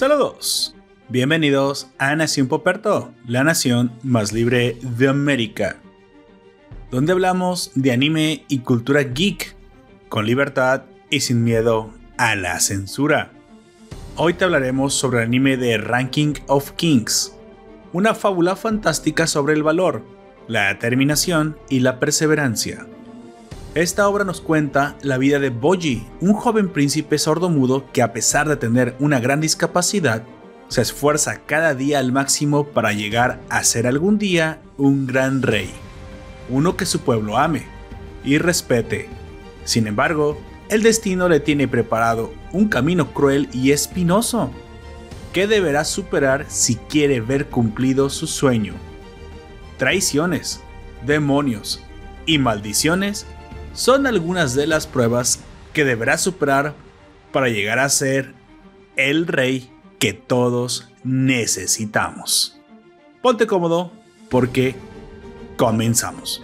Saludos. Bienvenidos a Nación Poperto, la nación más libre de América, donde hablamos de anime y cultura geek, con libertad y sin miedo a la censura. Hoy te hablaremos sobre el anime de Ranking of Kings, una fábula fantástica sobre el valor, la determinación y la perseverancia. Esta obra nos cuenta la vida de Boji, un joven príncipe sordomudo que a pesar de tener una gran discapacidad, se esfuerza cada día al máximo para llegar a ser algún día un gran rey, uno que su pueblo ame y respete. Sin embargo, el destino le tiene preparado un camino cruel y espinoso, que deberá superar si quiere ver cumplido su sueño. Traiciones, demonios y maldiciones son algunas de las pruebas que deberá superar para llegar a ser el rey que todos necesitamos. Ponte cómodo porque comenzamos.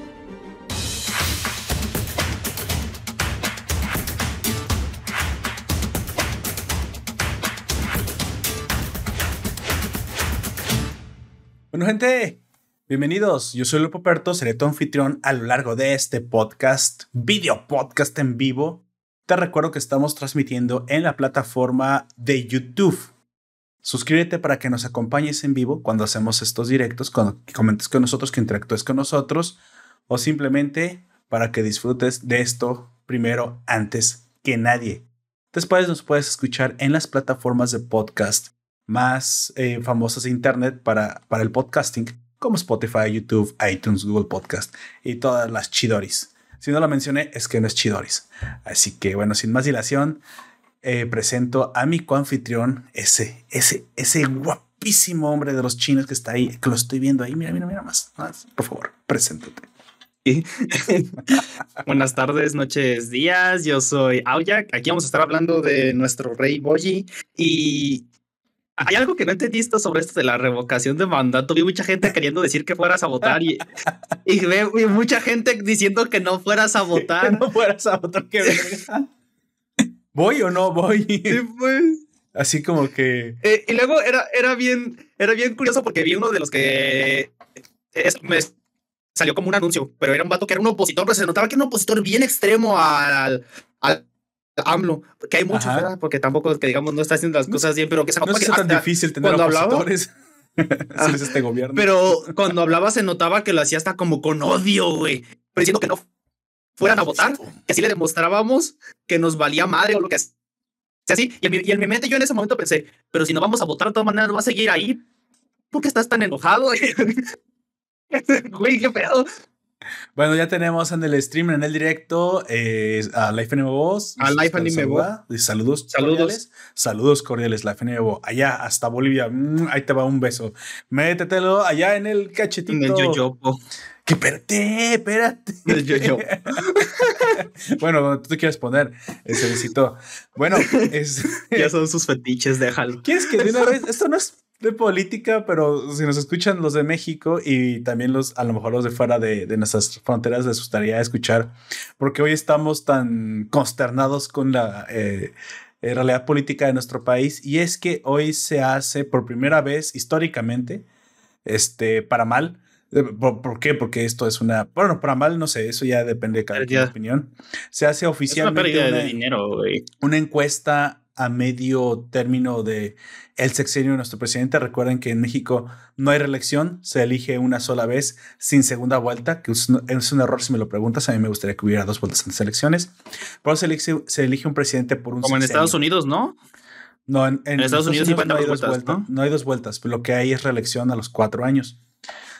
Bueno gente, Bienvenidos, yo soy Lupo Perto, seré tu anfitrión a lo largo de este podcast, video podcast en vivo. Te recuerdo que estamos transmitiendo en la plataforma de YouTube. Suscríbete para que nos acompañes en vivo cuando hacemos estos directos, cuando comentes con nosotros, que interactúes con nosotros, o simplemente para que disfrutes de esto primero antes que nadie. Después nos puedes escuchar en las plataformas de podcast más eh, famosas de Internet para, para el podcasting como Spotify, YouTube, iTunes, Google Podcast y todas las chidoris. Si no lo mencioné, es que no es chidoris. Así que bueno, sin más dilación, eh, presento a mi coanfitrión, ese, ese, ese guapísimo hombre de los chinos que está ahí, que lo estoy viendo ahí. Mira, mira, mira más. más por favor, preséntate. Buenas tardes, noches, días. Yo soy Aoyak. Aquí vamos a estar hablando de nuestro rey Boji. Y hay algo que no entendí esto sobre esto de la revocación de mandato. Vi mucha gente queriendo decir que fueras a votar y, y veo mucha gente diciendo que no fueras a votar. Que no fueras a votar, que ¿Voy o no voy? Sí, pues. Así como que. Eh, y luego era, era, bien, era bien curioso porque vi uno de los que me salió como un anuncio, pero era un vato que era un opositor, pero se notaba que era un opositor bien extremo al, al AMLO, que hay muchos, ¿verdad? Porque tampoco que digamos no está haciendo las cosas bien, pero que se no es tan difícil tener opositores. Hablaba, este gobierno. Pero cuando hablaba se notaba que lo hacía hasta como con odio, güey. Pero diciendo que no fueran a votar, que así le demostrábamos que nos valía madre o lo que sea así. Y, y en mi mente yo en ese momento pensé, pero si no vamos a votar de todas maneras, va a seguir ahí. ¿Por qué estás tan enojado? güey, qué pedo. Bueno, ya tenemos en el stream, en el directo, eh, a Life Anime Voz. A Life Anime Voz. Saludos, saludos. Cordiales. Saludos cordiales, Life Anime Voz. Allá hasta Bolivia. Mm, ahí te va un beso. Métetelo allá en el cachetito. En el yoyopo. Que espérate, espérate. El yo bueno, tú te quieres poner ese besito. Bueno, es. ya son sus fetiches, déjalo. ¿Quieres que de una vez? Esto no es de política, pero si nos escuchan los de México y también los, a lo mejor los de fuera de, nuestras fronteras, les gustaría escuchar, porque hoy estamos tan consternados con la eh, eh, realidad política de nuestro país y es que hoy se hace por primera vez históricamente, este, para mal. Eh, ¿Por, qué? Porque esto es una. Bueno, para mal, no sé, eso ya depende de cada opinión. Se hace oficialmente. una, de dinero, Una encuesta a medio término de el sexenio de nuestro presidente. Recuerden que en México no hay reelección, se elige una sola vez sin segunda vuelta, que es un, error si me lo preguntas. A mí me gustaría que hubiera dos vueltas en las elecciones. Pero se elige, se elige un presidente por un Como en Estados Unidos, ¿no? No, en, Estados, Unidos, no, hay dos vueltas, ¿no? hay dos vueltas, lo que hay es reelección a los cuatro años.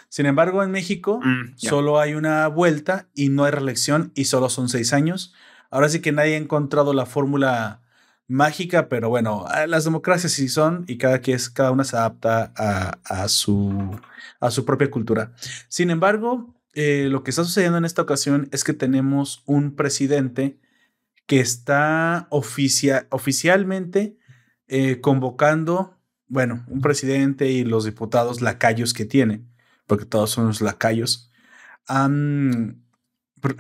Sin embargo, en México mm, solo hay una vuelta y no hay reelección y solo son seis años. Ahora sí que nadie ha encontrado la fórmula mágica, pero bueno, ah, las democracias sí son y cada, cada una se adapta a, su, a su propia cultura. Sin embargo, eh, lo que está sucediendo en esta ocasión es que tenemos un presidente que está oficialmente eh, convocando, bueno, un presidente y los diputados lacayos que tiene, porque todos son los lacayos, han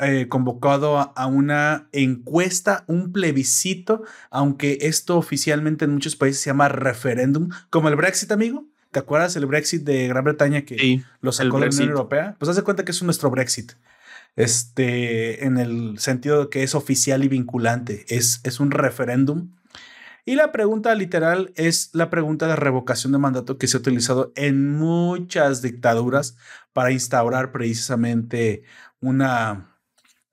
eh, convocado a, una encuesta, un plebiscito, aunque esto oficialmente en muchos países se llama referéndum, como el Brexit, amigo. ¿Te acuerdas el Brexit de Gran Bretaña que lo sacó la Unión Europea? Pues haz de cuenta que es nuestro Brexit. Este, en el sentido de que es oficial y vinculante, es, es un referéndum. Y la pregunta literal es la pregunta de revocación de mandato que se ha utilizado en muchas dictaduras para instaurar precisamente una,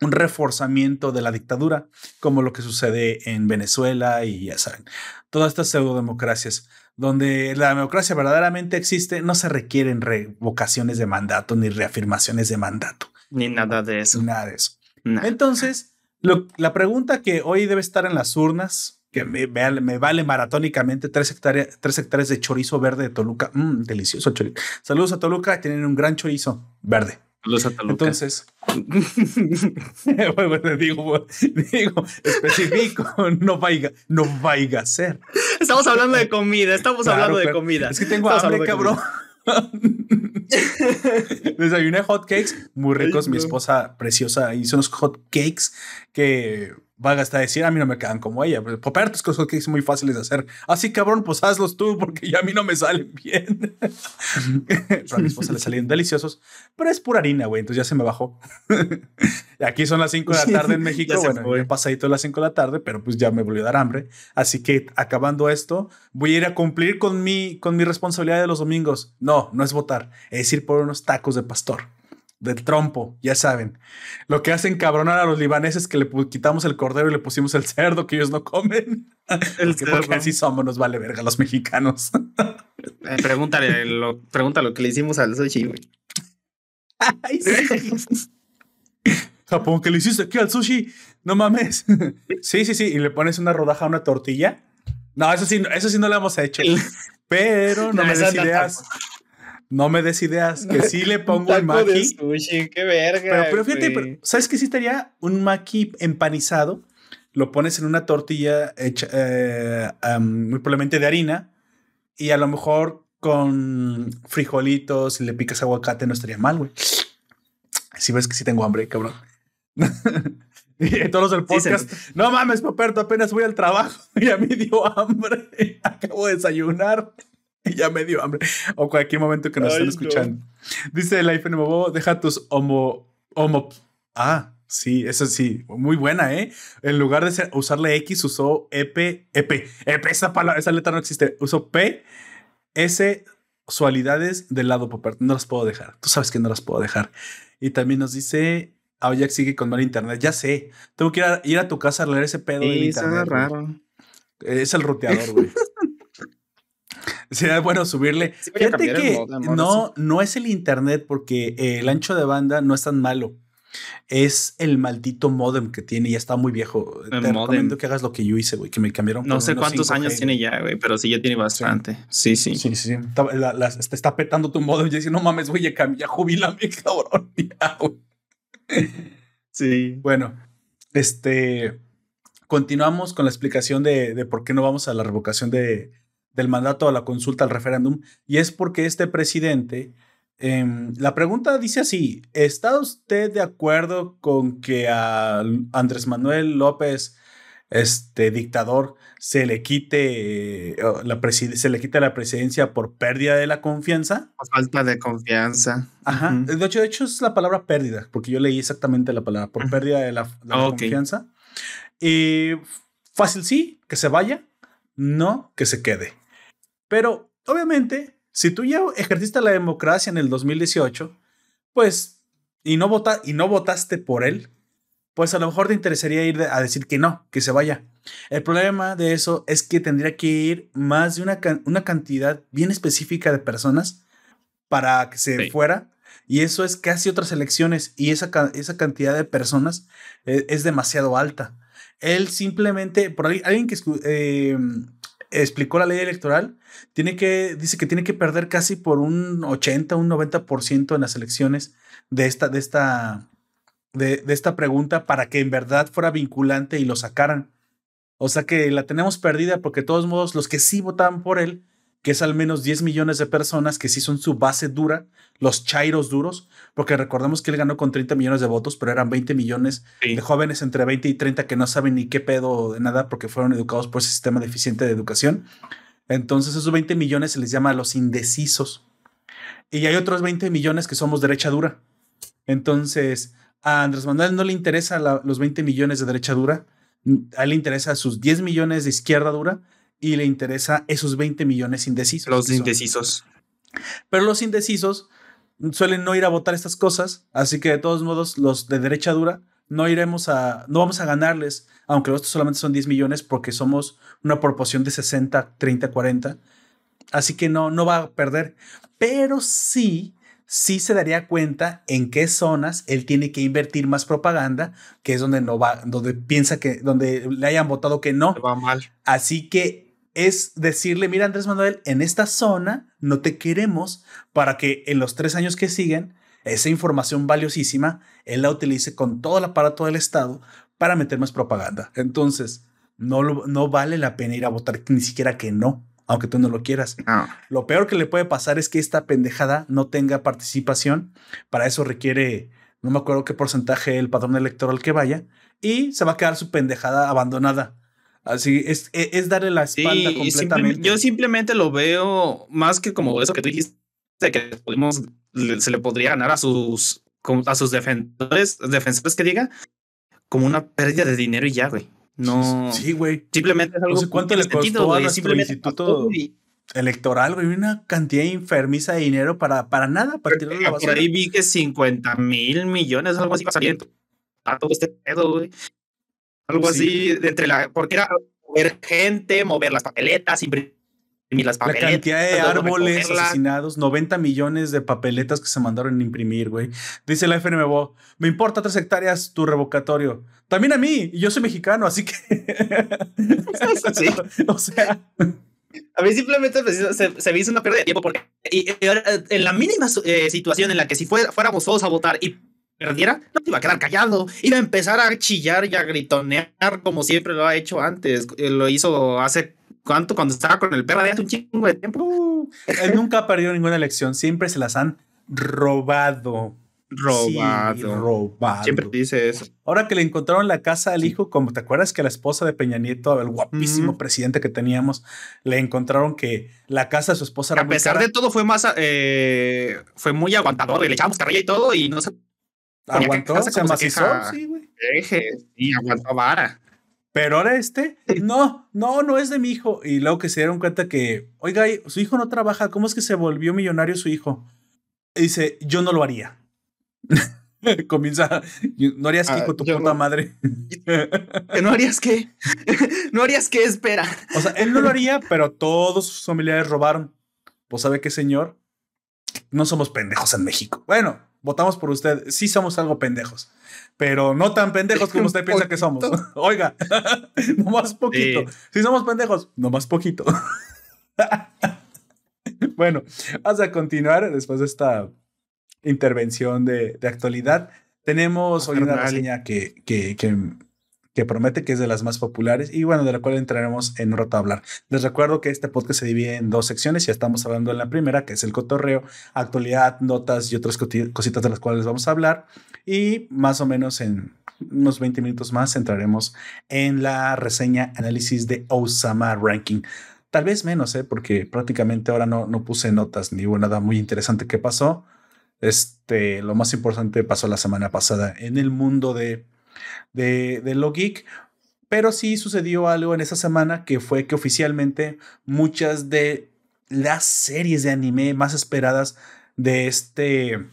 un reforzamiento de la dictadura, como lo que sucede en Venezuela y ya saben, todas estas pseudodemocracias, donde la democracia verdaderamente existe, no se requieren revocaciones de mandato ni reafirmaciones de mandato. Ni nada de eso. Nada de eso. Entonces, la pregunta que hoy debe estar en las urnas, que me, me vale maratónicamente tres hectáreas, tres hectáreas de chorizo verde de Toluca. Mm, delicioso chorizo. Saludos a Toluca, tienen un gran chorizo verde. Entonces, bueno, digo, digo, específico, no vaya, no vaya a ser. Estamos hablando de comida, estamos hablando de comida. Es que tengo hambre, cabrón. Desayuné hot cakes muy ricos. Mi esposa preciosa hizo unos hot cakes que va a decir, a mí no me quedan como ella. Pues, tus cosas que son muy fáciles de hacer. Así, cabrón, pues hazlos tú porque ya a mí no me salen bien. a mi esposa le salían deliciosos, pero es pura harina, güey. Entonces ya se me bajó. Aquí son las 5 de la tarde en México. bueno, ya pasadito las 5 de la tarde, pero pues ya me volvió a dar hambre. Así que acabando esto, voy a ir a cumplir con mi, con mi responsabilidad de los domingos. No, no es votar, es ir por unos tacos de pastor del trompo, ya saben. Lo que hacen cabronar a los libaneses que le quitamos el cordero y le pusimos el cerdo que ellos no comen. El porque, así somos, nos vale verga los mexicanos. Eh, pregúntale, lo, lo que le hicimos al sushi, güey. Japón, ¿qué le hiciste aquí al sushi? No mames. sí, sí, sí. Y le pones una rodaja a una tortilla. No, eso sí, eso sí no lo hemos hecho. Pero no, me des ideas. No me des ideas. Que sí le pongo el maqui. qué verga. Pero, fíjate, ¿sabes qué sí estaría? Un maqui empanizado. Lo pones en una tortilla hecha eh, muy probablemente de harina. Y a lo mejor con frijolitos y le picas aguacate no estaría mal, güey. Si ves que sí tengo hambre, cabrón. y todos los del podcast. no mames, Paperto, apenas voy al trabajo y a mí dio hambre. Acabo de desayunar. Y ya me dio hambre. O cualquier momento que nos estén escuchando. Dice el iPhone Bobo, deja tus homo, homo. Ah, sí, eso sí, muy buena, ¿eh? En lugar de usarle X, usó EP, EP, EP, esa palabra, esa letra no existe. Usó P, S, sualidades del lado popper. No las puedo dejar. Tú sabes que no las puedo dejar. Y también nos dice, Jack sigue con mal internet. Ya sé, tengo que ir a, ir a tu casa a leer ese pedo sí, internet. raro. Es el ruteador, güey. Sería bueno subirle. Fíjate que no, no es el internet porque el ancho de banda no es tan malo. Es el maldito modem que tiene, ya está muy viejo. Te recomiendo que hagas lo que yo hice, güey, que me cambiaron. No sé cuántos años tiene ya, güey, pero sí ya tiene bastante. Sí, sí. Sí, sí, sí. Está, está, petando tu modem y dice, no mames, güey, ya, ya jubilame, cabrón. sí. Bueno, este. Continuamos con la explicación de, de por qué no vamos a la revocación de, del mandato a la consulta al referéndum, y es porque este presidente, em, la pregunta dice así, ¿está usted de acuerdo con que a Andrés Manuel López, este dictador, se le quite eh, la se le quite la presidencia por pérdida de la confianza? falta de confianza. Ajá. de, hecho, de hecho, es la palabra pérdida, porque yo leí exactamente la palabra, por pérdida de la, confianza. Y fácil sí, que se vaya, no que se quede. Pero obviamente, si tú ya ejerciste la democracia en el 2018, pues, y no, vota, y no votaste por él, pues a lo mejor te interesaría ir a decir que no, que se vaya. El problema de eso es que tendría que ir más de una, una cantidad bien específica de personas para que se fuera. Y eso es casi otras elecciones. Y esa, esa cantidad de personas es, es demasiado alta. Él simplemente, por ahí, alguien que eh, explicó la ley electoral, tiene que, dice que tiene que perder casi por un 80, un 90% en las elecciones de esta, de esta, de, esta pregunta para que en verdad fuera vinculante y lo sacaran. O sea que la tenemos perdida porque de todos modos los que sí votaban por él que es al menos 10 millones de personas que sí son su base dura, los chairos duros, porque recordemos que él ganó con 30 millones de votos, pero eran 20 millones de jóvenes entre 20 y 30 que no saben ni qué pedo de nada porque fueron educados por ese sistema deficiente de educación. Entonces esos 20 millones se les llama los indecisos. Y hay otros 20 millones que somos derecha dura. Entonces, a Andrés Manuel no le interesa los 20 millones de derecha dura, a él le interesa sus 10 millones de izquierda dura y le interesa esos 20 millones indecisos. Los indecisos. Pero los indecisos suelen no ir a votar estas cosas, así que de todos modos los de derecha dura no iremos a, no vamos a ganarles, aunque estos solamente son 10 millones porque somos una proporción de 60, 30, 40. Así que no, no va a perder. Pero sí sí se daría cuenta en qué zonas él tiene que invertir más propaganda, que es donde no va, donde piensa que, donde le hayan votado que no. Va mal. Así que es decirle, mira Andrés Manuel, en esta zona no te queremos para que en los tres años que siguen, esa información valiosísima, él la utilice con todo el aparato del Estado para meter más propaganda. Entonces, no, no vale la pena ir a votar ni siquiera que no aunque tú no lo quieras. Lo peor que le puede pasar es que esta pendejada no tenga participación. Para eso requiere, no me acuerdo qué porcentaje el padrón electoral que vaya, y se va a quedar su pendejada abandonada. Así es, e, es, darle la espalda completamente. yo simplemente lo veo más que como eso que tú dijiste, que se le podría ganar a sus, a sus defensores, defensores que diga, como una pérdida de dinero y ya, güey. No. Sí, güey. Simplemente es algo. No sé cuánto le costó a nuestro instituto electoral, güey. Una cantidad enfermiza de dinero para, para nada. Para tirar la Por ahí vi que 50 mil millones, algo así, va a salir a todo este pedo, güey. Algo así, entre la. Porque era mover gente, mover las papeletas, imprimir las papeletas. La cantidad de árboles asesinados, 90 millones de papeletas que se mandaron a imprimir, güey. Dice la FNMBO, me importa tres hectáreas tu revocatorio. También a mí, y yo soy mexicano, así que... sí. o sea... A mí simplemente pues, se, se, me hizo una pérdida de tiempo porque y, en la mínima eh, situación en la que si fuéramos todos a votar y perdiera, no te iba a quedar callado. Iba a empezar a chillar y a gritonear como siempre lo ha hecho antes. Eh, lo hizo hace cuánto cuando estaba con el perro de hace un chingo de tiempo. Él nunca ha perdido ninguna elección, siempre se las han robado. Robado. robado. Siempre dice eso. Ahora que le encontraron la casa al hijo, como te acuerdas que la esposa de Peña Nieto, el guapísimo presidente que teníamos, le encontraron que la casa de su esposa era A pesar de todo, fue más. Eh, fue muy aguantador. Le echamos carrilla y todo, y no se. Aguantó, se macizó. Sí, güey. Y aguantó vara. Pero ahora este, no, no, no es de mi hijo. Y luego que se dieron cuenta que, oiga, su hijo no trabaja, ¿cómo es que se volvió millonario su hijo? dice, yo no lo haría. Comienza, no harías que con ah, tu puta madre. ¿No harías qué? ¿No harías qué? Espera. O sea, él no lo haría, pero todos sus familiares robaron. Pues sabe qué, señor, no somos pendejos en México. Bueno, votamos por usted. Sí somos algo pendejos pero no tan pendejos como usted piensa que somos. Oiga, no más poquito. Si somos pendejos, no más poquito. bueno, vamos a continuar después de esta intervención de, de actualidad. Tenemos hoy una reseña que, que, que que promete que es de las más populares y bueno, de la cual entraremos en un rato a hablar. Les recuerdo que este podcast se divide en dos secciones y estamos hablando en la primera, que es el cotorreo, actualidad, notas y otras cositas de las cuales vamos a hablar. Y más o menos en unos 20 minutos más entraremos en la reseña, análisis de Osama Ranking. Tal vez menos, ¿eh? porque prácticamente ahora no, no puse notas ni hubo nada muy interesante que pasó. Este, lo más importante pasó la semana pasada en el mundo de de, de lo geek. Pero sí sucedió algo en esa semana que fue que oficialmente muchas de las series de anime más esperadas de este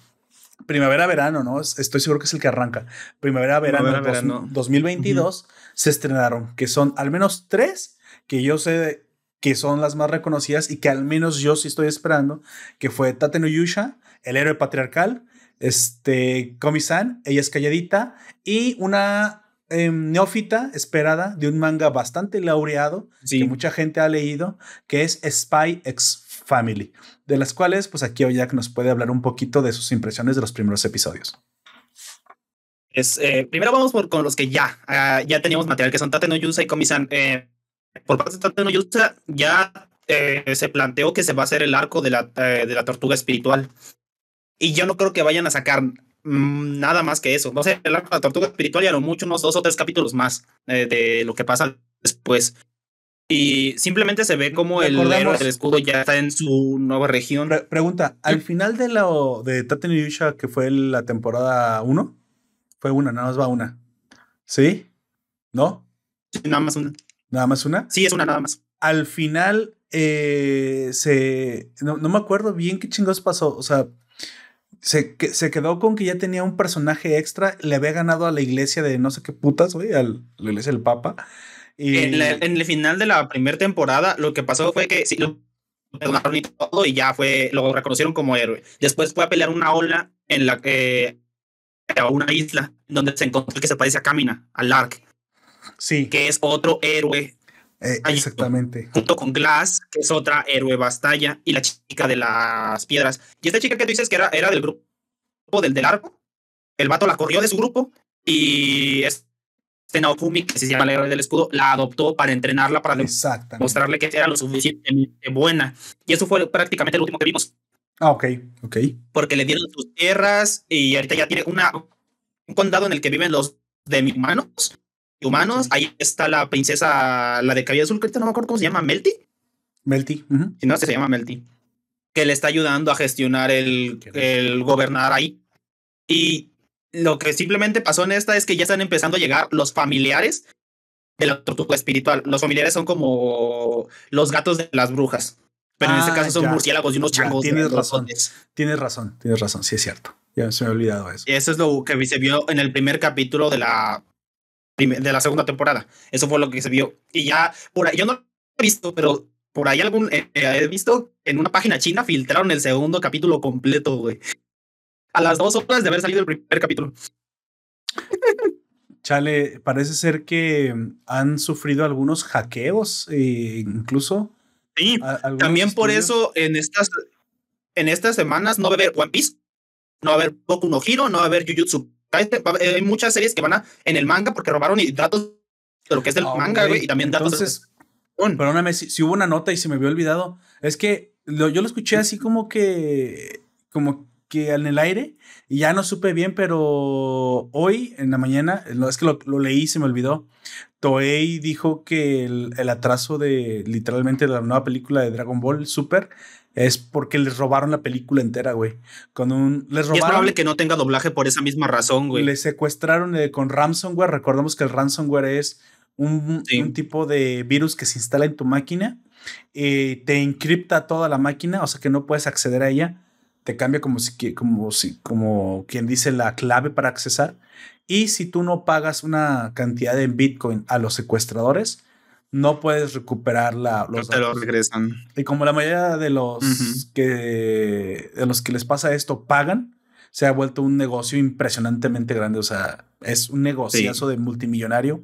primavera-verano, ¿no? Estoy seguro que es el que arranca. Primavera-verano 2022 se estrenaron, que son al menos tres que yo sé que son las más reconocidas y que al menos yo sí estoy esperando, que fue Tate no Yusha, el héroe patriarcal, este, Komi-san, ella es calladita, y una em, neófita esperada de un manga bastante laureado, que mucha gente ha leído, que es Spy X Family, de las cuales, pues aquí Oyak nos puede hablar un poquito de sus impresiones de los primeros episodios. Es, eh, primero vamos por, con los que ya, ah, ya teníamos material, que son Tate no Yusa y Komi-san. Eh, por parte de Tate no Yusa, ya eh, se planteó que se va a hacer el arco de la, eh, de la tortuga espiritual. Y yo no creo que vayan a sacar mm, nada más que eso. No sé, la tortuga espiritual y a lo mucho unos dos o tres capítulos más eh, de lo que pasa después. Y simplemente se ve como el héroe del escudo ya está en su nueva región. pregunta, al final de la de Taten Yusha, que fue la temporada 1, fue una, nada más va una. ¿Sí? ¿No? Sí, nada más una. ¿Nada más una? Sí, es una nada más. Al final eh, se. No, me acuerdo bien qué chingos pasó. O sea, se, se, quedó con que ya tenía un personaje extra, le había ganado a la iglesia de no sé qué putas, güey, a la iglesia del Papa. En, el final de la primera temporada, lo que pasó fue que sí, lo perdonaron y todo, y ya fue, lo reconocieron como héroe. Después fue a pelear una ola en la que a una isla donde se encontró que se parece a Camina, al Lark. Sí. Que es otro héroe. Eh, exactamente. Junto con Glass, que es otra héroe Bastalla, y la chica de las piedras. Y esta chica que tú dices que era, era del grupo del, del arco, el vato la corrió de su grupo y es este Naofumi, que se llama el héroe del escudo, la adoptó para entrenarla, para mostrarle que era lo suficientemente buena. Y eso fue prácticamente lo último que vimos. Ah, ok, ok. Porque le dieron sus tierras y ahorita ya tiene una, un condado en el que viven los demi-humanos. Humanos, ahí está la princesa, la de cabello azul, que ahorita no me acuerdo cómo se llama, Melty. Melty. Si no, se llama Melty. Que le está ayudando a gestionar el, el gobernar ahí. Y lo que simplemente pasó en esta es que ya están empezando a llegar los familiares de la tortuga espiritual. Los familiares son como los gatos de las brujas. Pero en este ah, caso son murciélagos y unos changos. Tienes razón. Tienes razón, tienes razón. Sí, es cierto. Ya se me ha olvidado eso. Y eso es lo que se vio en el primer capítulo de la, de la segunda temporada. Eso fue lo que se vio. Y ya, por ahí, yo no he visto, pero por ahí algún, eh, he visto en una página china filtraron el segundo capítulo completo, güey a las dos horas de haber salido el primer capítulo. Chale, parece ser que han sufrido algunos hackeos, eh, incluso. Sí, también por eso en estas, en estas semanas no va a haber One Piece, no va a haber Boku no Hero, no va a haber Jujutsu. Hay muchas series que van a en el manga porque robaron datos de lo que es del manga, güey, y también datos. Entonces, perdóname, si, si, hubo una nota y se me había olvidado, es que yo lo escuché así como que, como que en el aire y ya no supe bien, pero hoy en la mañana, es que lo, leí y se me olvidó. Toei dijo que el, atraso de literalmente la nueva película de Dragon Ball Super es porque les robaron la película entera, güey. Con un. Les robaron, y es probable que no tenga doblaje por esa misma razón, güey. Le secuestraron eh, con ransomware. Recordemos que el ransomware es un, un, tipo de virus que se instala en tu máquina. y te encripta toda la máquina, o sea que no puedes acceder a ella te cambia como si, como si, como quien dice la clave para accesar. Y si tú no pagas una cantidad de Bitcoin a los secuestradores, no puedes recuperar la, los te lo regresan. Y como la mayoría de los que de los que les pasa esto pagan, se ha vuelto un negocio impresionantemente grande. O sea, es un negociazo de multimillonario.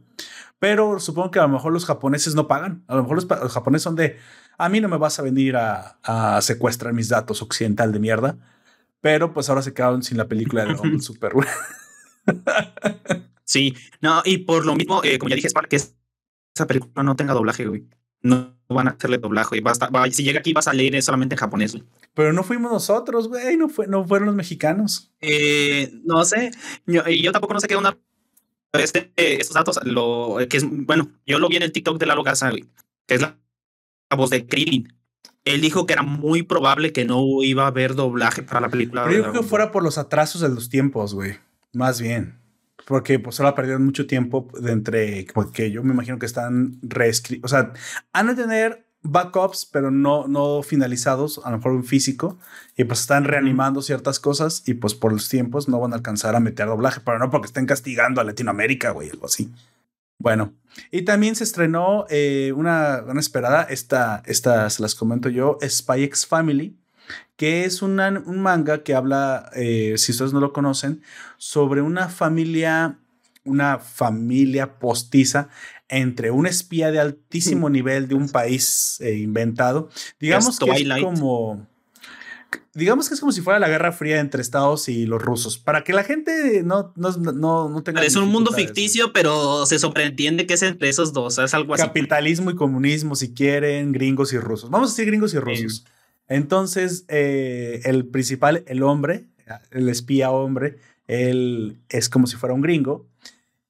Pero supongo que a lo mejor los japoneses no pagan. A lo mejor los, los japoneses son de a mí no me vas a venir a, secuestrar mis datos occidental de mierda. Pero pues ahora se quedaron sin la película de Super. sí, no, y por lo mismo, eh, como ya dije, es para que esa película no tenga doblaje, güey. No van a hacerle doblaje, güey. si llega aquí vas a leer solamente en japonés, Pero no fuimos nosotros, güey. No, fue, no fueron los mexicanos. Eh, no sé. Yo, yo tampoco no sé qué una. Este, estos datos, lo que es, bueno, yo lo vi en el TikTok de la Logasa, güey, que es la la voz de Krillin. Él dijo que era muy probable que no iba a haber doblaje para la película. Pero yo creo que fuera por los atrasos de los tiempos, güey. Más bien. Porque pues solo perdieron mucho tiempo de entre. Porque yo me imagino que están reescritos. O sea, han de tener backups, pero no, no finalizados, a lo mejor en físico. Y pues están reanimando ciertas cosas. Y pues por los tiempos no van a alcanzar a meter doblaje. Pero no porque estén castigando a Latinoamérica, güey, algo así. Bueno, y también se estrenó eh, una, una, esperada, esta, esta se las comento yo, Spy X Family, que es un manga que habla, eh, si ustedes no lo conocen, sobre una familia, una familia postiza entre un espía de altísimo nivel de un país eh, inventado. Digamos que es como digamos que es como si fuera la Guerra Fría entre Estados y los rusos. Para que la gente no, no, no, no tenga. Es un mundo ficticio, pero se sobreentiende que es entre esos dos. Es algo así. Capitalismo y comunismo, si quieren, gringos y rusos. Vamos a decir gringos y rusos. Entonces, eh, el principal, el hombre, el espía hombre, él es como si fuera un gringo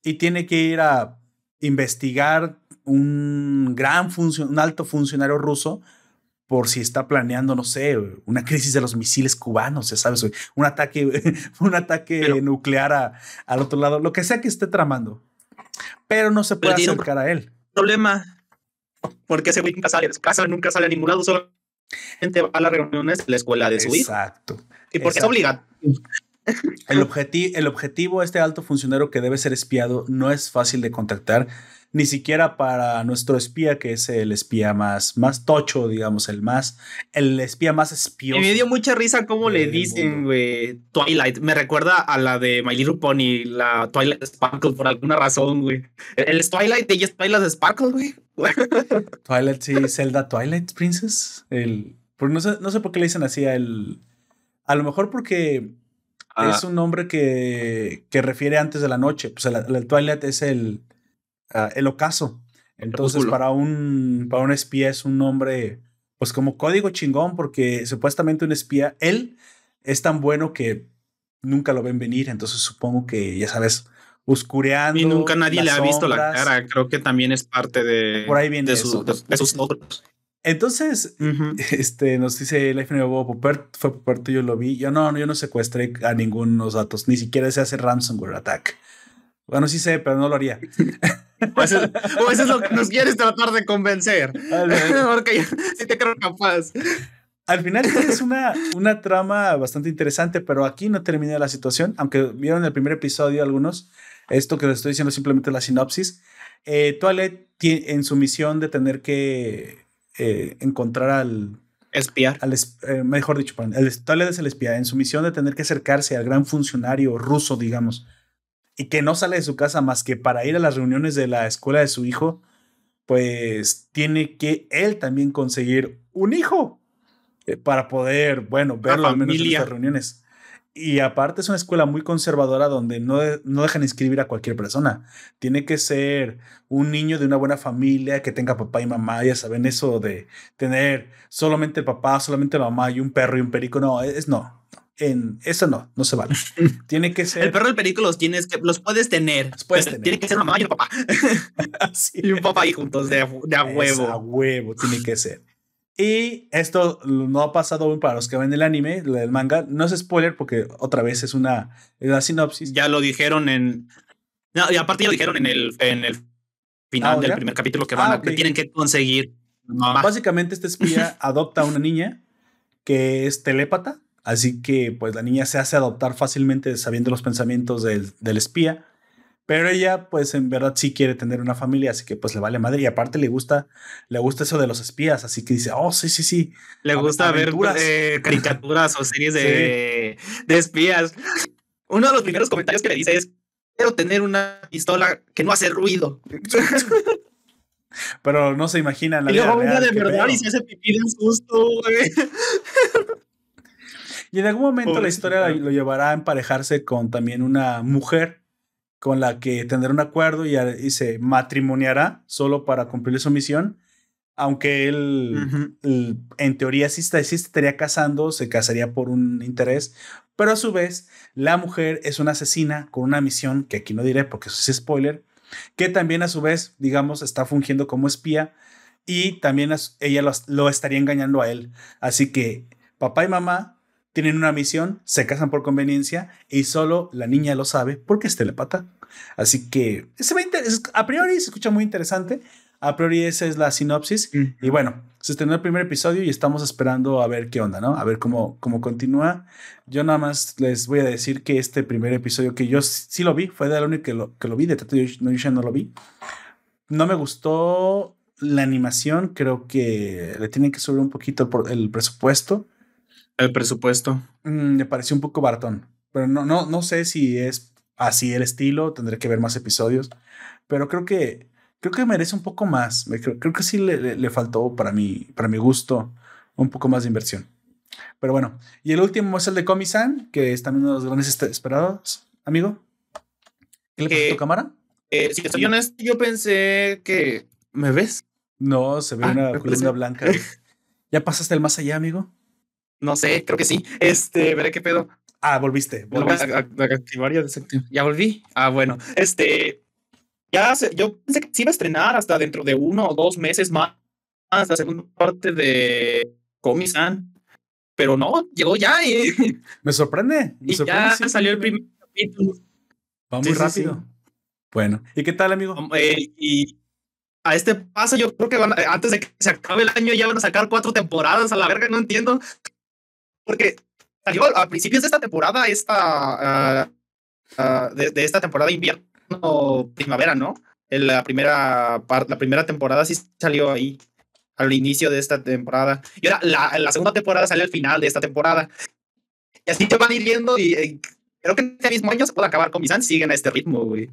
y tiene que ir a investigar un gran un alto funcionario ruso por si está planeando, no sé, una crisis de los misiles cubanos, ya sabes, un ataque, un ataque nuclear al otro lado, lo que sea que esté tramando. Pero no se puede acercar a él. Problema, porque ese güey nunca sale de su casa, nunca sale a ningún lado, solamente va a las reuniones de la escuela de su hijo. Exacto. Y porque es obligado. El, objetivo, el objetivo, este alto funcionario que debe ser espiado, no es fácil de contactar ni siquiera para nuestro espía, que es el espía más, más tocho, digamos, el más, el espía más espioso. me dio mucha risa cómo le dicen, güey, Twilight. Me recuerda a la de My Little Pony, la Twilight Sparkle, por alguna razón, güey. El, Twilight, ella es Twilight Sparkle, güey. Twilight, sí, Zelda Twilight Princess. El, no, sé, no sé por qué le dicen así a él. A lo mejor porque ah. es un nombre que, que refiere antes de la noche. Pues el Twilight es el Ah, el ocaso. Entonces, para un, para un espía es un nombre, pues como código chingón, porque supuestamente un espía, él es tan bueno que nunca lo ven venir. Entonces, supongo que, ya sabes, oscureando. Y nunca nadie le ha visto la cara. Creo que también es parte de, Por ahí viene de, sus logros. Entonces, este, nos dice Life Bobo Popert, fue Popert, yo lo vi. Yo no, yo no secuestré a ninguno datos, ni siquiera se hace ransomware attack. Bueno, sí sé, pero no lo haría. o, eso, es lo que nos quieres tratar de convencer. Porque sí te creo capaz. Al final es una, una trama bastante interesante, pero aquí no termina la situación. Aunque vieron el primer episodio algunos, esto que les estoy diciendo simplemente la sinopsis. Eh, Toilet en su misión de tener que eh, encontrar al... Espiar. Al, eh, mejor dicho, el Toilet es el espía. En su misión de tener que acercarse al gran funcionario ruso, digamos, y que no sale de su casa más que para ir a las reuniones de la escuela de su hijo, pues tiene que él también conseguir un hijo eh, para poder, bueno, verlo al menos en las reuniones. Y aparte es una escuela muy conservadora donde no, no dejan inscribir a cualquier persona. Tiene que ser un niño de una buena familia que tenga papá y mamá. Ya saben eso de tener solamente el papá, solamente la mamá y un perro y un perico. No, es no en eso no, no se vale. Tiene que ser. El perro del perico los tienes que, los puedes tener. puedes Tiene que ser mamá y un papá. Y un papá ahí juntos de, a huevo. a huevo, tiene que ser. Y esto no ha pasado aún para los que ven el anime, el manga. No es spoiler porque otra vez es una, una sinopsis. Ya lo dijeron en. No, y aparte ya lo dijeron en el, en el final ah, del primer capítulo que van ah, que tienen que conseguir. Básicamente, este espía adopta a una niña que es telépata Así que pues la niña se hace adoptar fácilmente sabiendo los pensamientos del, espía. Pero ella, pues en verdad sí quiere tener una familia, así que pues le vale madre. Y aparte le gusta, le gusta eso de los espías, así que dice, oh, sí, sí, sí. Le gusta ver eh, caricaturas o series de, de espías. Uno de los primeros comentarios que le dice es, quiero tener una pistola que no hace ruido. Pero no se imaginan la y luego de verdad y se hace pipí de susto, güey. Y en algún momento la historia lo llevará a emparejarse con también una mujer con la que tendrá un acuerdo y, se matrimoniará solo para cumplir su misión. Aunque él, en teoría sí, sí estaría casando, se casaría por un interés, pero a su vez la mujer es una asesina con una misión que aquí no diré porque eso es spoiler, que también a su vez, digamos, está fungiendo como espía y también ella lo, lo estaría engañando a él. Así que papá y mamá tienen una misión, se casan por conveniencia y solo la niña lo sabe porque es telepata. Así que se a priori se escucha muy interesante. A priori esa es la sinopsis. Y bueno, se estrenó el primer episodio y estamos esperando a ver qué onda, ¿no? A ver cómo, cómo continúa. Yo nada más les voy a decir que este primer episodio que yo sí lo vi, fue de la única que lo, que lo vi, de Tato no, yo no lo vi. No me gustó la animación, creo que le tienen que subir un poquito el presupuesto el presupuesto. Mm, me pareció un poco baratón. Pero no, no, no sé si es así el estilo. Tendré que ver más episodios. Pero creo que creo que merece un poco más. Creo, creo que sí le, le, faltó para mi, para mi gusto un poco más de inversión. Pero bueno, y el último es el de Komi-san, que es también uno de los grandes esperados, amigo. ¿Qué le pasó a tu cámara? Eh, si honesto, yo pensé que. ¿Me ves? No, se ve Ah, una columna blanca. ¿Ya pasaste el más allá, amigo? No sé, creo que sí. Este, veré qué pedo. Ah, volviste. Voy a, volviste. a- a activar y a desactivar. Ya volví. Ah, bueno. Este. Ya se- yo pensé que se iba a estrenar hasta dentro de uno o dos meses más. La segunda parte de Komi-san. Pero no, llegó ya y, Me sorprende. Me y sorprende, ya sí, salió el primer capítulo. Va muy sí, rápido. sí. Bueno, ¿y qué tal, amigo? Eh, y a este paso, yo creo que van a- antes de que se acabe el año ya van a sacar cuatro temporadas a la verga, no entiendo. Porque salió a principios de esta temporada, esta ah, ah, de, de esta temporada invierno primavera, ¿no? En la primera la primera temporada sí salió ahí al inicio de esta temporada. Y ahora la, la segunda temporada sale al final de esta temporada. Y así te van ir viendo y eh, creo que este mismo año se puede acabar con Misan, siguen a este ritmo, güey.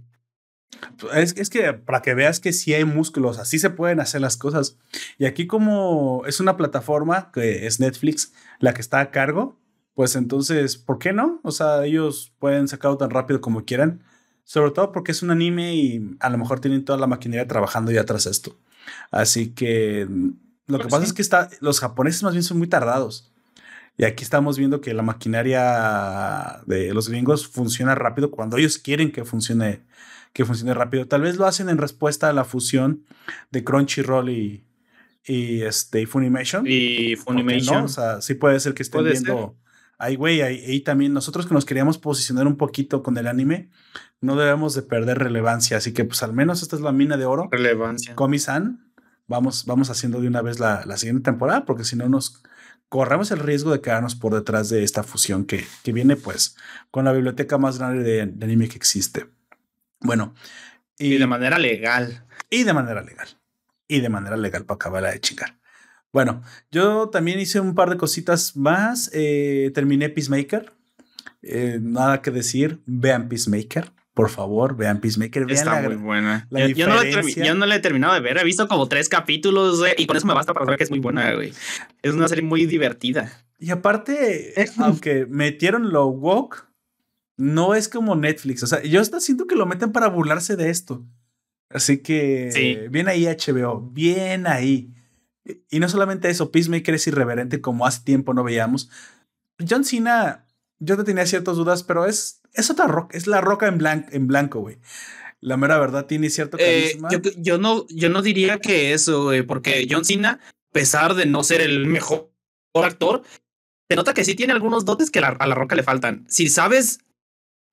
Es, es que para que veas que sí hay músculos, así se pueden hacer las cosas. Y aquí como es una plataforma que es Netflix la que está a cargo, pues entonces, ¿por qué no? O sea, ellos pueden sacarlo tan rápido como quieran. Sobre todo porque es un anime y a lo mejor tienen toda la maquinaria trabajando ya tras esto. Así que mm, lo que Pues pasa es que está, los japoneses más bien son muy tardados. Y aquí estamos viendo que la maquinaria de los gringos funciona rápido cuando ellos quieren que funcione, que funcione rápido. Tal vez lo hacen en respuesta a la fusión de Crunchyroll y, y este, y Funimation. Y ¿Por qué Funimation. no? O sea, sí puede ser que estén viendo. Ahí, güey, ahí, ahí también nosotros que nos queríamos posicionar un poquito con el anime, no debemos de perder relevancia. Así que, pues, al menos esta es la mina de oro. relevancia. Komi-san, vamos, vamos haciendo de una vez la, la siguiente temporada, porque si no nos corremos el riesgo de quedarnos por detrás de esta fusión que, que viene, pues, con la biblioteca más grande de, de anime que existe. Bueno, Y de manera legal. y de manera legal. Y de manera legal para acabar de chingar. Bueno, yo también hice un par de cositas más. eh, terminé Peacemaker. Eh, nada que decir. Vean Peacemaker. Por favor, vean Peacemaker. Vean Está la- muy buena. la yo, yo no yo no la he terminado de ver. He visto como tres capítulos güey, y con eso me basta para saber que es muy buena, güey. Es una serie muy divertida. Y aparte, aunque metieron lo woke, no es como Netflix. O sea, yo hasta siento que lo meten para burlarse de esto. Así que Sí. bien ahí HBO, bien ahí. Y no solamente eso, Peacemaker es irreverente como hace tiempo no veíamos. John Cena, yo te tenía ciertas dudas, pero es, es otra roca, es la roca en, blanco, en blanco, güey. La mera verdad tiene cierto Eh, carisma. yo, yo no, yo no diría que eso, güey, porque John Cena, a pesar de no ser el mejor actor, se nota que sí tiene algunos dotes que la- a la roca le faltan. Si sabes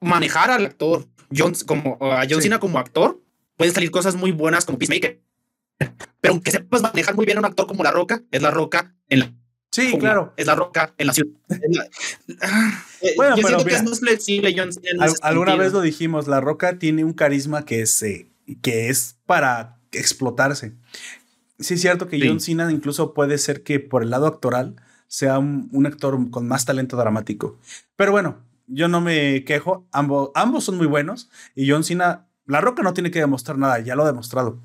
manejar al actor, John, como, a John Sí. Cena como actor, pueden salir cosas muy buenas como Peacemaker. Pero aunque sepas manejar muy bien a un actor como La Roca, es La Roca en la sí, como claro. Es la roca en la ciudad. Bueno, yo pero siento que mira, es más flexible, John Cena, Al- alguna vez lo dijimos, La Roca tiene un carisma que es, eh, que es para explotarse. Sí es cierto que Sí. John Cena incluso puede ser que por el lado actoral sea un, un actor con más talento dramático. Pero bueno, yo no me quejo, ambos, ambos son muy buenos y John Cena, La Roca no tiene que demostrar nada, ya lo ha demostrado.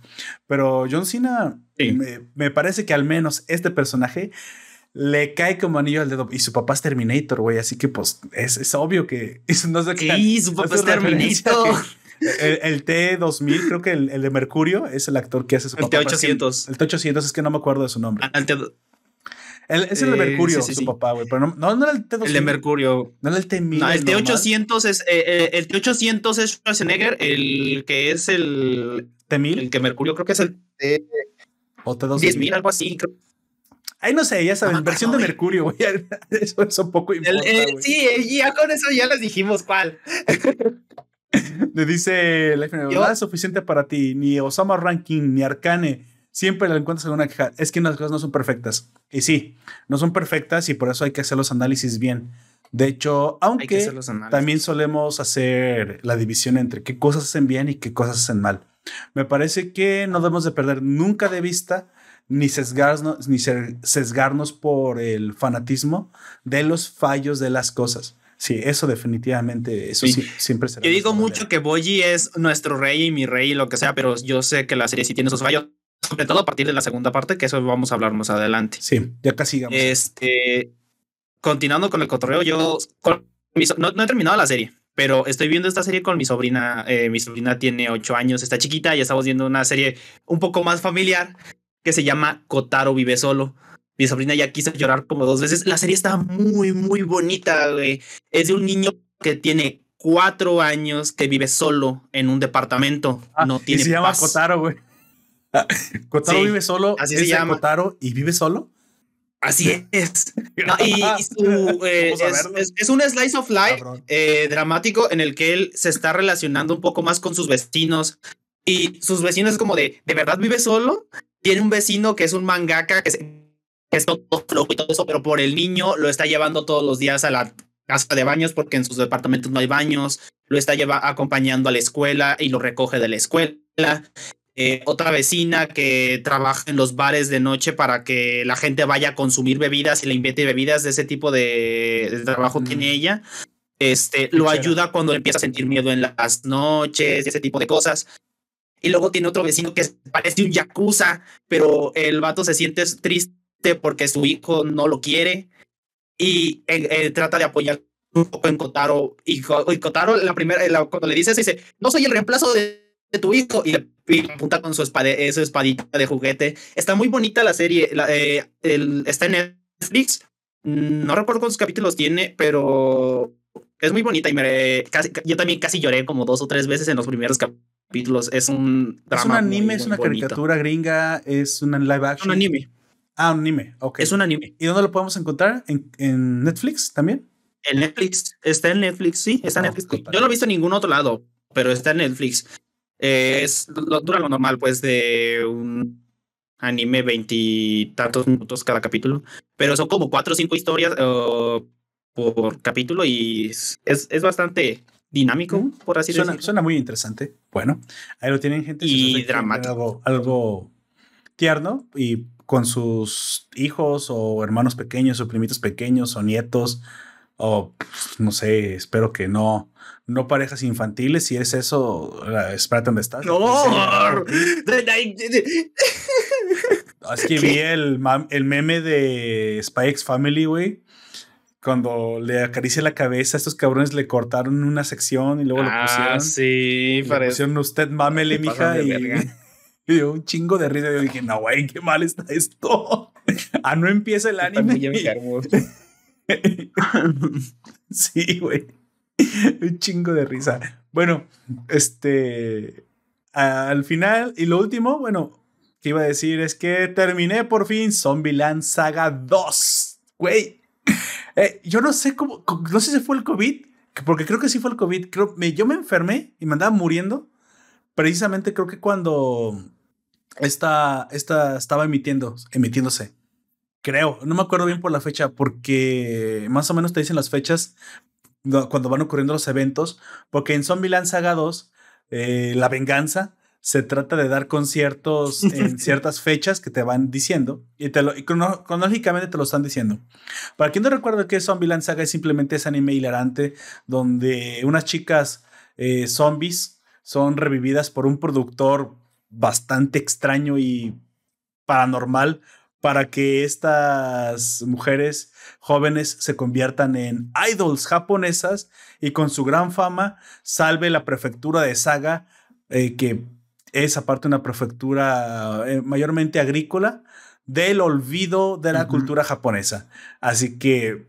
Pero John Cena, Sí. me, me parece que al menos este personaje le cae como anillo al dedo y su papá es Terminator, güey, así que pues es, es obvio que eso no sé qué Sí, su papá es Terminator. El, el T2000, creo que el, el de Mercurio es el actor que hace su El papá. pero es que T800. El T800 es que no me acuerdo de su nombre. Ah, El, te- El- es el de eh, Mercurio, sí, sí, su sí. papá, güey. Pero no, no, no era el T2000. el de Mercurio. No era el T1000. No, el normal. T800 es eh, eh, el T800 es Schwarzenegger, el que es el, T1000 el que Mercurio creo que es el T o T2000. 10000 algo así. creo. Ay, no sé, ya saben, No me versión de acuerdo, Mercurio, güey. Eso, eso poco El- importa, eh, güey. sí, eh, ya con eso ya les dijimos cuál. Le dice nada es suficiente para ti, ni Osama Ranking, ni Arcane. Siempre le encuentras alguna queja. Es que las cosas no son perfectas. Y sí, no son perfectas y por eso hay que hacer los análisis bien. De hecho, aunque también solemos hacer la división entre qué cosas hacen bien y qué cosas hacen mal. Me parece que no debemos de perder nunca de vista ni sesgarnos, ni sesgarnos por el fanatismo de los fallos de las cosas. Sí, eso definitivamente, eso Sí. sí, siempre será. Yo digo mucho que Boyi es nuestro rey y mi rey y lo que sea, pero yo sé que la serie sí tiene sus fallos, sobre todo a partir de la segunda parte, que eso vamos a hablar más adelante. Sí, ya casi llegamos. Este, continuando con el cotorreo, yo no, he terminado la serie, pero estoy viendo esta serie con mi sobrina. Eh, mi sobrina tiene ocho años, está chiquita y estamos viendo una serie un poco más familiar que se llama Kotaro vive solo. Mi sobrina ya quiso llorar como dos veces. La serie está muy, muy bonita, güey. Es de un niño que tiene cuatro años que vive solo en un departamento. Ah, no tiene y se llama Kotaro, güey. Kotaro vive solo. Así se llama. Kotaro y vive solo. Así es. y, eh, es, un slice of life eh, dramático en el que él se está relacionando un poco más con sus vecinos. Y sus vecinos es como de, ¿de verdad vive solo? Tiene un vecino que es un mangaka que, es todo flojo y todo eso, pero por el niño lo está llevando todos los días a la casa de baños porque en sus departamentos no hay baños. Lo está lleva, acompañando a la escuela y lo recoge de la escuela. Eh, otra vecina que trabaja en los bares de noche para que la gente vaya a consumir bebidas y le invite bebidas de ese tipo de, trabajo tiene ella. Este, lo ayuda cuando empieza a sentir miedo en las noches, ese tipo de cosas. Y luego tiene otro vecino que parece un yakuza, pero el vato se siente triste porque su hijo no lo quiere y eh, trata de apoyar un poco en Kotaro. Y, Kotaro, la primera, cuando le dice eso, dice: No soy el reemplazo de tu hijo y le apunta con su, espadita de juguete. Está muy bonita la serie. Eh, está en Netflix. No recuerdo cuántos capítulos tiene, pero es muy bonita y me, yo también casi lloré como dos o tres veces en los primeros capítulos. Es un drama. Es un anime, es una caricatura gringa, es un live action. Un anime. Ah, un anime, ok. Es un anime. ¿Y dónde lo podemos encontrar? ¿En, en Netflix también? En Netflix, está en Netflix, sí, está en Netflix. Yo no lo he visto en ningún otro lado, pero está en Netflix. Eh, es lo, dura lo normal, pues, de un anime veintitantos minutos cada capítulo, pero son como cuatro o cinco historias por capítulo y es, es bastante dinámico, por así decirlo. Suena muy interesante. Bueno, ahí lo tienen gente. Y dramático. Algo, algo, tierno y con sus hijos o hermanos pequeños o primitos pequeños o nietos o pues, no sé, espero que no, no parejas infantiles. Si es eso, espérate dónde estás. No, es que vi el, el meme de Spy Family, güey. Cuando le acaricia la cabeza, estos cabrones le cortaron una sección y luego lo ah, pusieron. Sí, parece. Pusieron usted mamele, mija. Y, y dio un chingo de risa. Yo dije, no, güey, qué mal está esto. ah, no empieza el anime. sí, güey. Un chingo de risa. Bueno, este. Al final, y lo último, bueno, que iba a decir es que terminé por fin Zombieland Saga 2. Güey. Eh, yo no sé cómo. No sé si fue el COVID, porque creo que sí fue el COVID. Creo, me, yo me enfermé y me andaba muriendo. Precisamente creo que cuando esta, esta estaba emitiendo, emitiéndose. Creo, no me acuerdo bien por la fecha, porque más o menos te dicen las fechas cuando van ocurriendo los eventos, porque en Zombieland Saga 2, eh, la venganza se trata de dar conciertos en ciertas fechas que te van diciendo y, te lo, cronológicamente te lo están diciendo. Para quien no recuerda que Zombieland Saga es simplemente ese anime hilarante donde unas chicas eh, zombies son revividas por un productor bastante extraño y paranormal para que estas mujeres jóvenes se conviertan en idols japonesas y con su gran fama salve la prefectura de Saga, eh, que es aparte una prefectura eh, mayormente agrícola, del olvido de la cultura japonesa. Así que,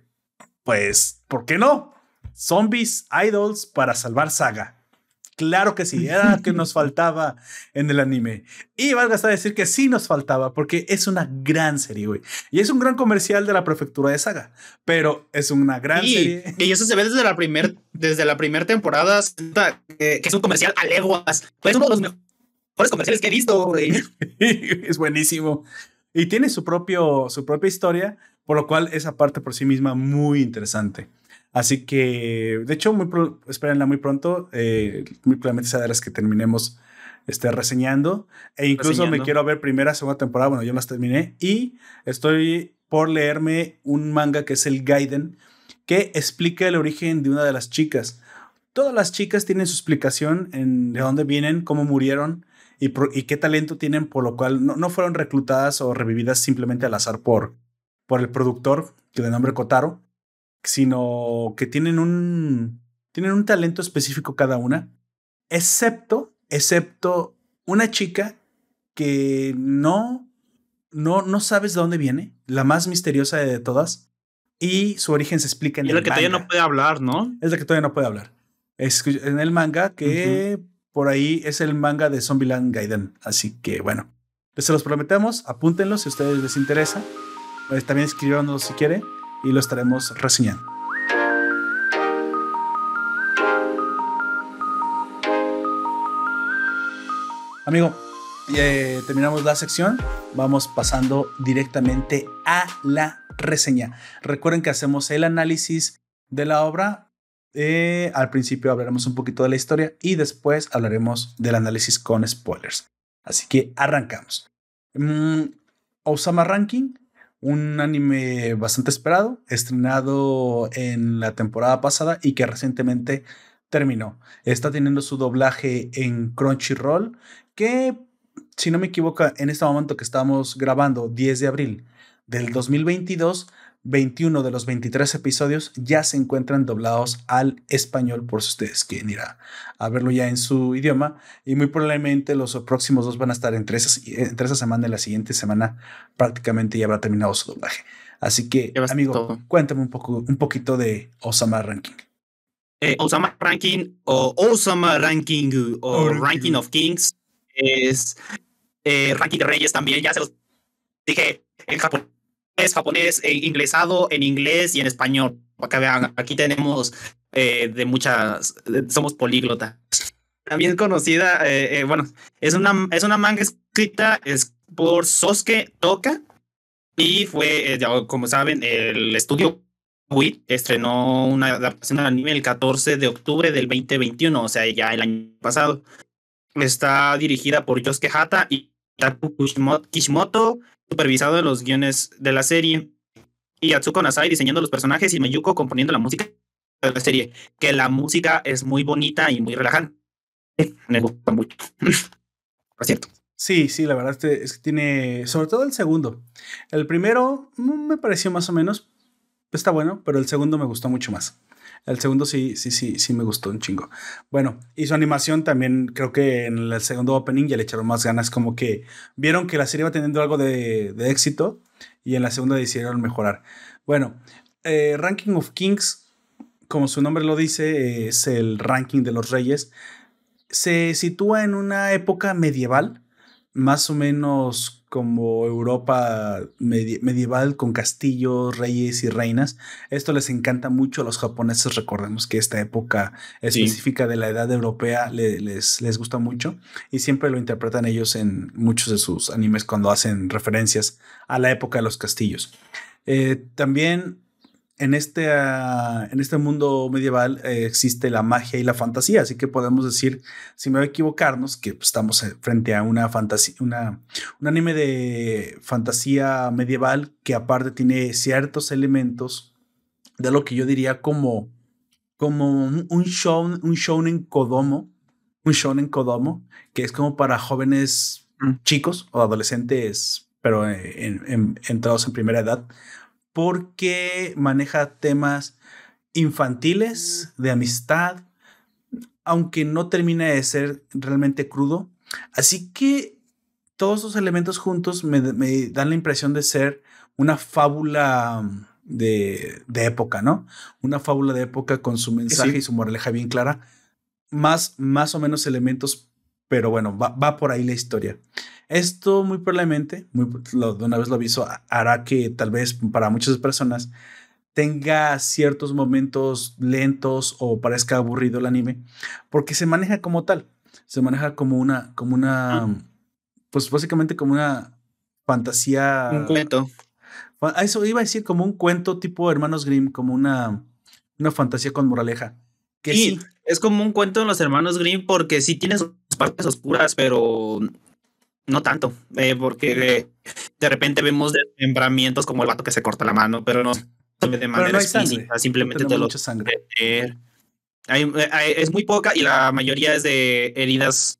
pues, ¿por qué no? Zombies, idols para salvar Saga. Claro que sí, era que nos faltaba en el anime. Y valga hasta decir que sí nos faltaba, porque es una gran serie, güey. Y es un gran comercial de la prefectura de Saga, pero es una gran serie. Y eso se ve desde la primera desde la primera temporada, que es un comercial a leguas. Es uno de los mejores comerciales que he visto, güey. es buenísimo. Y tiene su, propio, su propia historia, por lo cual esa parte por sí misma muy interesante. Así que, de hecho, muy espérenla muy pronto. Eh, muy probablemente sea de las que terminemos este, reseñando. E incluso me quiero ver primera, segunda temporada. Bueno, yo las terminé. Y estoy por leerme un manga que es el Gaiden, que explica el origen de una de las chicas. Todas las chicas tienen su explicación en de dónde vienen, cómo murieron y, y qué talento tienen, por lo cual no, no, fueron reclutadas o revividas simplemente al azar por, por el productor, que de nombre Kotaro sino que tienen un, tienen un talento específico cada una, excepto, excepto una chica que no, no, no sabes de dónde viene, la más misteriosa de todas, y su origen se explica en el la que todavía no puede hablar, ¿no? Es la que todavía no puede hablar. Es en el manga que por ahí es el manga de Zombieland Gaiden. Así que bueno, se los prometemos, apúntenlo si a ustedes les interesa. Pues también escríbanos si quieren y lo estaremos reseñando. Amigo, eh, terminamos la sección. Vamos pasando directamente a la reseña. Recuerden que hacemos el análisis de la obra. Eh, al principio hablaremos un poquito de la historia y después hablaremos del análisis con spoilers. Así que arrancamos. Mm, Osama Ranking, un anime bastante esperado, estrenado en la temporada pasada y que recientemente terminó. Está teniendo su doblaje en Crunchyroll, que si no me equivoco, en este momento que estamos grabando, 10 de abril del 2022, 21 de los 23 episodios ya se encuentran doblados al español por si ustedes quieren ir a, verlo ya en su idioma y muy probablemente los próximos dos van a estar entre, esas, entre esa semana y la siguiente semana prácticamente ya habrá terminado su doblaje. Así que, amigo, cuéntame un, poco, un poquito de Osama Ranking. Eh, Osama Ranking o Osama Ranking o Ranking of Kings es eh, Ranking de Reyes también, ya se los dije en Japón es japonés, e inglesado en inglés y en español. Que vean, aquí tenemos eh, de muchas, somos políglotas. También conocida, eh, eh, bueno, es una, es una manga escrita es por Sosuke Toka y fue, como saben, el estudio Wii estrenó una adaptación al anime el 14 de octubre del 2021, o sea, ya el año pasado. Está dirigida por Yosuke Hata y Taku Kishimoto, supervisado los guiones de la serie, y Atsuko Nasai diseñando los personajes y Meyuko componiendo la música de la serie, que la música es muy bonita y muy relajante. Me gusta mucho. Por cierto. Sí, sí, la verdad es que tiene, sobre todo el segundo. El primero mm, me pareció más o menos, está bueno, pero el segundo me gustó mucho más. El segundo sí, sí, sí, sí me gustó un chingo. Bueno, y su animación también, creo que en el segundo opening ya le echaron más ganas, como que vieron que la serie iba teniendo algo de, éxito y en la segunda decidieron mejorar. Bueno, eh, Ranking of Kings, como su nombre lo dice, es el ranking de los reyes. Se sitúa en una época medieval, más o menos como Europa medieval con castillos, reyes y reinas. Esto les encanta mucho a los japoneses. Recordemos que esta época específica de la edad europea les, les gusta mucho y siempre lo interpretan ellos en muchos de sus animes cuando hacen referencias a la época de los castillos. Eh, también en este, ah, en este mundo medieval eh, existe la magia y la fantasía, así que podemos decir, sin me equivocarnos, que pues, estamos eh, frente a una fantasía, una, un anime de fantasía medieval que aparte tiene ciertos elementos de lo que yo diría como, como un, show, un shonen kodomo, un shonen kodomo, que es como para jóvenes mm. chicos o adolescentes, pero eh, entrados en primera edad porque maneja temas infantiles, de amistad, aunque no termina de ser realmente crudo. Así que todos esos elementos juntos me, dan la impresión de ser una fábula de, época, ¿no? Una fábula de época con su mensaje y su moraleja bien clara. Más, más o menos elementos, pero bueno, va por ahí la historia. Esto muy probablemente, muy, de una vez lo aviso, hará que tal vez para muchas personas tenga ciertos momentos lentos o parezca aburrido el anime, porque se maneja como tal, se maneja como una, como una, pues básicamente como una fantasía. Un cuento. Eso iba a decir como un cuento tipo Hermanos Grimm, como una, una fantasía con moraleja. Que sí, es como un cuento de los Hermanos Grimm porque sí tiene sus partes oscuras, pero no tanto, eh, porque de repente vemos desmembramientos como el vato que se corta la mano, pero no de manera física, simplemente te lo sangre. Hay, es muy poca y la mayoría es de heridas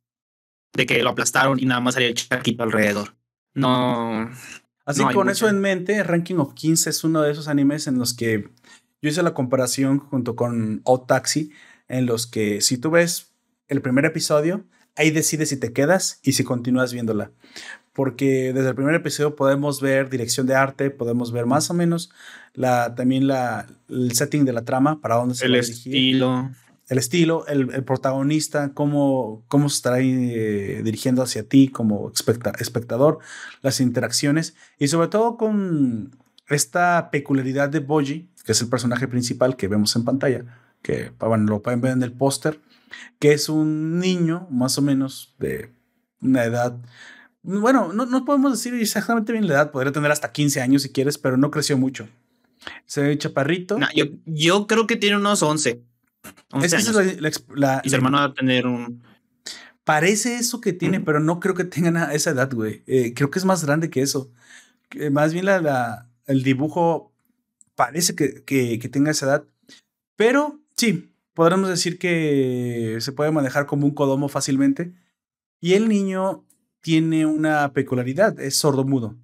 de que lo aplastaron y nada más salía el charquito alrededor. No. Así con eso en mente, Ranking of Kings es uno de esos animes en los que yo hice la comparación junto con Old Taxi, en los que si tú ves el primer episodio, ahí decides si te quedas y si continúas viéndola. Porque desde el primer episodio podemos ver dirección de arte, podemos ver más o menos la, también la, el setting de la trama, para dónde se el va a dirigir. estilo. El estilo, el, el protagonista, cómo, cómo se estará eh, dirigiendo hacia ti como espectador, las interacciones y sobre todo con esta peculiaridad de Boji, que es el personaje principal que vemos en pantalla, que bueno, lo pueden ver en el póster, que es un niño más o menos de una edad. Bueno, no, no podemos decir exactamente bien la edad, podría tener hasta 15 años si quieres, pero no creció mucho. Se ve chaparrito. yo, yo, creo que tiene unos 11. 11 años. La, y su hermano va a tener un. Parece eso que tiene, pero no creo que tenga esa edad, güey. Eh, creo que es más grande que eso. más bien la, el dibujo parece que, que, que tenga esa edad. Pero sí, podremos decir que se puede manejar como un codomo fácilmente. Y el niño tiene una peculiaridad, es sordo-mudo.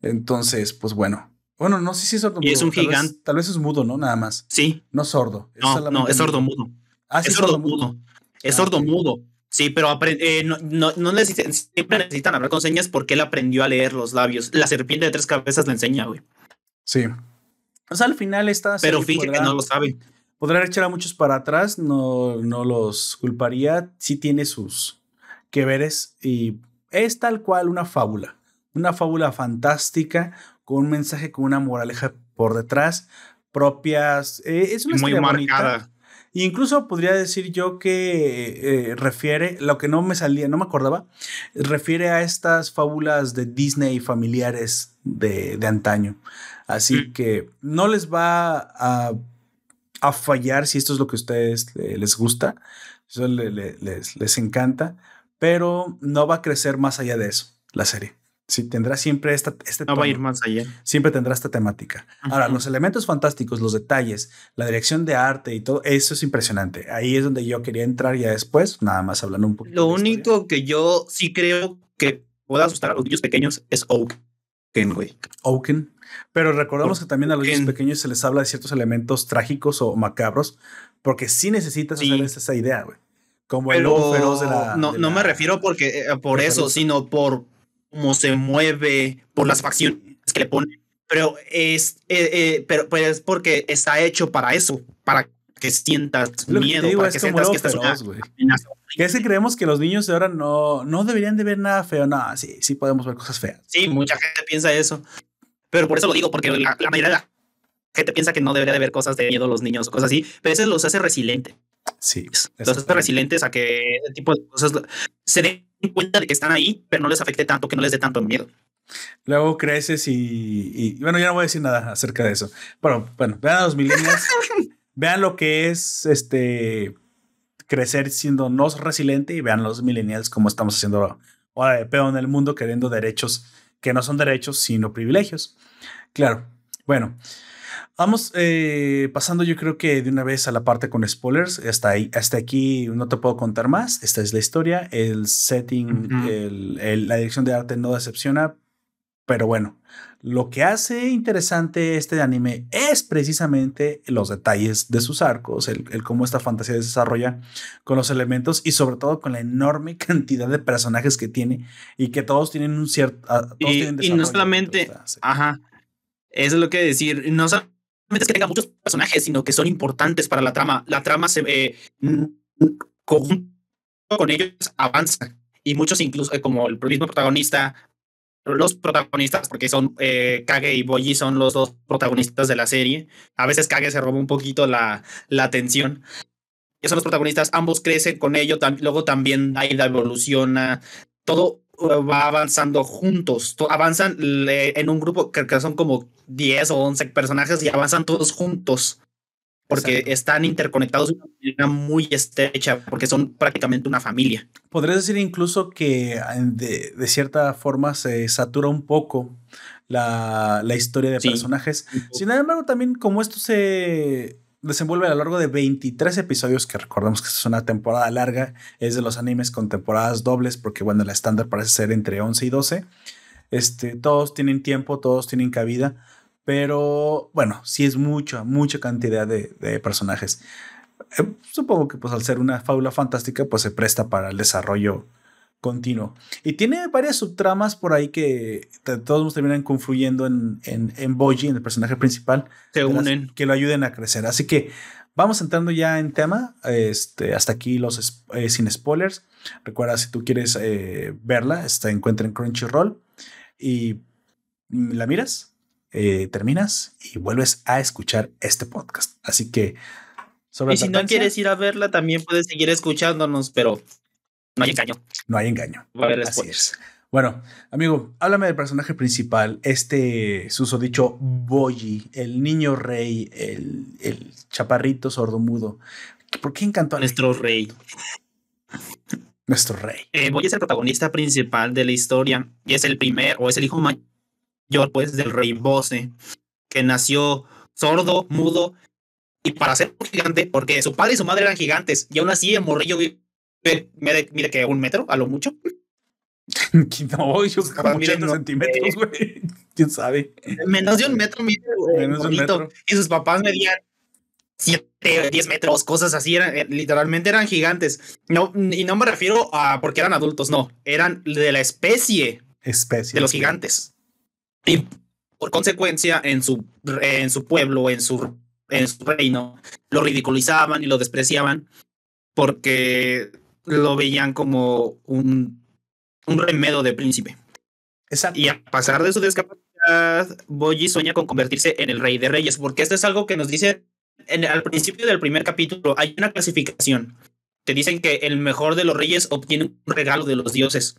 Entonces, pues bueno. Bueno, no sé si es sordo-mudo. Y es un gigante. tal vez es mudo, ¿no? Nada más. Sí. No sordo. No, no, es sordo-mudo. Ah, es sordo-mudo. Es ah, sordo-mudo. Sí, pero eh, no, no, necesitan, siempre necesitan hablar con señas porque él aprendió a leer los labios. La serpiente de tres cabezas le enseña, güey. Sí. O sea, al final está. Pero fíjate que no lo sabe podrá echar a muchos para atrás, no, no los culparía, sí tiene sus que veres y es tal cual una fábula, una fábula fantástica con un mensaje con una moraleja por detrás propias, eh, es una muy marcada. incluso podría decir yo que eh, refiere, lo que no me salía, no me acordaba, refiere a estas fábulas de Disney familiares de, de antaño. Así mm. que no les va a a fallar si esto es lo que a ustedes les gusta, eso les, les, encanta, pero no va a crecer más allá de eso, la serie. Sí, tendrá siempre esta, este No va a ir más allá. Siempre tendrá esta temática. Ahora, los elementos fantásticos, los detalles, la dirección de arte y todo, eso es impresionante. Ahí es donde yo quería entrar ya después, nada más hablando un poquito. Lo único que yo sí creo que pueda asustar a los niños pequeños es Oaken, güey. Oaken. Pero recordamos que también a los niños pequeños se les habla de ciertos elementos trágicos o macabros, porque sí necesitas sí. esa idea, güey. Como el lobo feroz de la. No, no me refiero porque, eh, por eso, sino por cómo se mueve, por las facciones que le pone. Pero es, eh, eh, pero pues porque está hecho para eso, para que sientas miedo, para que sientas que estás feroz, güey. Que es que creemos que los niños de ahora no, no deberían de ver nada feo. No, sí, sí podemos ver cosas feas. Sí, mucha gente piensa eso. Pero por eso lo digo, porque la, mayoría de la gente piensa que no debería de haber cosas de miedo a los niños o cosas así, pero eso los hace resilientes. Sí. Los hace resilientes a que ese tipo de cosas se den cuenta de que están ahí, pero no les afecte tanto, que no les dé tanto miedo. Luego creces y, bueno, ya no voy a decir nada acerca de eso. Pero bueno, vean a los millennials, vean lo que es este crecer siendo no resiliente y vean los millennials como estamos haciendo ahora de peor en el mundo queriendo derechos que no son derechos, sino privilegios. Claro. Bueno, vamos eh, pasando yo creo que de una vez a la parte con spoilers. Hasta, ahí, hasta aquí no te puedo contar más. Esta es la historia. El setting, la dirección de arte no decepciona. Pero bueno, lo que hace interesante este anime es precisamente los detalles de sus arcos, el, cómo esta fantasía se desarrolla con los elementos y sobre todo con la enorme cantidad de personajes que tiene y que todos tienen un cierto... Ah, y, no solamente... Ajá. Eso es lo que decir. No solamente es que tenga muchos personajes, sino que son importantes para la trama. La trama se ve... con, con ellos avanza. Y muchos incluso, eh, como el mismo protagonista, los protagonistas, porque son eh, Kage y Boyi, son los dos protagonistas de la serie. A veces Kage se roba un poquito la, la atención. Y son los protagonistas, ambos crecen con ello, luego también la evoluciona, todo uh, va avanzando juntos, avanzan en un grupo que son como 10 o 11 personajes y avanzan todos juntos porque están interconectados de una manera muy estrecha, porque son prácticamente una familia. Podrías decir incluso que de, de cierta forma se satura un poco la, la historia de personajes. Sin embargo, también como esto se desenvuelve a lo largo de 23 episodios, que recordemos que es una temporada larga, es de los animes con temporadas dobles, porque bueno, la estándar parece ser entre 11 y 12. Este, todos tienen tiempo, todos tienen cabida Pero bueno, sí es mucha, mucha cantidad de, personajes. Eh, supongo que pues al ser una fábula fantástica, pues se presta para el desarrollo continuo. Y tiene varias subtramas por ahí que todos terminan confluyendo en, en, en Boji, en el personaje principal. Se unen. que lo ayuden a crecer. Así que vamos entrando ya en tema. Este, hasta aquí los eh, sin spoilers. Recuerda, si tú quieres eh, verla, está encuentra en Crunchyroll y la miras, eh, terminas y vuelves a escuchar este podcast. Así que sobre y si no quieres ir a verla, también puedes seguir escuchándonos, pero no hay engaño. No hay engaño. Así es. Bueno, amigo, háblame del personaje principal, este susodicho Boyi, el niño rey, el, el chaparrito sordomudo. ¿Por qué encantó a nuestro rey? Nuestro rey. Eh, Boyi es el protagonista principal de la historia y es el primer o es el hijo mayor, pues, del rey Bose, que nació sordo, mudo y para ser un gigante, porque su padre y su madre eran gigantes y aún así el morrillo mire, que un metro a lo mucho. no, yo como 80 centímetros, güey. ¿Quién sabe? Menos de un metro, mire, Menos de un metro. Y sus papás medían 7, 10 metros, cosas así, eran, eh, literalmente eran gigantes. No, y no me refiero a porque eran adultos, no, eran de la especie, especie de los gigantes. Y por consecuencia, en su, en su pueblo, en su, en su reino, lo ridiculizaban y lo despreciaban porque lo veían como un, un remedio de príncipe. Exacto. Y a pasar de su discapacidad, Boyi sueña con convertirse en el rey de reyes, porque esto es algo que nos dice en, al principio del primer capítulo. Hay una clasificación. Te dicen que el mejor de los reyes obtiene un regalo de los dioses.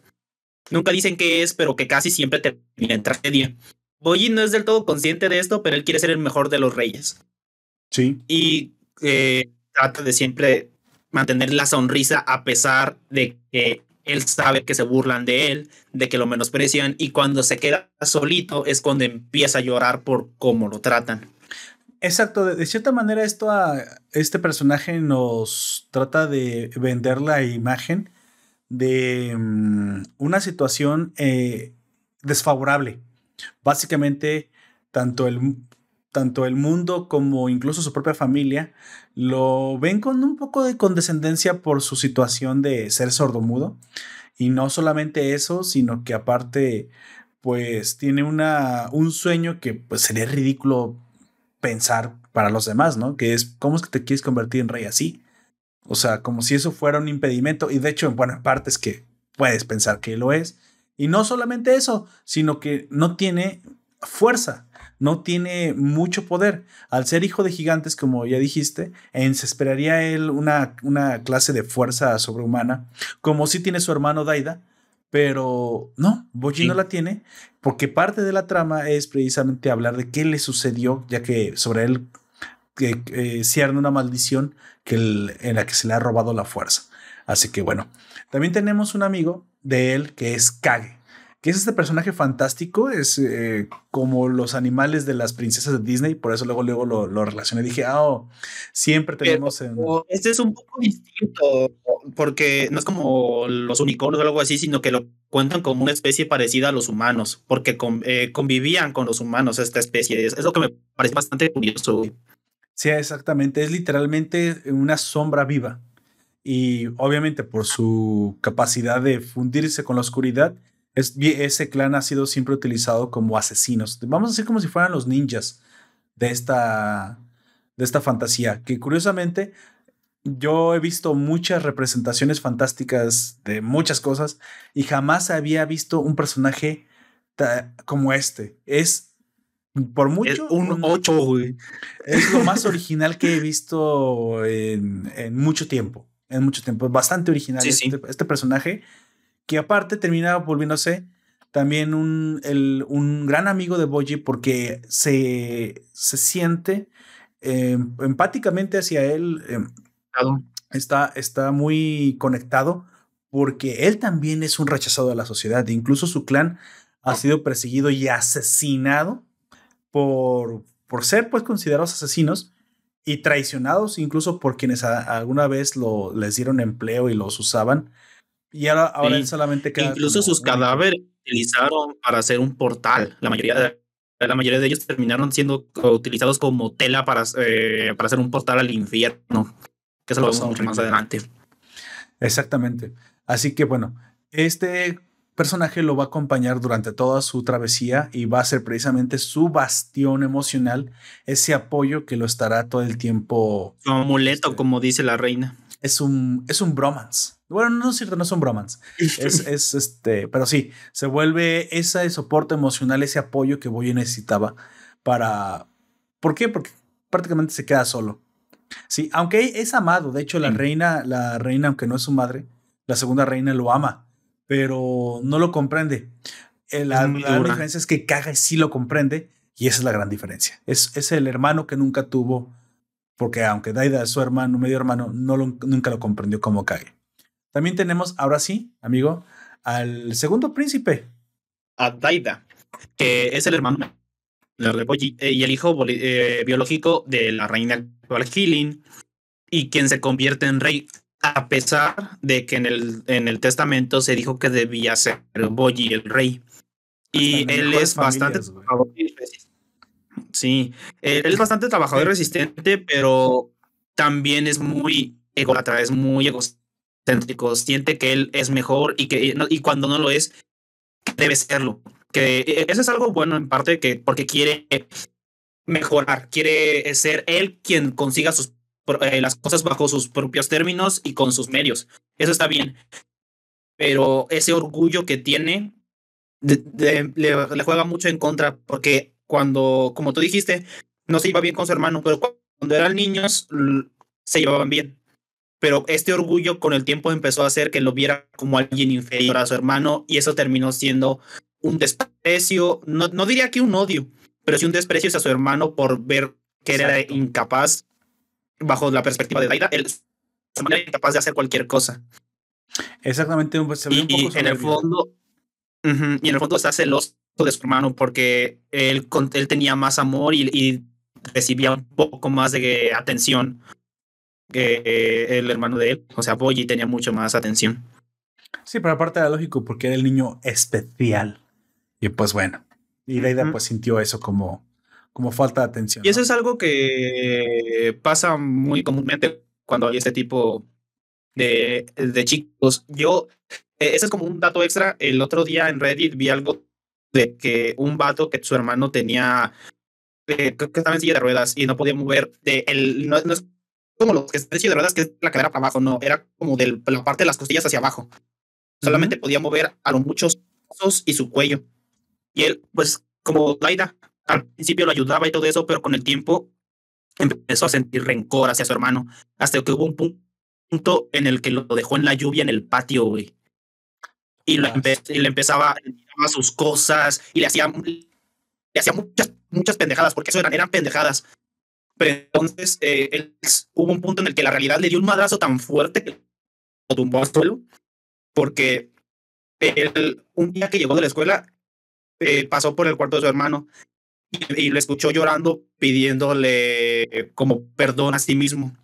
Nunca dicen qué es, pero que casi siempre termina en tragedia. Boyi no es del todo consciente de esto, pero él quiere ser el mejor de los reyes. Sí. Y eh, trata de siempre mantener la sonrisa a pesar de que él sabe que se burlan de él, de que lo menosprecian y cuando se queda solito es cuando empieza a llorar por cómo lo tratan. Exacto, de, cierta manera esto a este personaje nos trata de vender la imagen de mm, una situación eh, desfavorable. Básicamente, tanto el, tanto el mundo como incluso su propia familia lo ven con un poco de condescendencia por su situación de ser sordomudo. Y no solamente eso, sino que aparte, pues tiene una, un sueño que pues, sería ridículo pensar para los demás, ¿no? Que es, ¿cómo es que te quieres convertir en rey así? O sea, como si eso fuera un impedimento. Y de hecho, en buena parte es que puedes pensar que lo es. Y no solamente eso, sino que no tiene fuerza no tiene mucho poder. Al ser hijo de gigantes, como ya dijiste, en, se esperaría él una, una clase de fuerza sobrehumana, como sí tiene su hermano Daida, pero no, Boji no la tiene, porque parte de la trama es precisamente hablar de qué le sucedió, ya que sobre él que eh, cierne una maldición que en la que se le ha robado la fuerza. Así que bueno, también tenemos un amigo de él que es Kage que es este personaje fantástico, es eh, como los animales de las princesas de Disney, por eso luego, luego lo, lo relacioné, dije, ah, oh, siempre tenemos... en... Este es un poco distinto, porque no es como los unicornios o algo así, sino que lo cuentan como una especie parecida a los humanos, porque eh, convivían con los humanos esta especie, es, es lo que me parece bastante curioso. Sí, exactamente, es literalmente una sombra viva. Y obviamente por su capacidad de fundirse con la oscuridad, ese clan ha sido siempre utilizado como asesinos. Vamos a decir como si fueran los ninjas de esta, de esta fantasía. Que curiosamente yo he visto muchas representaciones fantásticas de muchas cosas y jamás había visto un personaje como este. Es por mucho. un 8, Es lo más original que he visto en, mucho tiempo. En mucho tiempo. Bastante original este, este personaje que aparte termina volviéndose también un, el, un gran amigo de Boji porque se, se siente eh, empáticamente hacia él. Eh, está, está muy conectado porque él también es un rechazado de la sociedad. Incluso su clan ha sido perseguido y asesinado por, por ser pues considerados asesinos y traicionados incluso por quienes alguna vez lo, les dieron empleo y los usaban y ahora, ahora él solamente queda. Incluso sus cadáveres utilizaron para hacer un portal, la mayoría de la mayoría de ellos terminaron siendo utilizados como tela para, eh, para hacer un portal al infierno, que eso lo vemos mucho más adelante. Exactamente. Así que bueno, este personaje lo va a acompañar durante toda su travesía y va a ser precisamente su bastión emocional, ese apoyo que lo estará todo el tiempo. Su amuleto, este, como dice la reina. Es un, es un bromance. Bueno, no es cierto, no son bromance. es, es, este, pero sí, se vuelve ese soporte emocional, ese apoyo que Boye necesitaba para. ¿Por qué? Porque prácticamente se queda solo. Sí, aunque es amado. De hecho, la reina, la reina, aunque no es su madre, la segunda reina lo ama pero no lo comprende. Eh, la, gran diferencia es que Kage sí lo comprende y esa es la gran diferencia. Es, es el hermano que nunca tuvo, porque aunque Daida es su hermano, medio hermano, no nunca lo comprendió como Kage. También tenemos, ahora sí, amigo, al segundo príncipe. A Daida, que es el hermano eh, y el hijo eh, biológico de la reina actual y quien se convierte en rey a pesar de que en el, en el testamento se dijo que debía ser Boyi el rey. Y él es bastante Sí, él es bastante trabajador y resistente, pero también es muy ególatra, es muy egocéntrico, siente que él es mejor y que y cuando no lo es, debe serlo. Que e, eso es algo bueno en parte que porque quiere mejorar, quiere ser él quien consiga sus eh, las cosas bajo sus propios términos y con sus medios. Eso está bien. Pero ese orgullo que tiene le, juega mucho en contra porque cuando, como tú dijiste, no se iba bien con su hermano, pero cuando eran niños se llevaban bien. Pero este orgullo con el tiempo empezó a hacer que lo viera como alguien inferior a su hermano y eso terminó siendo un desprecio, no, no diría que un odio, pero sí un desprecio hacia su hermano por ver que era incapaz bajo la perspectiva de Daida, él se manera incapaz de hacer cualquier cosa. Exactamente, un, y, en el fondo, y en el fondo está celoso de su hermano porque él, él tenía más amor y, recibía un poco más de atención que el hermano de él, o sea, Boyi tenía mucho más atención. Sí, pero aparte era lógico porque era el niño especial. Y pues bueno, y Daida pues sintió eso como, como falta de atención. Y eso es algo que pasa muy comúnmente cuando hay este tipo de, de chicos. Yo, e, ese es como un dato extra. El otro día en Reddit vi algo de que un vato que su hermano tenía, eh, que estaba en silla de ruedas y no podía mover, de el, no, es como los que están en silla de ruedas, que es la cadera para abajo, no, era como de la parte de las costillas hacia abajo. Solamente podía mover a los muchos y su cuello. Y él, pues, como Laida, al principio lo ayudaba y todo eso, pero con el tiempo empezó a sentir rencor hacia su hermano, hasta que hubo un punto en el que lo dejó en la lluvia en el patio, güey. Y, le empezaba a sus cosas y le hacía, le hacía muchas, muchas pendejadas, porque eso eran, eran pendejadas. Pero entonces eh, hubo un punto en el que la realidad le dio un madrazo tan fuerte que lo tumbó al suelo, porque él, un día que llegó de la escuela, eh, pasó por el cuarto de su hermano y, lo escuchó llorando pidiéndole como perdón a sí mismo,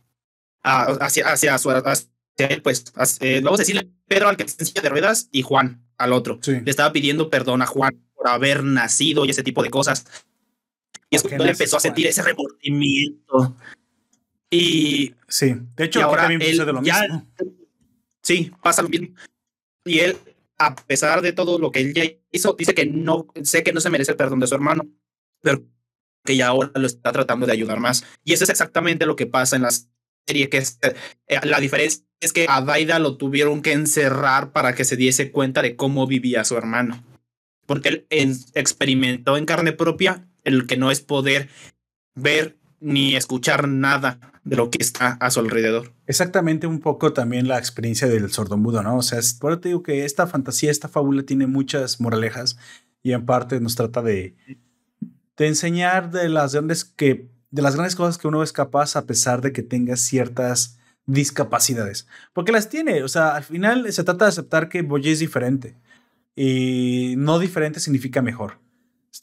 hacia, hacia, su, hacia él, pues, eh, vamos a decirle Pedro al que está en silla de ruedas y Juan al otro. Le estaba pidiendo perdón a Juan por haber nacido y ese tipo de cosas. Y es cuando él empezó a sentir ese remordimiento. Y. Sí, de hecho, ahora también él de lo mismo. Sí, pasa lo mismo. Y él, a pesar de todo lo que él ya hizo, dice que no, sé que no se merece el perdón de su hermano, pero que ya ahora lo está tratando de ayudar más. Y eso es exactamente lo que pasa en la serie, que es, eh, la diferencia es que a Daida lo tuvieron que encerrar para que se diese cuenta de cómo vivía su hermano. Porque él experimentó en carne propia el que no es poder ver ni escuchar nada de lo que está a su alrededor. Exactamente un poco también la experiencia del sordomudo, ¿no? O sea, por eso te digo que esta fantasía, esta fábula tiene muchas moralejas y en parte nos trata de de enseñar de las grandes que de las grandes cosas que uno es capaz a pesar de que tenga ciertas discapacidades. Porque las tiene, o sea, al final se trata de aceptar que Boye es diferente. Y no diferente significa mejor.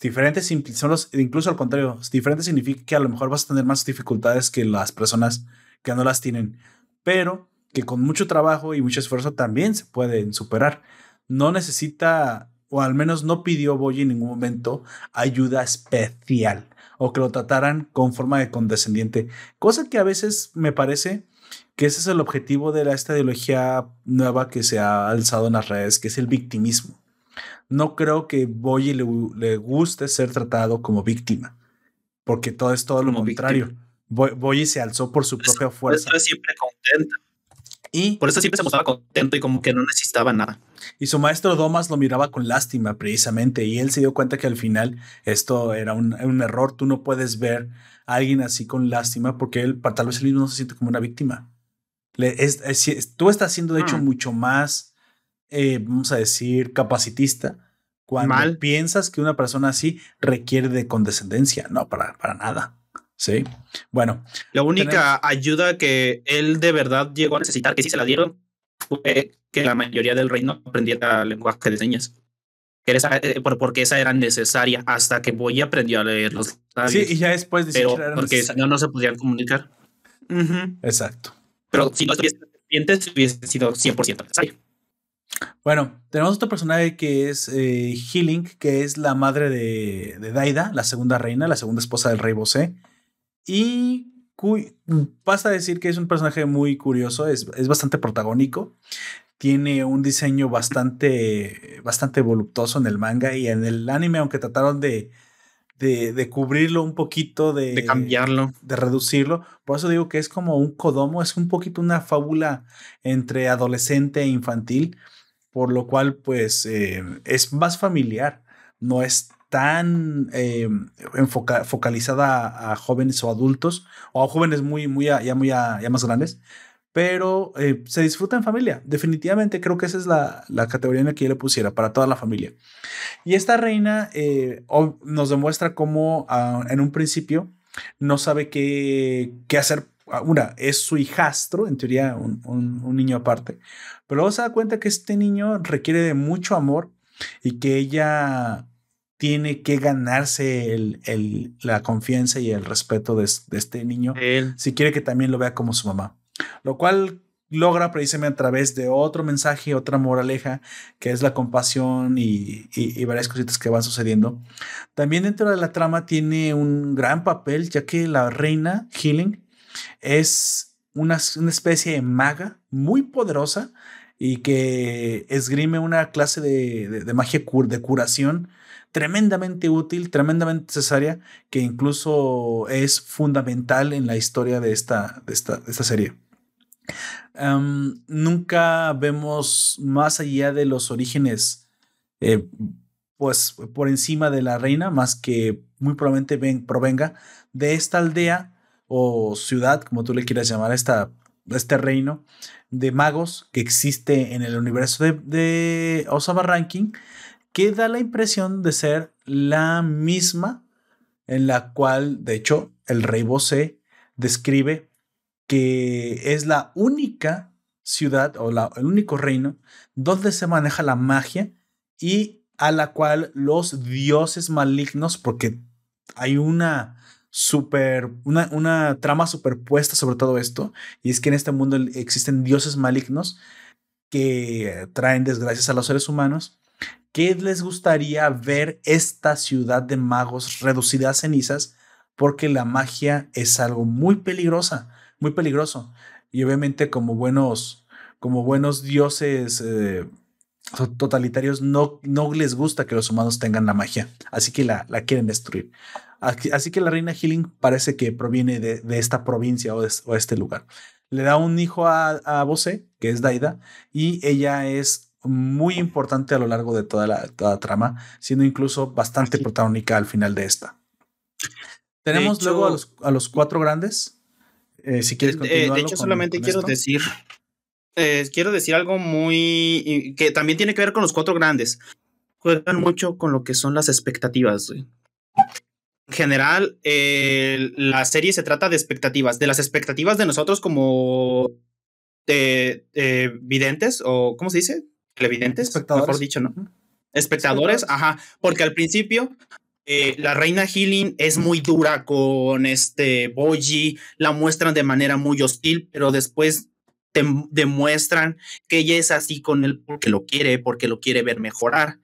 diferente son los, incluso al contrario, diferente significa que a lo mejor vas a tener más dificultades que las personas que no las tienen. Pero que con mucho trabajo y mucho esfuerzo también se pueden superar. No necesita o al menos no pidió Boyi en ningún momento ayuda especial o que lo trataran con forma de condescendiente, cosa que a veces me parece que ese es el objetivo de esta ideología nueva que se ha alzado en las redes, que es el victimismo. No creo que Boyi le, le guste ser tratado como víctima, porque todo es todo lo contrario. Boyi se alzó por su propia fuerza. Por eso siempre contento. Y por eso siempre se mostraba contento y como que no necesitaba nada. Y su maestro Domas lo miraba con lástima, precisamente, y él se dio cuenta que al final esto era un, un error. Tú no puedes ver a alguien así con lástima porque él, tal vez él mismo no se siente como una víctima. Le, es, tú estás siendo, de hecho, mm. mucho más, eh, vamos a decir, capacitista cuando piensas que una persona así requiere de condescendencia. No, para, para nada. Sí. Bueno. La única ayuda que él de verdad llegó a necesitar, que sí se la dieron, fue que la mayoría del reino aprendiera lenguaje de señas. Eh, porque esa era necesaria hasta que Boy aprendió a leer los Sí, y ya después de porque si no, no se podían comunicar. Exacto. Pero si no estuviese hubiese sido 100% necesario. Bueno, tenemos otro personaje que es eh, Healing, que es la madre de, de, Daida, la segunda reina, la segunda esposa del rey Bosé. Y pasa a decir que es un personaje muy curioso, es, es, bastante protagónico. Tiene un diseño bastante, bastante voluptuoso en el manga y en el anime, aunque trataron de, de, cubrirlo un poquito, de, de, cambiarlo, de reducirlo. Por eso digo que es como un codomo, es un poquito una fábula entre adolescente e infantil, por lo cual pues eh, es más familiar, no es tan eh, focalizada a, jóvenes o adultos, o a jóvenes muy, muy, ya, muy ya más grandes, pero eh, se disfruta en familia. Definitivamente creo que esa es la, categoría en la que yo le pusiera para toda la familia. Y esta reina eh, nos demuestra cómo ah, en un principio no sabe qué, qué hacer. Ah, una, es su hijastro, en teoría un, niño aparte, pero luego se da cuenta que este niño requiere de mucho amor y que ella tiene que ganarse el, la confianza y el respeto de, este niño si quiere que también lo vea como su mamá lo cual logra precisamente a través de otro mensaje, otra moraleja, que es la compasión y, varias cositas que van sucediendo. También dentro de la trama tiene un gran papel, ya que la reina Healing es una, especie de maga muy poderosa y que esgrime una clase de, magia de curación tremendamente útil, tremendamente necesaria, que incluso es fundamental en la historia de esta, de esta, de esta serie. nunca vemos más allá de los orígenes, eh, pues por encima de la reina, más que muy probablemente ven, provenga de esta aldea o ciudad, como tú le quieras llamar, esta, este reino de magos que existe en el universo de, de Osama Ranking que da la impresión de ser la misma en la cual, de hecho, el rey Bosé describe que es la única ciudad o el único reino donde se maneja la magia y a la cual los dioses malignos, porque hay una super, una, una trama superpuesta sobre todo esto, y es que en este mundo existen dioses malignos que traen desgracias a los seres humanos ¿Qué les gustaría ver esta ciudad de magos reducida a cenizas? Porque la magia es algo muy peligrosa, muy peligroso. Y obviamente como buenos, como buenos dioses eh, totalitarios no, no les gusta que los humanos tengan la magia, así que la, la quieren destruir. Así que la reina Healing parece que proviene de, esta provincia o de, este lugar. Le da un hijo a, a Bose, que es Daida, y ella es muy importante a lo largo de toda la, trama, siendo incluso bastante protagónica al final de esta. Tenemos luego a los, cuatro grandes. Eh, si quieres continuar. De, hecho, solamente quiero decir. Eh, quiero decir algo muy. que también tiene que ver con los cuatro grandes. Juegan mucho con lo que son las expectativas. En general, la serie se trata de expectativas, de las expectativas de nosotros como de, videntes, o ¿cómo se dice? Televidentes, Espectadores. mejor dicho, ¿no? Espectadores, ajá, porque al principio eh, la reina Healing es muy dura con este Boji, la muestran de manera muy hostil, pero después te demuestran que ella es así con él porque lo quiere, porque lo quiere ver mejorar.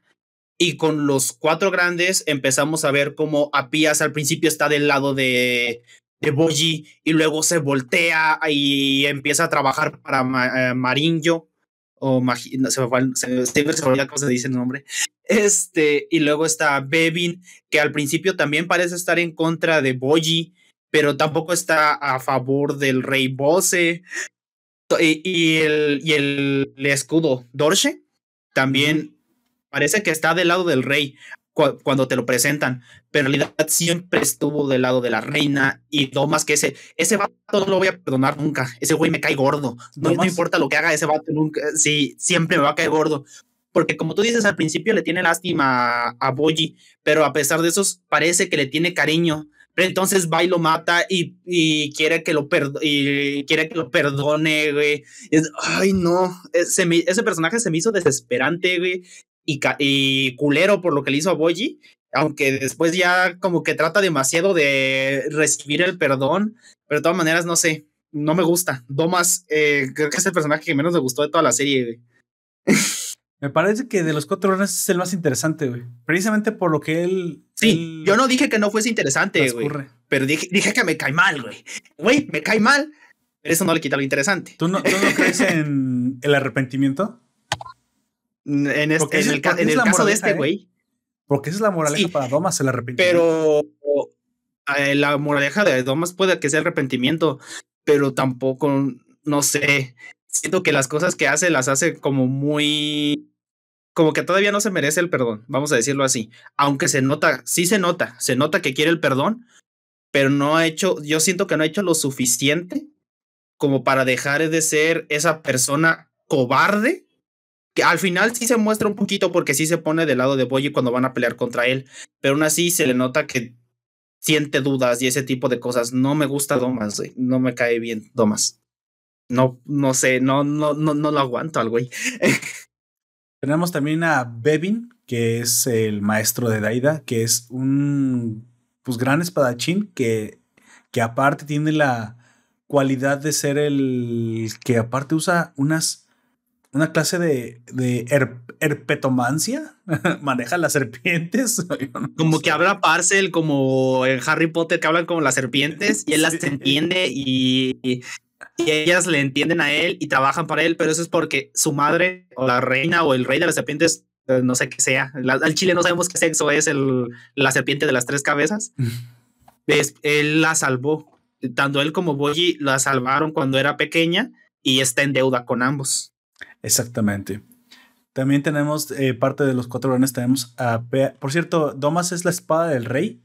Y con los cuatro grandes empezamos a ver cómo Apías al principio está del lado de, de Boji y luego se voltea y empieza a trabajar para eh, Marinjo o no, se me se, se, olvida cómo se dice el nombre. Este, y luego está Bevin, que al principio también parece estar en contra de Boji, pero tampoco está a favor del rey Bose. Y, el, y el, escudo Dorche también parece que está del lado del rey cuando te lo presentan, pero en realidad siempre estuvo del lado de la reina y no más que ese, ese vato no lo voy a perdonar nunca, ese güey me cae gordo, no, no importa lo que haga ese vato nunca, sí, siempre me va a caer gordo, porque como tú dices al principio le tiene lástima a, Boji, pero a pesar de eso parece que le tiene cariño, pero entonces va y lo mata y, y quiere que lo y quiere que lo perdone, güey. ay, no, ese, ese personaje se me hizo desesperante, güey y, culero por lo que le hizo a Boji, aunque después ya como que trata demasiado de recibir el perdón, pero de todas maneras no sé, no me gusta. Domas, eh, creo que es el personaje que menos me gustó de toda la serie, Me parece que de los cuatro rones es el más interesante, güey. Precisamente por lo que él. Sí, yo no dije que no fuese interesante, güey. Pero dije, dije que me cae mal, güey. Güey, me cae mal. Pero eso no le quita lo interesante. ¿Tú no, ¿tú no crees en el arrepentimiento? En, este, en el, caso de este ¿eh? güey. Porque esa es la moraleja para Domas, el arrepentimiento. Pero eh, la moraleja de Domas puede que sea arrepentimiento, pero tampoco, no sé. Siento que las cosas que hace las hace como muy. Como que todavía no se merece el perdón, vamos a decirlo así. Aunque se nota, sí se nota, se nota que quiere el perdón, pero no ha hecho, yo siento que no ha hecho lo suficiente como para dejar de ser esa persona cobarde que al final sí se muestra un poquito porque sí se pone del lado de Boyi cuando van a pelear contra él, pero aún así se le nota que siente dudas y ese tipo de cosas. No me gusta Domas, no me cae bien Domas. No, no sé, no, no, no, no lo aguanto al güey. Tenemos también a Bevin, que es el maestro de Daida, que es un pues, gran espadachín que, que aparte tiene la cualidad de ser el que aparte usa unas una clase de, de herpetomancia, maneja las serpientes. como que habla Parcel, como en Harry Potter, que hablan como las serpientes y él las entiende y, y, ellas le entienden a él y trabajan para él, pero eso es porque su madre o la reina o el rey de las serpientes, eh, no sé qué sea, al chile no sabemos qué sexo es el, la serpiente de las tres cabezas. él la salvó. Tanto él como Boyi la salvaron cuando era pequeña y está en deuda con ambos. Exactamente. También tenemos eh, parte de los cuatro varones. Tenemos a. Por cierto, Domas es la espada del rey.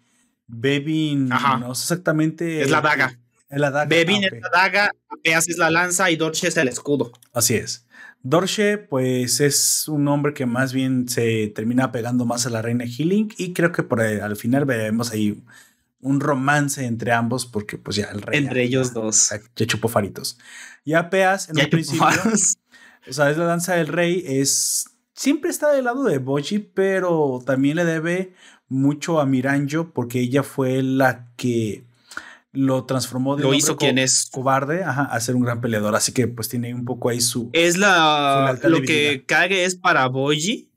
Bevin, no sé exactamente. Es la daga. Es la daga. Bevin ah, es la daga, Apeas es la lanza y Dorche es el escudo. Así es. Dorche, pues es un hombre que más bien se termina pegando más a la reina Healing. Y creo que por al final veremos ahí un romance entre ambos, porque pues ya el rey. Entre ellos dos. Ya chupó faritos. Y Apeas en el principio. O sea, es la danza del rey, es... Siempre está del lado de Boji, pero también le debe mucho a Miranjo porque ella fue la que lo transformó de lo hizo quien es cobarde a ser un gran peleador. Así que pues tiene un poco ahí su. Es la. lo que cague es para Boji.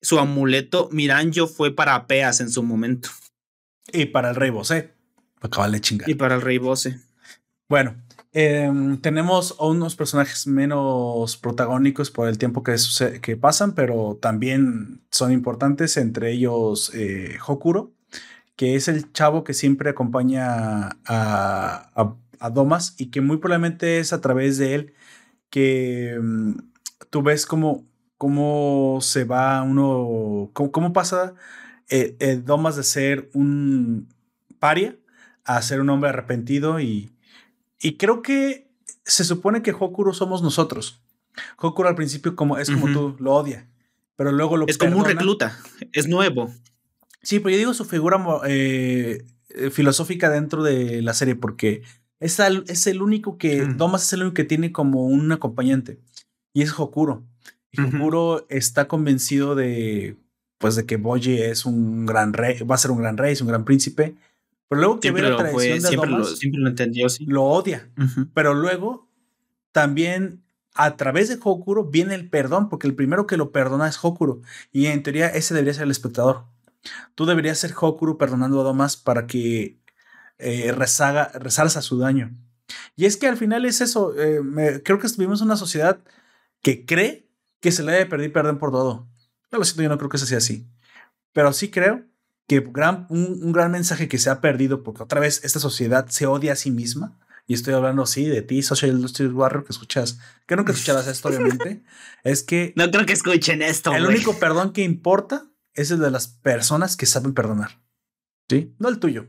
Su amuleto Miranjo fue para Peas en su momento. Y para el rey Bose. Para de chingar. Y para el rey Bose. Bueno, Em, tenemos unos personajes menos protagónicos por el tiempo que, que pasan, pero también son importantes, entre ellos eh, Hokuro, que es el chavo que siempre acompaña a, a, Domas y que muy probablemente es a través de él que mm, tú ves cómo, cómo se va uno, cómo, pasa eh, eh, Domas de ser un paria a ser un hombre arrepentido y y creo que se supone que Hokuro somos nosotros. Hokuro al principio como, es como tú, lo odia, pero luego lo Es como un recluta, es nuevo. Sí, pero yo digo su figura eh, filosófica dentro de la serie porque es, es el único que, mm. Domas es el único que tiene como un acompañante y es Hokuro. Y Hokuro está convencido de, pues, de que Boji es un gran rey, va a ser un gran rey, es un gran príncipe pero luego que ve la tradición de siempre, lo, siempre lo entendió, sí. Lo odia. Pero luego también a través de Hokuro viene el perdón, porque el primero que lo perdona es Hokuro. Y en teoría ese debería ser el espectador. Tú deberías ser Hokuro perdonando a Domas para que eh, rezaga, resalza su daño. Y es que al final es eso. Eh, creo que vivimos una sociedad que cree que se le debe pedir perdón por todo. Yo lo siento, yo no creo que eso sea así. Pero sí creo que gran, un, gran mensaje que se ha perdido porque otra vez esta sociedad se odia a sí misma. Y estoy hablando, sí, de ti, Social Justice Warrior, que escuchas, que nunca escucharás esto, obviamente. es que. No creo que escuchen esto. El único perdón que importa es el de las personas que saben perdonar. ¿Sí? No el tuyo.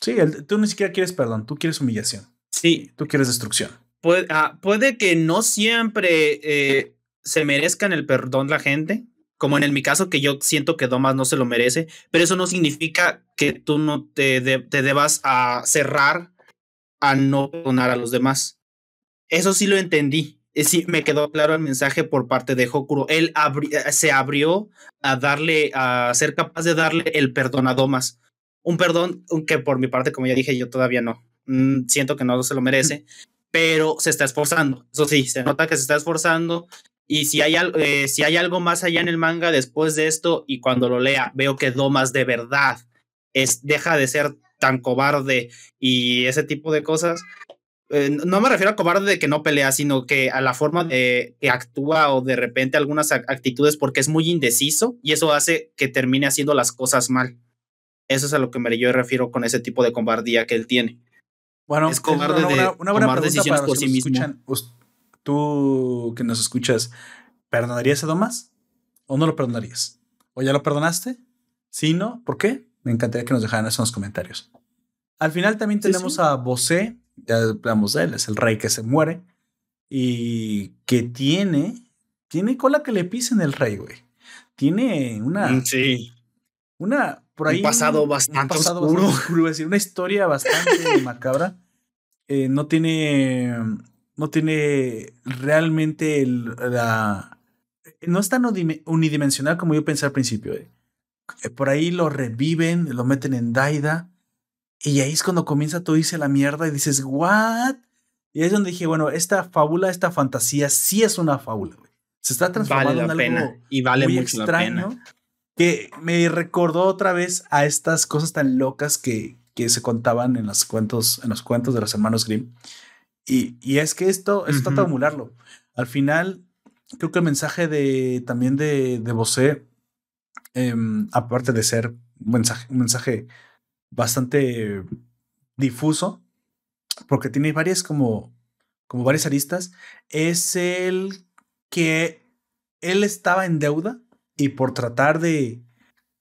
Sí, tú ni siquiera quieres perdón, tú quieres humillación. Sí. Tú quieres destrucción. Puede, ah, puede que no siempre eh, se merezcan el perdón la gente, como en el, mi caso que yo siento que Domas no se lo merece, pero eso no significa que tú no te, te debas a cerrar a no perdonar a los demás. Eso sí lo entendí. Sí, me quedó claro el mensaje por parte de Hokuro. Él eh, se abrió a darle, a ser capaz de darle el perdón a Domas. Un perdón que por mi parte, como ya dije, yo todavía no. Mm, siento que no se lo merece, pero se está esforzando. Eso sí, se nota que se está esforzando. Y si hay, eh, si hay algo más allá en el manga después de esto, y cuando lo lea, veo que Domas de verdad es, deja de ser tan cobarde y ese tipo de cosas, eh, no me refiero a cobarde de que no pelea, sino que a la forma de que actúa o de repente algunas actitudes porque es muy indeciso y eso hace que termine haciendo las cosas mal. Eso es a lo que me, yo refiero con ese tipo de cobardía que él tiene. Bueno, es cobarde una, de una buena tomar decisiones por sí mismo. Tú que nos escuchas, ¿perdonarías a Domas? ¿O no lo perdonarías? ¿O ya lo perdonaste? Si no, ¿por qué? Me encantaría que nos dejaran eso en los comentarios. Al final también tenemos a Bosé, ya hablamos de él, es el rey que se muere y que tiene, tiene cola que le pisen el rey, güey. Tiene una, mm, sí. una, por ahí. Un pasado bastante oscuro. una historia bastante macabra. Eh, no tiene, no tiene realmente la, no es tan unidimensional como yo pensé al principio. Eh. Eh, por ahí lo reviven, lo meten en Daida y ahí es cuando comienza todo dice la mierda y dices, ¿what? Y ahí es donde dije, bueno, esta fábula, esta fantasía sí es una fábula. Se está transformando en algo y vale muy mucho extraño. La pena. Que me recordó otra vez a estas cosas tan locas que, que se contaban en los cuentos, en los cuentos de los hermanos Grimm. Y, y es que esto, esto trata de emularlo. Al final, creo que el mensaje de también de, de Bosé, em, aparte de ser un mensaje, un mensaje bastante difuso, porque tiene varias como, como varias aristas, es el que él estaba en deuda y por tratar de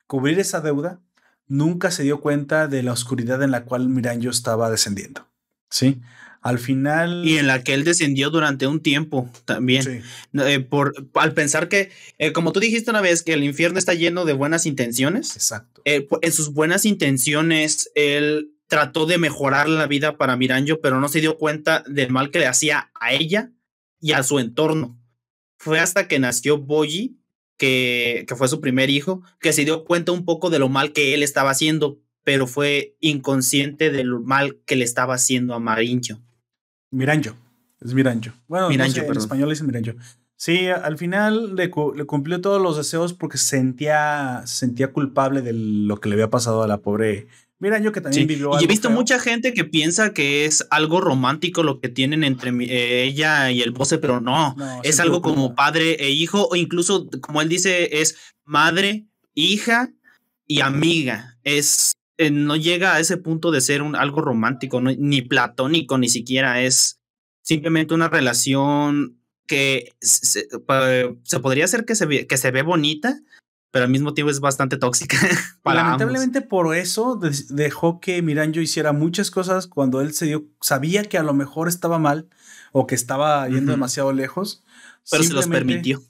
cubrir esa deuda, nunca se dio cuenta de la oscuridad en la cual Miranjo estaba descendiendo. ¿Sí? Al final. Y en la que él descendió durante un tiempo también. Eh, por, al pensar que, eh, como tú dijiste una vez, que el infierno está lleno de buenas intenciones. Exacto. Eh, en sus buenas intenciones, él trató de mejorar la vida para Miranjo, pero no se dio cuenta del mal que le hacía a ella y a su entorno. Fue hasta que nació Boyi, que, que fue su primer hijo, que se dio cuenta un poco de lo mal que él estaba haciendo, pero fue inconsciente del mal que le estaba haciendo a Marincho. Miranjo. Es Miranjo. Bueno, en español es Miranjo. Sí, al final le, cumplió todos los deseos porque sentía, sentía culpable de lo que le había pasado a la pobre Miranjo, que también vivió. Y he visto mucha gente que piensa que es algo romántico lo que tienen entre eh, ella y el Bose, pero no. es algo como padre e hijo, o incluso, como él dice, es madre, hija y amiga. Es eh, no llega a ese punto de ser un, algo romántico, ni platónico, ni siquiera es simplemente una relación que se, podría hacer que se, ve, que se ve bonita, pero al mismo tiempo es bastante tóxica. Lamentablemente por eso dejó que Miranjo hiciera muchas cosas cuando él se dio, sabía que a lo mejor estaba mal o que estaba yendo demasiado lejos. Pero se los permitió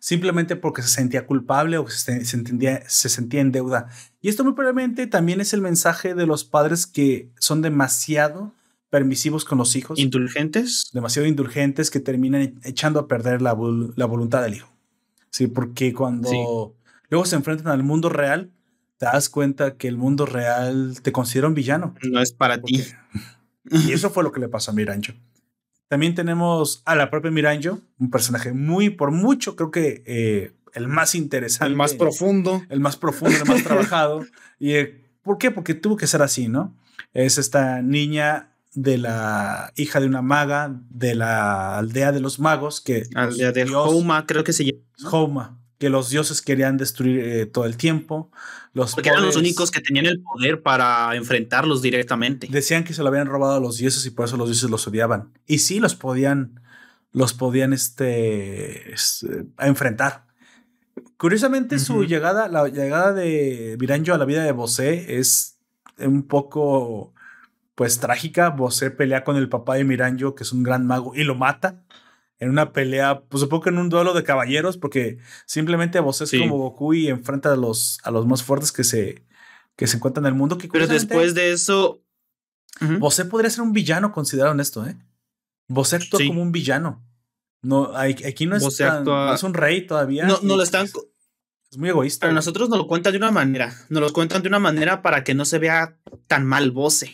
simplemente porque se sentía culpable o se, se, se sentía en deuda. Y esto muy probablemente también es el mensaje de los padres que son demasiado permisivos con los hijos. Indulgentes. Demasiado indulgentes que terminan echando a perder la, la voluntad del hijo. Sí, porque cuando luego se enfrentan al mundo real, te das cuenta que el mundo real te considera un villano. No es para ti. y eso fue lo que le pasó a Mirancho. También tenemos a la propia Miranjo, un personaje muy, por mucho, creo que eh, el más interesante. El más profundo. El más profundo, el más trabajado. ¿Y eh, por qué? Porque tuvo que ser así, ¿no? Es esta niña de la hija de una maga de la aldea de los magos que aldea de Houma creo que se llama Houma que los dioses querían destruir eh, todo el tiempo los porque eran los únicos que tenían el poder para enfrentarlos directamente. Decían que se lo habían robado a los dioses y por eso los dioses los odiaban. Y sí los podían los podían este, enfrentar. Curiosamente su llegada la llegada de Miranjo a la vida de Bosé es un poco pues trágica. Bosé pelea con el papá de Miranjo, que es un gran mago, y lo mata en una pelea, pues supongo que en un duelo de caballeros, porque simplemente Bosé es como Goku y enfrenta a los, a los más fuertes que se, que se encuentran en el mundo. Que Pero después de eso. Bosé podría ser un villano considerado en esto, ¿eh? Bosé actúa como un villano. No, aquí no es, es un rey todavía. No, no lo están. Es muy egoísta. Pero nosotros nos lo cuentan de una manera. Nos lo cuentan de una manera para que no se vea tan mal Bose.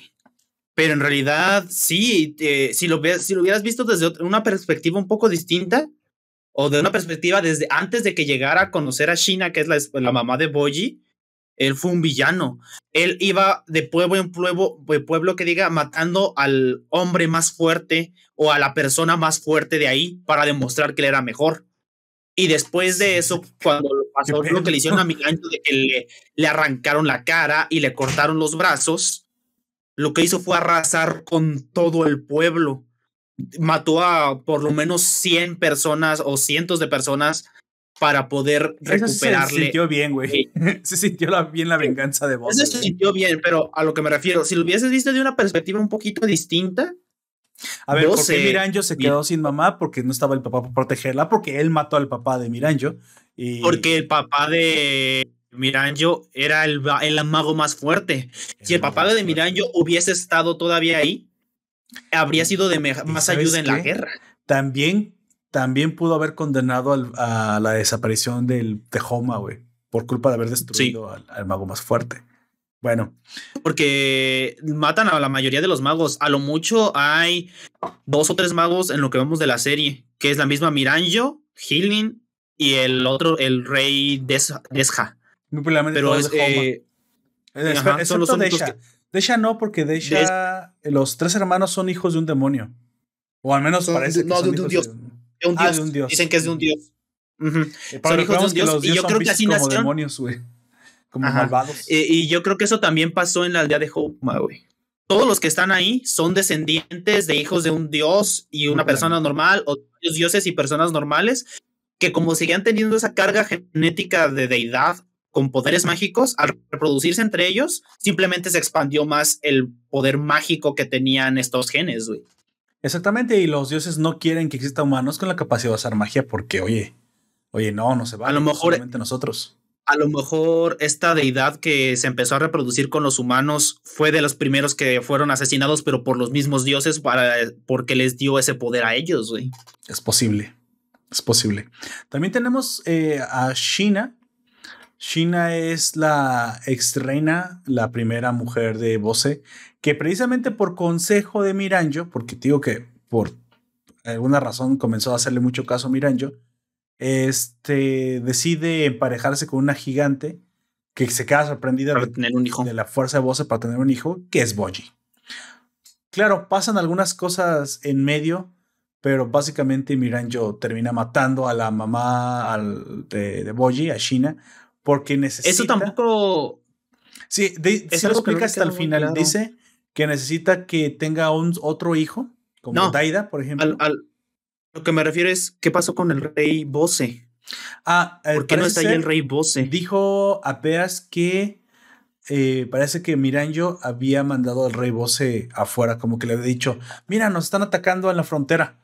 Pero en realidad, sí, eh, si, lo si lo hubieras visto desde una perspectiva un poco distinta, o de una perspectiva desde antes de que llegara a conocer a Shina, que es la, la mamá de Boji, él fue un villano. Él iba de pueblo en pueblo, de pueblo que diga, matando al hombre más fuerte o a la persona más fuerte de ahí para demostrar que él era mejor. Y después de eso, cuando pasó lo que le hicieron a Migancho de que le, le arrancaron la cara y le cortaron los brazos, lo que hizo fue arrasar con todo el pueblo. Mató a por lo menos 100 personas o cientos de personas para poder recuperarle. se sintió bien, güey. se sintió bien la venganza de vos. se sintió bien, pero a lo que me refiero, si lo hubieses visto de una perspectiva un poquito distinta. A ver, ¿por qué Miranjo se quedó sin mamá? Porque no estaba el papá para protegerla, porque él mató al papá de Miranjo. Y... Porque el papá de Miranjo era el, el mago más fuerte. Si el papá de Miranjo hubiese estado todavía ahí, habría sido de más ayuda en la guerra. También, también pudo haber condenado a la desaparición del Tejoma, güey, por culpa de haber destruido al, mago más fuerte. Bueno. Porque matan a la mayoría de los magos. A lo mucho hay dos o tres magos en lo que vemos de la serie, que es la misma Miranjo, Healing y el otro, el rey Desha. Muy pero es, eh, eh son los Desha. no, porque Desha, los tres hermanos son hijos de un demonio. O al menos parece que no, son de, un dios. De, un ah, dios. de un dios. Dicen que es de un dios. Son hijos de un dios. Y yo creo que así como demonios, güey. Como malvados. Eh, y yo creo que eso también pasó en la aldea de Houma, güey. Todos los que están ahí son descendientes de hijos de un dios y una persona normal, o dioses y personas normales, que como seguían teniendo esa carga genética de deidad con poderes mágicos, al reproducirse entre ellos, simplemente se expandió más el poder mágico que tenían estos genes, güey. Exactamente, y los dioses no quieren que exista humanos con la capacidad de usar magia porque, oye, oye, no, no se va. A lo mejor solamente nosotros. A lo mejor esta deidad que se empezó a reproducir con los humanos fue de los primeros que fueron asesinados, pero por los mismos dioses para, porque les dio ese poder a ellos, güey. Es posible, es posible. También tenemos eh, a Shina, Shina es la ex reina, la primera mujer de Bose, que precisamente por consejo de Miranjo, porque digo que por alguna razón comenzó a hacerle mucho caso a Miranjo, este, decide emparejarse con una gigante que se queda sorprendida de, tener un hijo. de la fuerza de Bose para tener un hijo, que es Boji. Claro, pasan algunas cosas en medio, pero básicamente Miranjo termina matando a la mamá de, de Boji, a Shina, porque necesita. Eso tampoco. Sí, se lo explica hasta el final. Dice que necesita que tenga un otro hijo, como Daida, por ejemplo. lo que me refiero es qué pasó con el rey Bose. Ah, ¿por qué no está ahí el rey Bose? Dijo apenas que eh, parece que Miranjo había mandado al rey Bose afuera, como que le había dicho: Mira, nos están atacando en la frontera.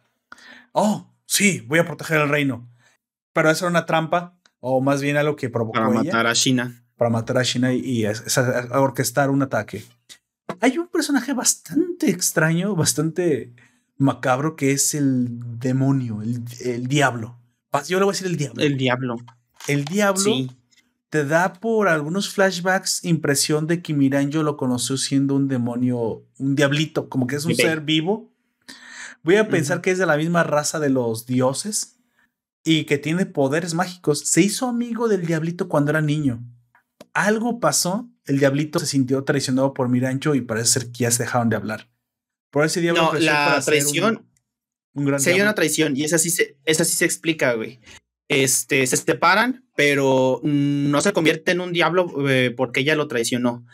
Oh, sí, voy a proteger el reino. Pero eso era una trampa o más bien algo que provocó para matar a China. Para matar a China y, orquestar un ataque. Hay un personaje bastante extraño, bastante macabro, que es el demonio, el, diablo. Yo le voy a decir el diablo. El diablo. El diablo te da por algunos flashbacks impresión de que Miranjo lo conoció siendo un demonio, un diablito, como que es un ser vivo. voy a pensar que es de la misma raza de los dioses y que tiene poderes mágicos. Se hizo amigo del diablito cuando era niño. Algo pasó, el diablito se sintió traicionado por Mirancho y parece ser que ya se dejaron de hablar. Por ese diablo. No, la traición. Un, gran sería una traición y esa sí se, esa sí se explica, güey. Este, se separan, pero no se convierte en un diablo eh, porque ella lo traicionó.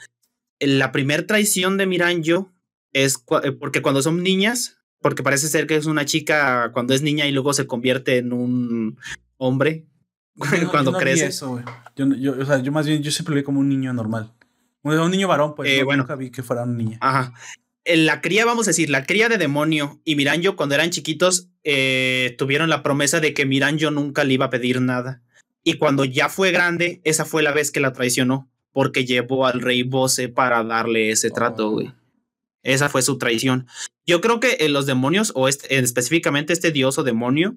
La primera traición de Miranjo es eh, porque cuando son niñas, porque parece ser que es una chica cuando es niña y luego se convierte en un hombre cuando crece. Eso, yo, yo, o sea, yo más bien, yo siempre lo vi como un niño normal. Un niño varón, pues eh, bueno, nunca vi que fuera una niña. Ajá. La cría, vamos a decir, la cría de demonio y Miranjo cuando eran chiquitos eh, tuvieron la promesa de que Miranjo nunca le iba a pedir nada. Y cuando ya fue grande, esa fue la vez que la traicionó, porque llevó al rey Bose para darle ese trato, oh. Esa fue su traición. Yo creo que en los demonios, o este, específicamente este dios o demonio,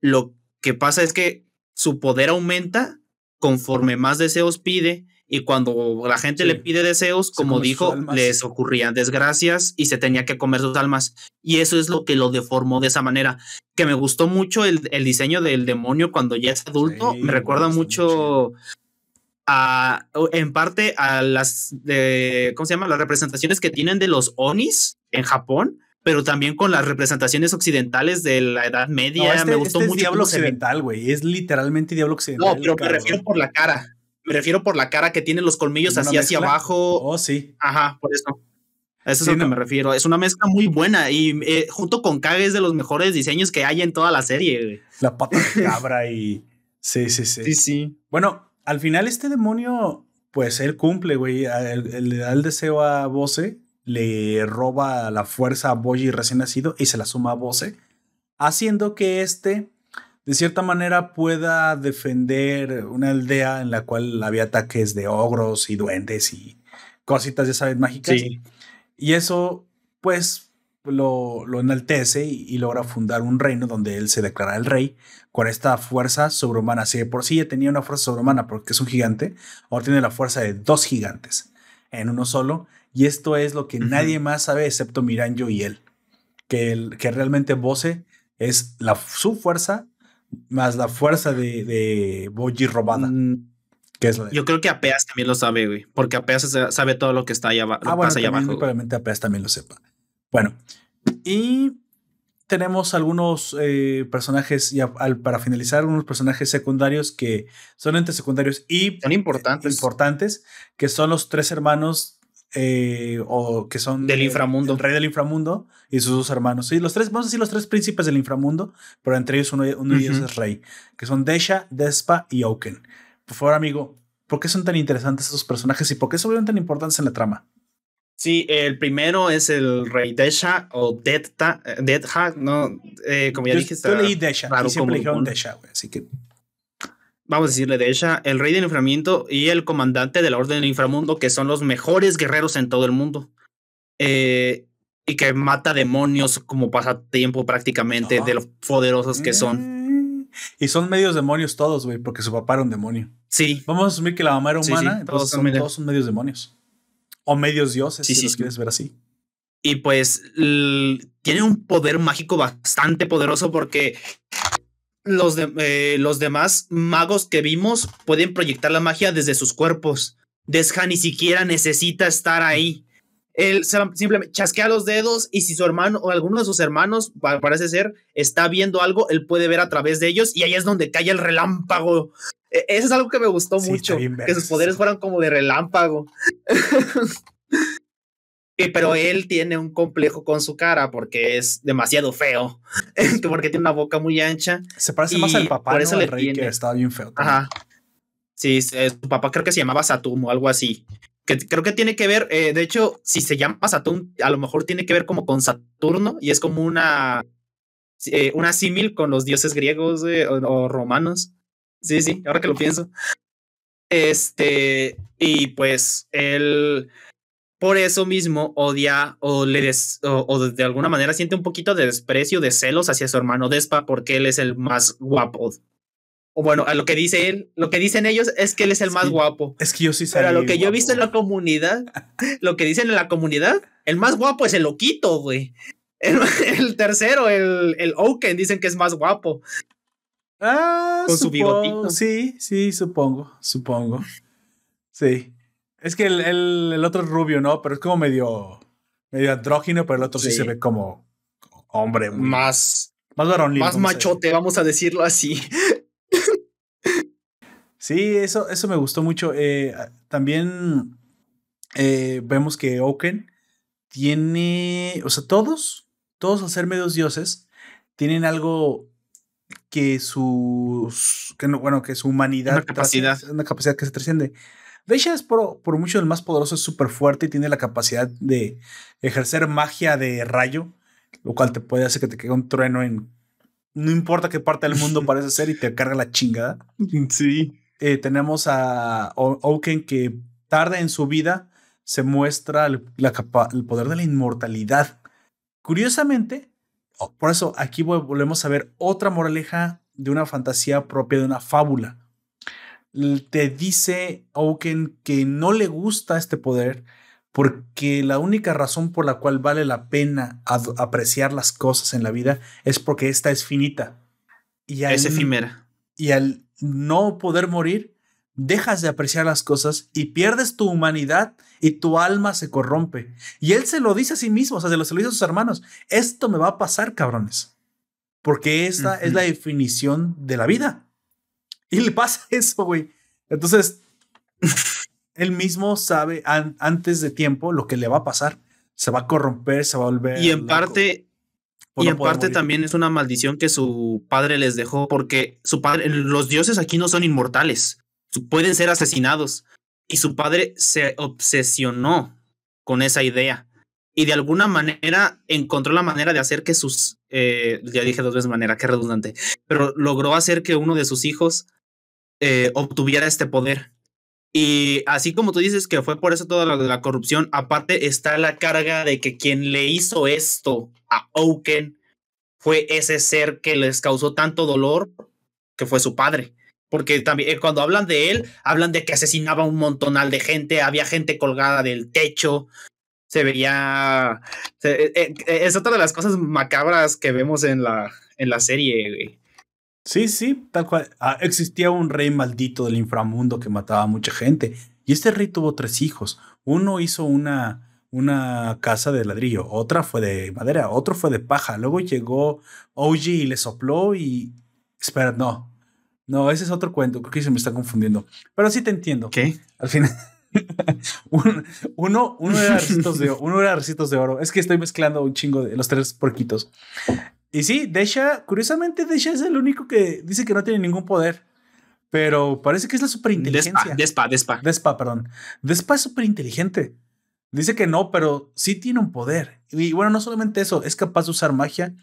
lo que pasa es que su poder aumenta conforme más deseos pide y cuando la gente le pide deseos, como dijo, les ocurrían desgracias y se tenía que comer sus almas. Y eso es lo que lo deformó de esa manera. Que me gustó mucho el, el diseño del demonio cuando ya es adulto. me recuerda mucho a, en parte a las, de, ¿cómo se llama? Las representaciones que tienen de los Onis en Japón pero también con las representaciones occidentales de la Edad Media. Este, me gustó este mucho. Es Diablo Occidental, güey. Es literalmente Diablo Occidental. No, pero me refiero por la cara. Me refiero por la cara que tiene los colmillos así hacia abajo. Oh, sí. Ajá, por eso. eso es a lo que me refiero. Es una mezcla muy buena y eh, junto con Kage es de los mejores diseños que hay en toda la serie. La pata de cabra y. Sí, sí, sí. Sí, sí. Bueno, al final este demonio, pues él cumple, güey. Le da el deseo a Bose, le roba la fuerza a Boji recién nacido y se la suma a Bose, haciendo que este de cierta manera pueda defender una aldea en la cual había ataques de ogros y duendes y cositas, ya sabes, mágicas. Y eso, pues, lo, lo enaltece y, logra fundar un reino donde él se declara el rey con esta fuerza sobrehumana. Si de por sí ya tenía una fuerza sobrehumana porque es un gigante, ahora tiene la fuerza de dos gigantes en uno solo. Y esto es lo que nadie más sabe excepto Miranjo y él. Que, el, que realmente Bose es la, su fuerza más la fuerza de, de Boji robada. Mm, que es Yo creo que Apeas también lo sabe, güey. Porque Apeas sabe todo lo que está allá, ah, bueno, pasa allá abajo. Probablemente Apeas también lo sepa. Bueno, y tenemos algunos eh, personajes, ya para finalizar, unos personajes secundarios que son entes secundarios y son importantes. importantes, que son los tres hermanos eh, o que son del inframundo. El rey del inframundo y sus dos hermanos. Sí, los tres, vamos a decir los tres príncipes del inframundo, pero entre ellos uno, de ellos es rey, que son Desha, Despa y Oaken. Por favor, amigo, ¿por qué son tan interesantes estos personajes y por qué son tan importantes en la trama? Sí, el primero es el rey Desha o Detha, no, eh, como ya dije. Yo leí Desha, y siempre dijeron Desha, así que vamos a decirle de ella, el rey del inframundo y el comandante de la orden del inframundo, que son los mejores guerreros en todo el mundo. Eh, y que mata demonios como pasatiempo prácticamente de los poderosos que son. Mm. Y son medios demonios todos, güey, porque su papá era un demonio. Sí. Vamos a asumir que la mamá era humana, todos, son, todos son medios demonios. O medios dioses, si los quieres ver así. Y pues tiene un poder mágico bastante poderoso porque los, eh, los demás magos que vimos pueden proyectar la magia desde sus cuerpos. Desha ni siquiera necesita estar ahí. Él simplemente chasquea los dedos y si su hermano o alguno de sus hermanos, parece ser, está viendo algo, él puede ver a través de ellos y ahí es donde cae el relámpago. E, eso es algo que me gustó mucho, que sus poderes fueran como de relámpago. pero él tiene un complejo con su cara porque es demasiado feo, porque tiene una boca muy ancha. Se parece más al papá, por eso rey que estaba bien feo. Ajá. Sí, su papá creo que se llamaba Satum o algo así. Que creo que tiene que ver, eh, de hecho, si se llama Saturn, a lo mejor tiene que ver como con Saturno y es como una, eh, una símil con los dioses griegos o, o romanos. Sí, sí, ahora que lo pienso. Este, y pues él por eso mismo odia o, le o, de alguna manera siente un poquito de desprecio, de celos hacia su hermano Despa porque él es el más guapo. O bueno, a lo que dice él, lo que dicen ellos es que él es el más guapo. Es que yo sí sé. Pero lo que yo he visto en la comunidad, lo que dicen en la comunidad, el más guapo es el loquito, güey. El, tercero, el, el Oaken, dicen que es más guapo. Ah, con su bigotito. Sí, sí, supongo, supongo. Sí. Es que el, el, otro es rubio, ¿no? Pero es como medio, medio andrógino, pero el otro sí, se ve como hombre. más. Más varonil. Más machote, vamos a decirlo así. Sí, eso, eso me gustó mucho. Eh, también eh, vemos que Oaken tiene, o sea, todos, todos al ser medios dioses, tienen algo que sus, que no, bueno, que su humanidad, una capacidad, una capacidad que se trasciende. Deisha es por, por mucho el más poderoso, es súper fuerte y tiene la capacidad de ejercer magia de rayo, lo cual te puede hacer que te quede un trueno en no importa qué parte del mundo parece ser y te carga la chingada. Sí. Eh, tenemos a Oaken que tarde en su vida se muestra el, el poder de la inmortalidad. Curiosamente, por eso aquí volvemos a ver otra moraleja de una fantasía propia de una fábula. Te dice Oaken que no le gusta este poder porque la única razón por la cual vale la pena apreciar las cosas en la vida es porque esta es finita. Y es efímera. Y al no poder morir, dejas de apreciar las cosas y pierdes tu humanidad y tu alma se corrompe. Y él se lo dice a sí mismo, o sea, se lo, dice a sus hermanos. Esto me va a pasar, cabrones. Porque esta es la definición de la vida. Y le pasa eso, güey. Entonces, él mismo sabe antes de tiempo lo que le va a pasar. Se va a corromper, se va a volver. Y en parte, y en parte también es una maldición que su padre les dejó, porque su padre, los dioses aquí no son inmortales pueden ser asesinados. Y su padre se obsesionó con esa idea. Y de alguna manera encontró la manera de hacer que sus, eh, ya dije dos veces manera, qué redundante, pero logró hacer que uno de sus hijos eh, obtuviera este poder. Y así como tú dices que fue por eso toda la, la corrupción, aparte está la carga de que quien le hizo esto a Oaken fue ese ser que les causó tanto dolor, que fue su padre. Porque también eh, cuando hablan de él, hablan de que asesinaba un montonal de gente, había gente colgada del techo, se veía... Eh, eh, es otra de las cosas macabras que vemos en la, en la serie, Sí, sí, tal cual. Ah, existía un rey maldito del inframundo que mataba a mucha gente. Y este rey tuvo tres hijos. Uno hizo una, una casa de ladrillo, otra fue de madera, otro fue de paja. Luego llegó OG y le sopló y... Espera, no, no, ese es otro cuento, creo que se me está confundiendo. Pero sí te entiendo. ¿Qué? Al final. uno, uno, era recitos de, uno era recitos de oro. Es que estoy mezclando un chingo de los tres porquitos. Y sí, Desha, curiosamente, Desha es el único que dice que no tiene ningún poder. Pero parece que es la superinteligencia. Despa, Despa, Despa. Despa, perdón. Despa es súper inteligente. Dice que no, pero sí tiene un poder. Y bueno, no solamente eso, es capaz de usar magia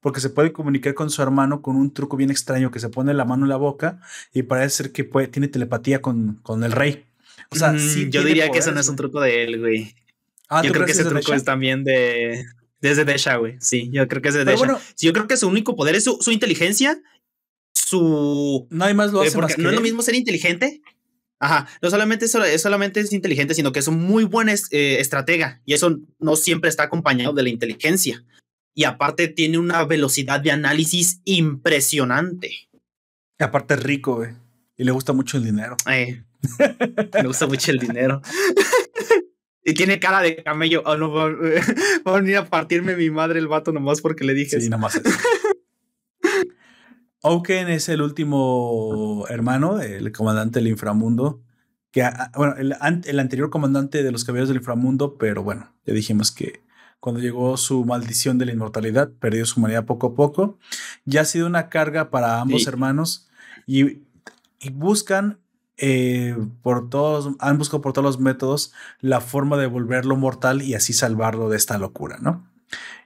porque se puede comunicar con su hermano con un truco bien extraño que se pone la mano en la boca y parece ser que puede, tiene telepatía con, con el rey. O sea, sí mm, yo diría que eso no es un truco de él, güey. Ah, yo creo que ese truco es también de desde Desha, güey. Sí, yo creo que es de Desha. yo creo que su único poder es su, inteligencia, su no hay más lo hace porque no es lo mismo ser inteligente Ajá, no solamente es, solamente es inteligente, sino que es un muy buen eh, estratega y eso no siempre está acompañado de la inteligencia. Y aparte tiene una velocidad de análisis impresionante. Y aparte es rico, güey. Y le gusta mucho el dinero. Eh, le gusta mucho el dinero. y tiene cara de camello. Oh, no, va, a venir a partirme mi madre el vato nomás porque le dije. Sí, nomás eso. Oaken es el último hermano del comandante del inframundo. Que, bueno, el, anterior comandante de los caballeros del inframundo, pero bueno, ya dijimos que cuando llegó su maldición de la inmortalidad, perdió su humanidad poco a poco. Ya ha sido una carga para ambos hermanos y, buscan eh, por todos, han buscado por todos los métodos la forma de volverlo mortal y así salvarlo de esta locura, ¿no?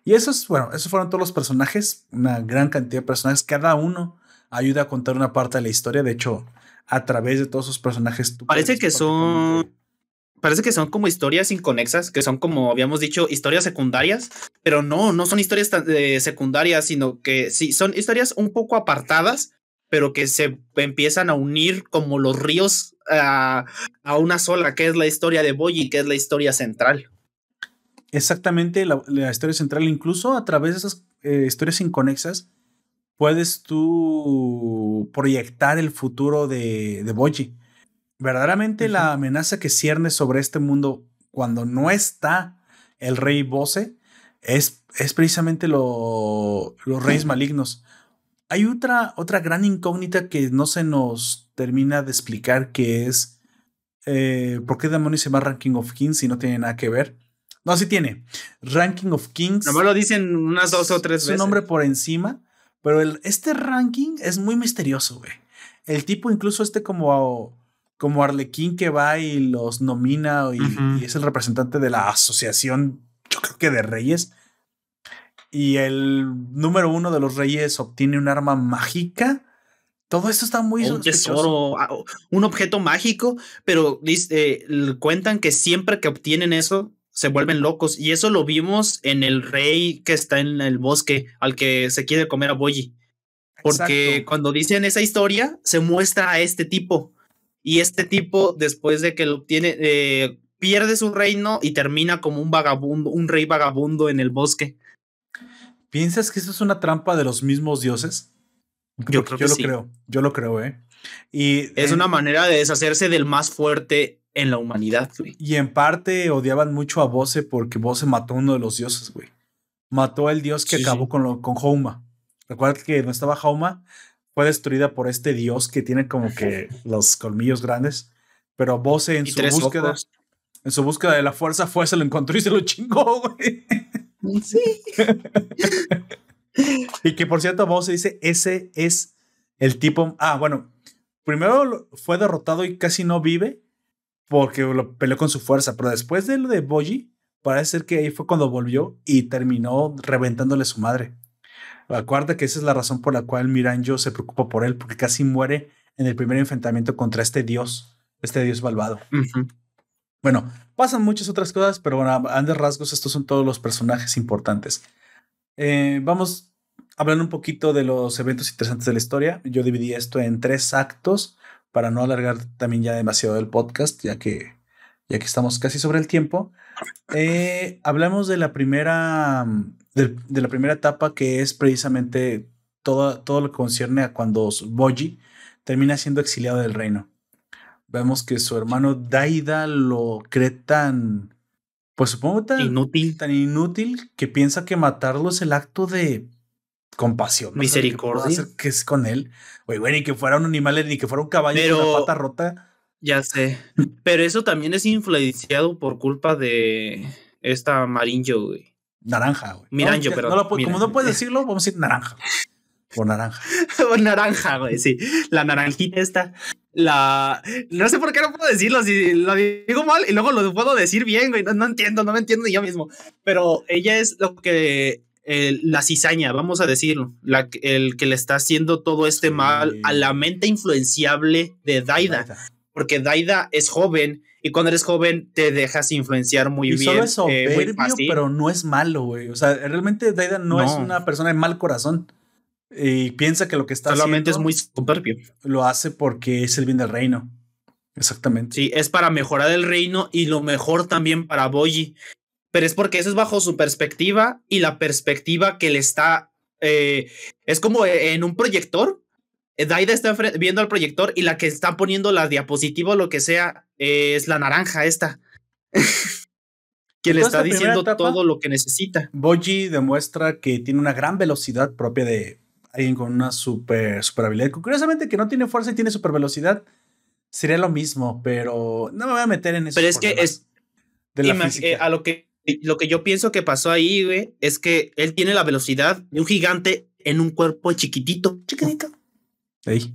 Y esos, bueno, esos fueron todos los personajes, una gran cantidad de personajes, cada uno ayuda a contar una parte de la historia, de hecho, a través de todos sus personajes. Parece que son... Parece que son como historias inconexas, que son como habíamos dicho, historias secundarias, pero no, no son historias eh, secundarias, sino que sí, son historias un poco apartadas, pero que se empiezan a unir como los ríos a, a una sola, que es la historia de Boyi, que es la historia central. Exactamente la, historia central. Incluso a través de esas eh, historias inconexas, puedes tú proyectar el futuro de, de Boji. Verdaderamente la amenaza que cierne sobre este mundo cuando no está el rey Bose es, es precisamente lo, los reyes malignos. Hay otra, otra gran incógnita que no se nos termina de explicar que es eh, por qué demonios se llama Ranking of Kings si no tiene nada que ver. No, sí tiene. Ranking of Kings. No lo dicen unas dos o tres veces. Es un nombre por encima, pero el, este ranking es muy misterioso, güey. El tipo incluso este como, como Arlequín que va y los nomina y, y es el representante de la asociación, yo creo que de reyes y el número uno de los reyes obtiene un arma mágica. Todo esto está muy un tesoro, ah, un objeto mágico, pero dice, cuentan que siempre que obtienen eso se vuelven locos y eso lo vimos en el rey que está en el bosque al que se quiere comer a Boyi. Porque cuando dicen esa historia se muestra a este tipo y este tipo después de que lo obtiene eh, pierde su reino y termina como un vagabundo, un rey vagabundo en el bosque. ¿Piensas que eso es una trampa de los mismos dioses? Yo creo yo lo creo, yo lo creo, ¿eh? Y es una manera de deshacerse del más fuerte en la humanidad, güey. Y en parte odiaban mucho a Bose porque Bose mató a uno de los dioses, güey. Mató al dios que acabó con, lo, con Houma. Recuerda que no estaba Houma, fue destruida por este dios que tiene como que los colmillos grandes. Pero Bose en su búsqueda, en su búsqueda de la fuerza fue, se lo encontró y se lo chingó, güey. Sí. y que por cierto, vos se dice, ese es el tipo. Ah, bueno, primero fue derrotado y casi no vive porque lo peleó con su fuerza, pero después de lo de Boji, parece ser que ahí fue cuando volvió y terminó reventándole su madre. Acuérdate que esa es la razón por la cual Miranjo se preocupa por él, porque casi muere en el primer enfrentamiento contra este dios, este dios malvado. Bueno, pasan muchas otras cosas, pero bueno, a grandes rasgos estos son todos los personajes importantes. Eh, vamos hablando un poquito de los eventos interesantes de la historia. Yo dividí esto en tres actos para no alargar también ya demasiado el podcast, ya que, ya que estamos casi sobre el tiempo. Eh, hablamos de la primera de, la primera etapa que es precisamente todo, todo lo que concierne a cuando Boji termina siendo exiliado del reino vemos que su hermano Daida lo cree tan, pues supongo tan inútil, tan inútil que piensa que matarlo es el acto de compasión. Misericordia. Que, es con él. Güey, güey, ni que fuera un animal, ni que fuera un caballo Pero, con la pata rota. Ya sé. Pero eso también es influenciado por culpa de esta Marinjo, güey. Naranja, güey. Miranjo, pero. como no puedes decirlo, vamos a decir naranja. Por naranja. Por naranja, güey, sí. La naranjita esta la. No sé por qué no puedo decirlo, si lo digo mal y luego lo puedo decir bien, güey. No, entiendo, no me entiendo yo mismo. Pero ella es lo que. La cizaña, vamos a decirlo. La, el que le está haciendo todo este mal a la mente influenciable de Daida. Porque Daida es joven y cuando eres joven te dejas influenciar muy bien. Solo es soberbio, eh, pero no es malo, güey. O sea, realmente Daida no, no, es una persona de mal corazón y piensa que lo que está Solamente es muy soberbio. Lo hace porque es el bien del reino. Exactamente. Sí, es para mejorar el reino y lo mejor también para Boyi. Pero es porque eso es bajo su perspectiva y la perspectiva que le está. Eh, es como en un proyector. Daida está viendo al proyector y la que está poniendo la diapositiva o lo que sea es la naranja esta. que le está diciendo todo lo que necesita. Boji demuestra que tiene una gran velocidad propia de, alguien con una super, super habilidad. Curiosamente, que no tiene fuerza y tiene super velocidad, sería lo mismo, pero no me voy a meter en eso. Pero es que es. De la eh, a lo que, lo que yo pienso que pasó ahí, güey, es que él tiene la velocidad de un gigante en un cuerpo chiquitito. Chiquitito. Sí.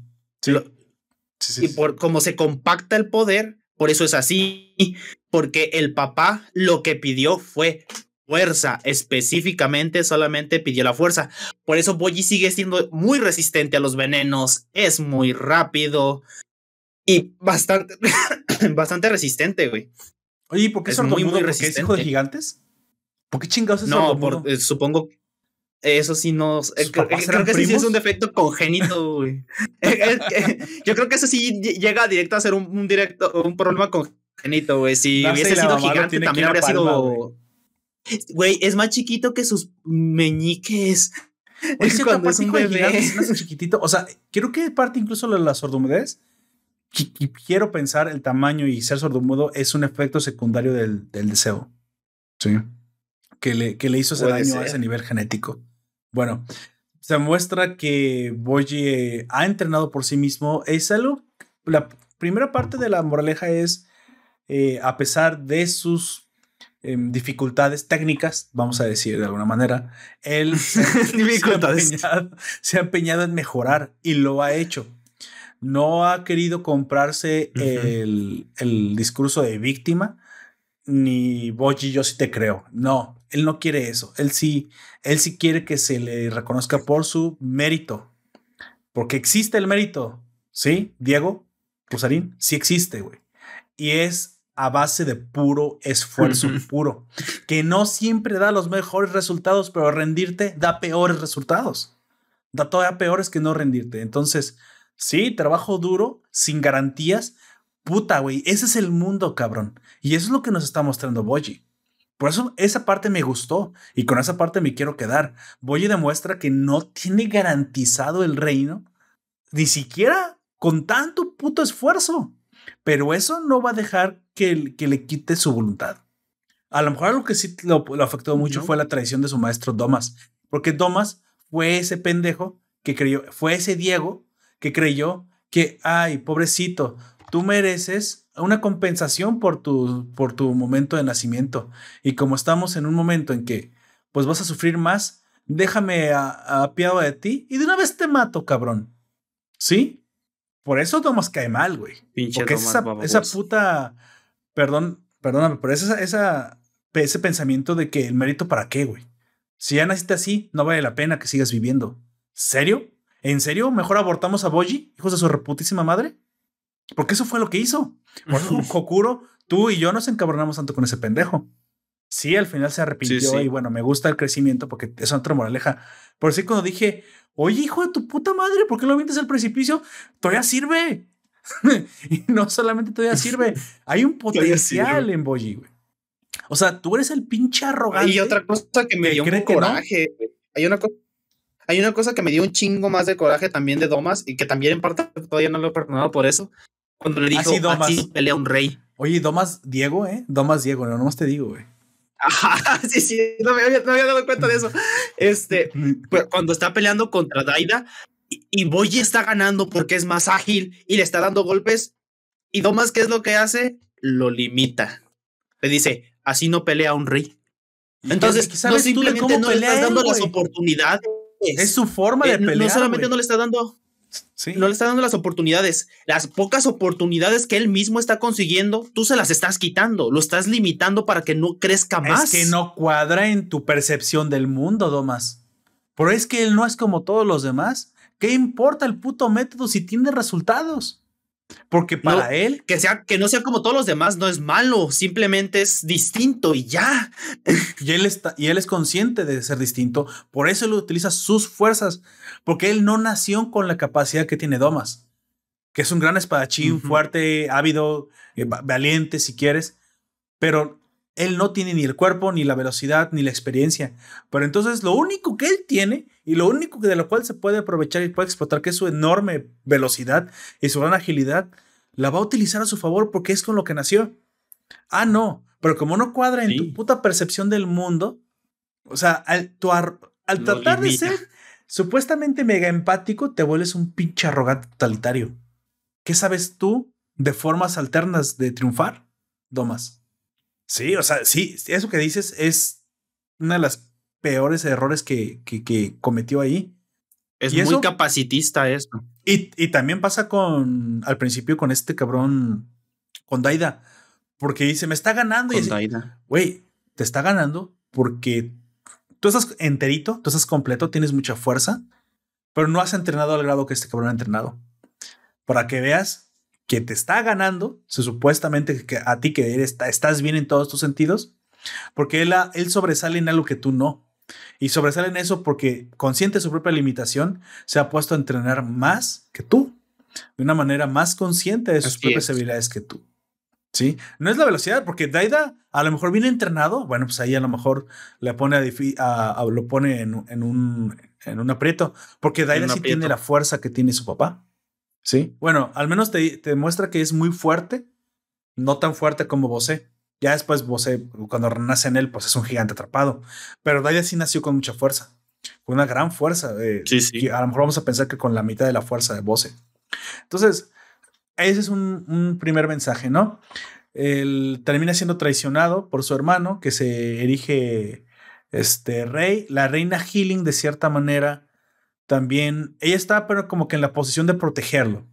y por cómo se compacta el poder, por eso es así. Porque el papá lo que pidió fue fuerza, específicamente solamente pidió la fuerza. Por eso Boji sigue siendo muy resistente a los venenos, es muy rápido y bastante, bastante resistente, güey. Oye, ¿por qué es muy, muy resistente? ¿Es hijo de gigantes? ¿Por qué chingados es No, por, eh, supongo eso sí no. Eh, creo, que sí es un defecto congénito, güey. Yo creo que eso sí llega directo a ser un, directo, un problema congénito, güey. Si hubiese sido gigante, también habría sido. Güey, es más chiquito que sus meñiques. Es cuando es un bebé. Es chiquitito. O sea, creo que parte incluso de la sordumudez. Quiero pensar el tamaño y ser sordomudo es un efecto secundario del, del deseo. Sí. Que le, que le hizo ese daño a ese nivel genético. Bueno, se muestra que Boji ha entrenado por sí mismo. Es algo. La primera parte de la moraleja es. Eh, a pesar de sus Em, dificultades técnicas, vamos a decir de alguna manera, él se, ha empeñado, en mejorar y lo ha hecho. No ha querido comprarse el, discurso de víctima, ni Boji, yo sí te creo. No, él no quiere eso. Él sí, él sí quiere que se le reconozca por su mérito. Porque existe el mérito. ¿Sí? Diego, Rosarín, sí existe, güey. Y es a base de puro esfuerzo puro, que no siempre da los mejores resultados, pero rendirte da peores resultados. Da todavía peores que no rendirte. Entonces, sí, trabajo duro, sin garantías. Puta, güey, ese es el mundo, cabrón. Y eso es lo que nos está mostrando Boji. Por eso esa parte me gustó y con esa parte me quiero quedar. Boji demuestra que no tiene garantizado el reino, ni siquiera con tanto puto esfuerzo. Pero eso no va a dejar que, que le quite su voluntad. A lo mejor algo que sí lo, afectó mucho fue la traición de su maestro Domas, porque Domas fue ese pendejo que creyó, fue ese Diego que creyó que, ay, pobrecito, tú mereces una compensación por tu, por tu momento de nacimiento. Y como estamos en un momento en que, pues vas a sufrir más, déjame apiado de ti y de una vez te mato, cabrón. ¿Sí? Por eso Thomas cae mal, güey. Porque esa, esa, puta. Perdón, perdóname, pero esa, esa, ese pensamiento de que el mérito para qué, güey. Si ya naciste así, no vale la pena que sigas viviendo. ¿Serio? ¿En serio? ¿Mejor abortamos a Boji, hijos de su reputísima madre? Porque eso fue lo que hizo. Por eso, Kokuro, tú y yo nos encabronamos tanto con ese pendejo. Sí, al final se arrepintió y bueno, me gusta el crecimiento porque es otra moraleja. Por así cuando dije, Oye, hijo de tu puta madre, ¿por qué lo avientas al precipicio? Todavía sirve. y no solamente todavía sirve, hay un potencial en Boji, güey. O sea, tú eres el pinche arrogante. Y otra cosa que me dio un coraje. Hay una cosa. Hay una cosa que me dio un chingo más de coraje también de Domas y que también en parte todavía no lo he perdonado por eso. Cuando le dijo, Domas. así pelea un rey. Oye, Domas Diego, ¿eh? Domas Diego, no, nomás te digo, güey. sí, sí, no me, había, dado cuenta de eso. Este, cuando está peleando contra Daida y, y Boyi está ganando porque es más ágil y le está dando golpes, y Domas, ¿qué es lo que hace? Lo limita. Le dice, así no pelea un rey. Entonces, no simplemente no le estás dando las oportunidades. Es su forma de pelear. Eh, no solamente no le está dando no le está dando las oportunidades. Las pocas oportunidades que él mismo está consiguiendo, tú se las estás quitando, lo estás limitando para que no crezca más. Es que no cuadra en tu percepción del mundo, Domas. Pero es que él no es como todos los demás. ¿Qué importa el puto método si tiene resultados? Porque para él. Que, sea, que no sea como todos los demás no es malo, simplemente es distinto y ya. Y él, está, y él es consciente de ser distinto, por eso él utiliza sus fuerzas, porque él no nació con la capacidad que tiene Domas, que es un gran espadachín, fuerte, ávido, eh, valiente si quieres, pero él no tiene ni el cuerpo, ni la velocidad, ni la experiencia. Pero entonces lo único que él tiene y lo único de lo cual se puede aprovechar y puede explotar, que es su enorme velocidad y su gran agilidad, la va a utilizar a su favor porque es con lo que nació. Ah, no, pero como no cuadra en tu puta percepción del mundo, o sea, al, al tratar de ser supuestamente mega empático, te vuelves un pinche arrogante totalitario. ¿Qué sabes tú de formas alternas de triunfar, Domas? Sí, o sea, sí, eso que dices es una de las peores errores que, que, cometió ahí. Es muy capacitista esto. Y, y, también pasa con, al principio con este cabrón, con Daida, porque dice, me está ganando. Con y Daida. Güey, te está ganando porque tú estás enterito, tú estás completo, tienes mucha fuerza, pero no has entrenado al grado que este cabrón ha entrenado. Para que veas que te está ganando, se supuestamente que a ti que eres, estás bien en todos tus sentidos, porque él, él sobresale en algo que tú no. Y sobresale en eso porque, consciente de su propia limitación, se ha puesto a entrenar más que tú, de una manera más consciente de sus propias habilidades que tú. Sí, no es la velocidad, porque Daida a lo mejor viene entrenado. Bueno, pues ahí a lo mejor le pone a, lo pone en, un, en un aprieto, porque Daida sí tiene la fuerza que tiene su papá. Sí, bueno, al menos te, te demuestra que es muy fuerte, no tan fuerte como Bosé. Ya después Bosé, cuando renace en él, pues es un gigante atrapado. Pero Daida sí nació con mucha fuerza, con una gran fuerza. sí, sí. a lo mejor vamos a pensar que con la mitad de la fuerza de Bose. Entonces, ese es un, primer mensaje, ¿no? Él termina siendo traicionado por su hermano, que se erige este rey. La reina Healing, de cierta manera, también. Ella está, pero como que en la posición de protegerlo.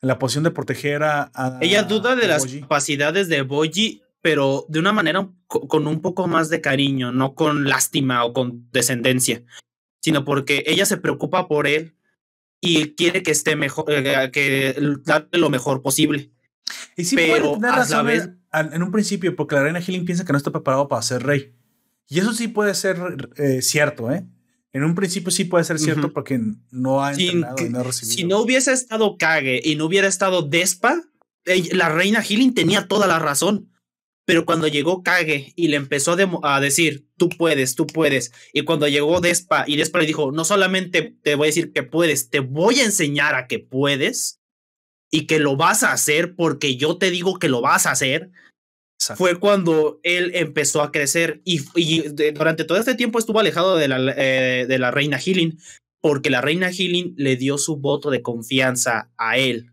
En la posición de proteger a. ella duda de las capacidades de Boji, pero de una manera con un poco más de cariño, no con lástima o con descendencia, sino porque ella se preocupa por él y quiere que esté mejor, eh, que darle lo mejor posible. Y sí pero puede tener razón en, un principio, porque la reina Healing piensa que no está preparado para ser rey. Y eso sí puede ser eh, cierto, ¿eh? En un principio sí puede ser cierto porque no ha entrenado y no ha recibido. Si no hubiese estado Kage y no hubiera estado Despa, la reina Healing tenía toda la razón. Pero cuando llegó Kage y le empezó a, decir, tú puedes, tú puedes, y cuando llegó Despa y Despa le dijo, no solamente te voy a decir que puedes, te voy a enseñar a que puedes y que lo vas a hacer porque yo te digo que lo vas a hacer, fue cuando él empezó a crecer y, durante todo este tiempo estuvo alejado de la, eh, de la reina Healing porque la reina Healing le dio su voto de confianza a él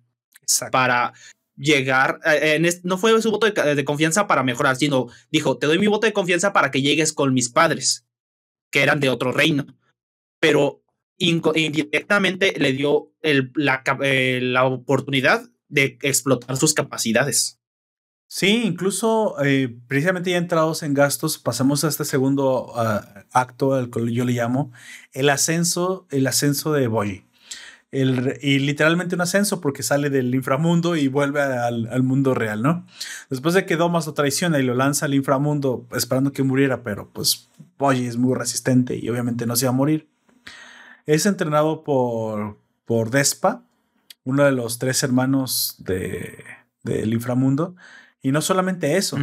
para llegar, eh, no fue su voto de, confianza para mejorar, sino dijo, te doy mi voto de confianza para que llegues con mis padres, que eran de otro reino. Pero indirectamente le dio la, eh, la, oportunidad de explotar sus capacidades. Sí, incluso eh, precisamente ya entrados en gastos, pasamos a este segundo ah, acto, al que yo le llamo el ascenso, el ascenso de Boy y literalmente un ascenso porque sale del inframundo y vuelve al, mundo real, ¿no? Después de que Domas lo traiciona y lo lanza al inframundo esperando que muriera, pero pues Boyi es muy resistente y obviamente no se va a morir. Es entrenado por, por Despa, uno de los tres hermanos de, del inframundo. Y no solamente eso,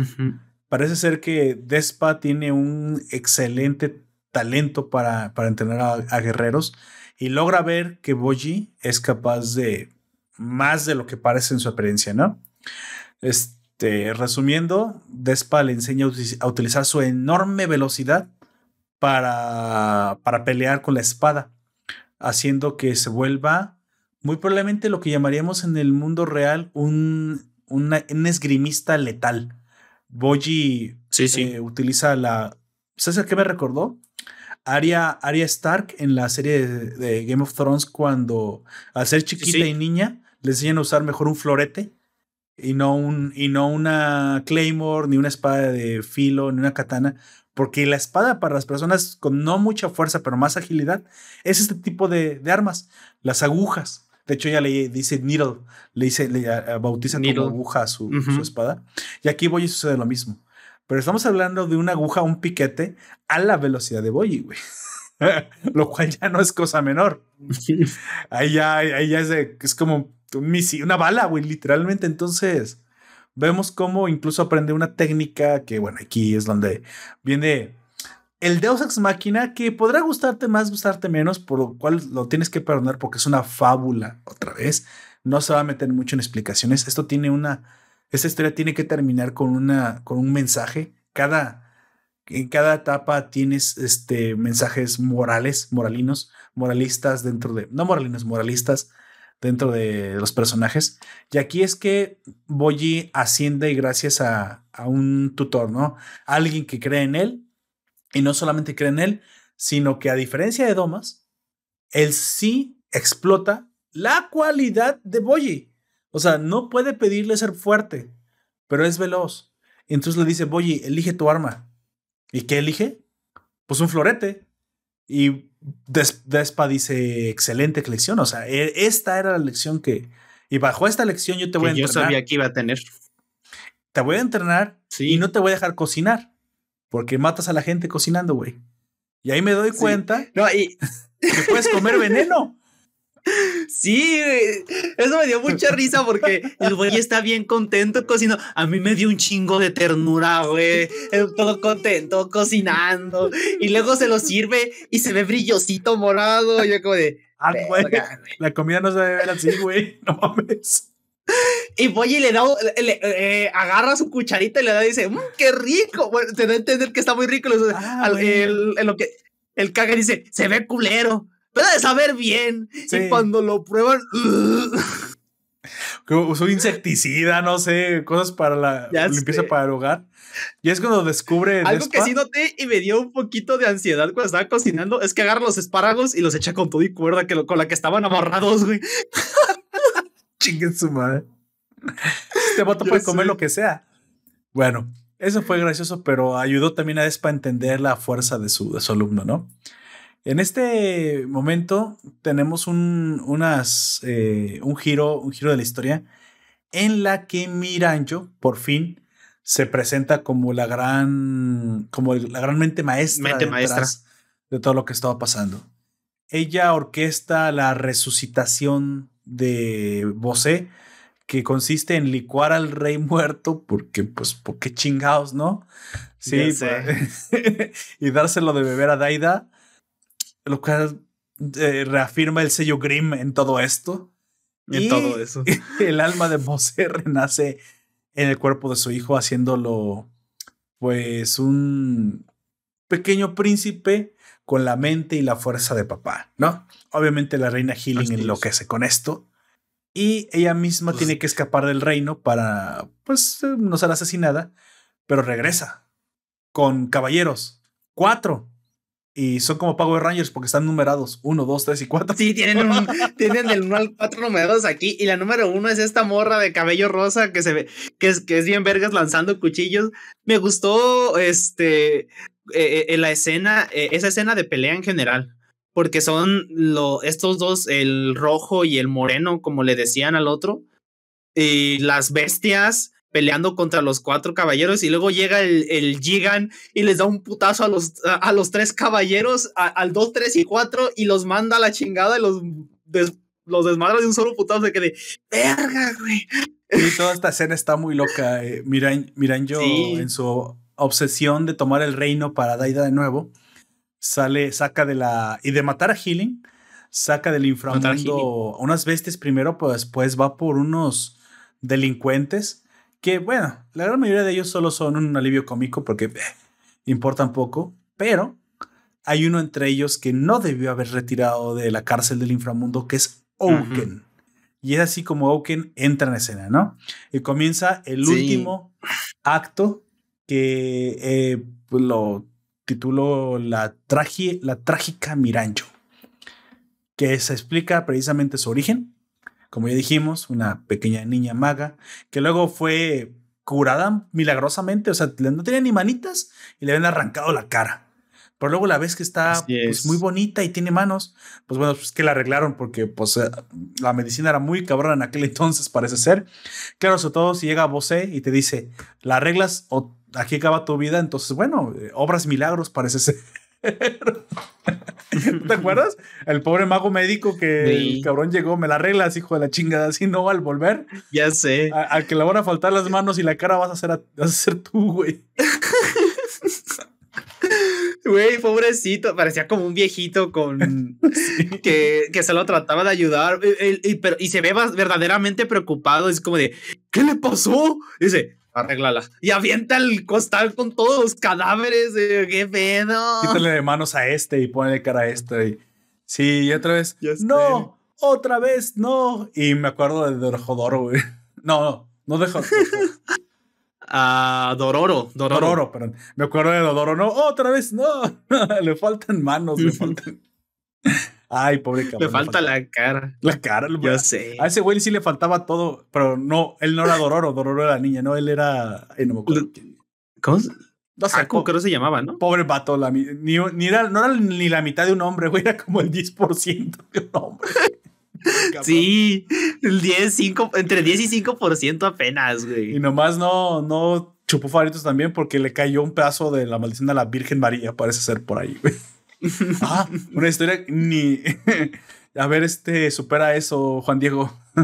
parece ser que Despa tiene un excelente talento para, para entrenar a guerreros y logra ver que Boji es capaz de más de lo que parece en su apariencia, ¿no? Este, resumiendo, Despa le enseña a utilizar su enorme velocidad para, para pelear con la espada, haciendo que se vuelva muy probablemente lo que llamaríamos en el mundo real un, un esgrimista letal. Boji sí, eh, utiliza la... ¿Sabes a qué me recordó? Arya, Stark en la serie de, Game of Thrones cuando al ser chiquita y niña le enseñan a usar mejor un florete y no, un, y no una claymore, ni una espada de filo, ni una katana, porque la espada para las personas con no mucha fuerza, pero más agilidad, es este tipo de, armas, las agujas. De hecho, ella le dice needle, le dice, le bautiza como aguja a su, su, espada. Y aquí voy a sucede lo mismo. Pero estamos hablando de una aguja, un piquete a la velocidad de Boyi, güey. Lo cual ya no es cosa menor. ahí ya, ahí ya es, es como un una bala, güey, literalmente. Entonces, vemos cómo incluso aprende una técnica que, bueno, aquí es donde viene el Deus Ex Máquina, que podrá gustarte más, gustarte menos, por lo cual lo tienes que perdonar porque es una fábula, otra vez. No se va a meter mucho en explicaciones. Esto tiene una esta historia tiene que terminar con, una, con un mensaje. Cada, en cada etapa tienes este, mensajes morales, moralinos, moralistas dentro de, no moralinos, moralistas dentro de los personajes. Y aquí es que Boyi asciende gracias a, a un tutor, ¿no? Alguien que cree en él y no solamente cree en él, sino que a diferencia de Domas, él sí explota la cualidad de Boyi. O sea, no puede pedirle ser fuerte, pero es veloz. entonces le dice, Boyi, elige tu arma. ¿Y qué elige? Pues un florete. Y Despa dice, excelente lección. O sea, e, esta era la lección que... Y bajo esta lección yo te voy a entrenar. Yo sabía que iba a tener. Te voy a entrenar y no te voy a dejar cocinar. Porque matas a la gente cocinando, güey. Y ahí me doy cuenta no, y... que puedes comer veneno. Sí, eso me dio mucha risa porque el güey está bien contento cocinando. A mí me dio un chingo de ternura, güey. Todo contento cocinando. Y luego se lo sirve y se ve brillosito morado. Y yo como de... Ah, güey. La comida no se debe ver así, güey. No mames. Y voy y le da, le, eh, agarra su cucharita y le da y dice, mmm, qué rico. Bueno, te da a entender que está muy rico. Ah, el, lo que el caga dice, se ve culero puede saber bien. Y cuando lo prueban. Usó insecticida, no sé, cosas para la limpieza para el hogar. Y es cuando descubre. Algo que sí noté y me dio un poquito de ansiedad cuando estaba cocinando es que agarra los espárragos y los echa con todo y cuerda que con la que estaban amarrados, güey. Chinguen su madre. Este voto puede comer lo que sea. Bueno, eso fue gracioso, pero ayudó también a Espa a entender la fuerza de su, de su alumno, ¿no? En este momento tenemos un, unas, eh, un, giro, un giro de la historia en la que Miranjo por fin se presenta como la gran, como la gran mente maestra, de todo lo que estaba pasando. Ella orquesta la resucitación de Bosé, que consiste en licuar al rey muerto, porque, pues, porque chingados, ¿no? Sí, y dárselo de beber a Daida lo cual eh, reafirma el sello Grimm en todo esto. En todo eso. El alma de Mose renace en el cuerpo de su hijo, haciéndolo, pues, un pequeño príncipe con la mente y la fuerza de papá, ¿no? Obviamente la reina Healing enloquece con esto. Y ella misma pues tiene que escapar del reino para, pues, no ser asesinada, pero regresa con caballeros. Cuatro y son como Power Rangers porque están numerados 1, 2, 3 y 4. Sí, tienen, tienen del 1 al 4 numerados aquí. Y la número 1 es esta morra de cabello rosa que se ve, que es, que es bien vergas lanzando cuchillos. Me gustó este, eh, eh la escena, eh, esa escena de pelea en general. Porque son lo, estos dos, el rojo y el moreno, como le decían al otro. Y las bestias peleando contra los cuatro caballeros y luego llega el, el Gigan y les da un putazo a los, a, los tres caballeros, al 2, 3 y 4 y los manda a la chingada y los, los desmadra de un solo putazo de que de verga, güey. Y toda esta escena está muy loca. Eh, miran, miran yo en su obsesión de tomar el reino para Daida de nuevo, sale, saca de la... y de matar a Healing, saca del inframundo unas bestias primero, pues después va por unos delincuentes que bueno, la gran mayoría de ellos solo son un alivio cómico porque eh, importan poco, pero hay uno entre ellos que no debió haber retirado de la cárcel del inframundo, que es Oaken. Y es así como Oaken entra en escena, ¿no? Y comienza el último acto que eh, pues, lo tituló la, la trágica Mirancho, que se explica precisamente su origen, como ya dijimos, una pequeña niña maga que luego fue curada milagrosamente, o sea, no tenía ni manitas y le habían arrancado la cara. Pero luego la ves que está pues, muy bonita y tiene manos, pues bueno, pues que la arreglaron porque pues eh, la medicina era muy cabrona en aquel entonces, parece ser. Claro, sobre todo si llega a Bosé y te dice, la arreglas o aquí acaba tu vida, entonces bueno, eh, obras milagros parece ser. ¿Te acuerdas? El pobre mago médico que el cabrón llegó, me la arreglas, hijo de la chingada, si no, al volver. Ya sé. Al que le van a faltar las manos y la cara vas a ser, vas a tú, güey. Güey, pobrecito, parecía como un viejito con que, que se lo trataba de ayudar y, pero, y se ve verdaderamente preocupado. Es como de, ¿qué le pasó? dice, arréglala. Y avienta el costal con todos los cadáveres. De, ¿Qué pedo? Quítale de manos a este y pone cara a este. Y, sí, y otra vez. No, otra vez, no. Y me acuerdo de Dorjodoro, güey. No, no, no dejo. A Dororo, Dororo. Dororo, perdón. Me acuerdo de Dororo, no, otra vez, no. le faltan manos, le faltan. Ay, pobre cabrón. Le falta la cara. La cara, ya sé. A ese güey sí le faltaba todo, pero no, él no era Dororo, Dororo era la niña, no, él era. no me acuerdo. ¿Cómo? No sé, ¿cómo que se llamaba, no? Pobre vato, la, ni, ni era, no era ni la mitad de un hombre, güey, era como el 10% de un hombre. sí, el 10, 5, entre 10 y 5% apenas, güey. Y nomás no, no chupó favoritos también porque le cayó un pedazo de la maldición de la Virgen María, parece ser por ahí, güey. Ah, una historia ni. A ver, este, supera eso, Juan Diego.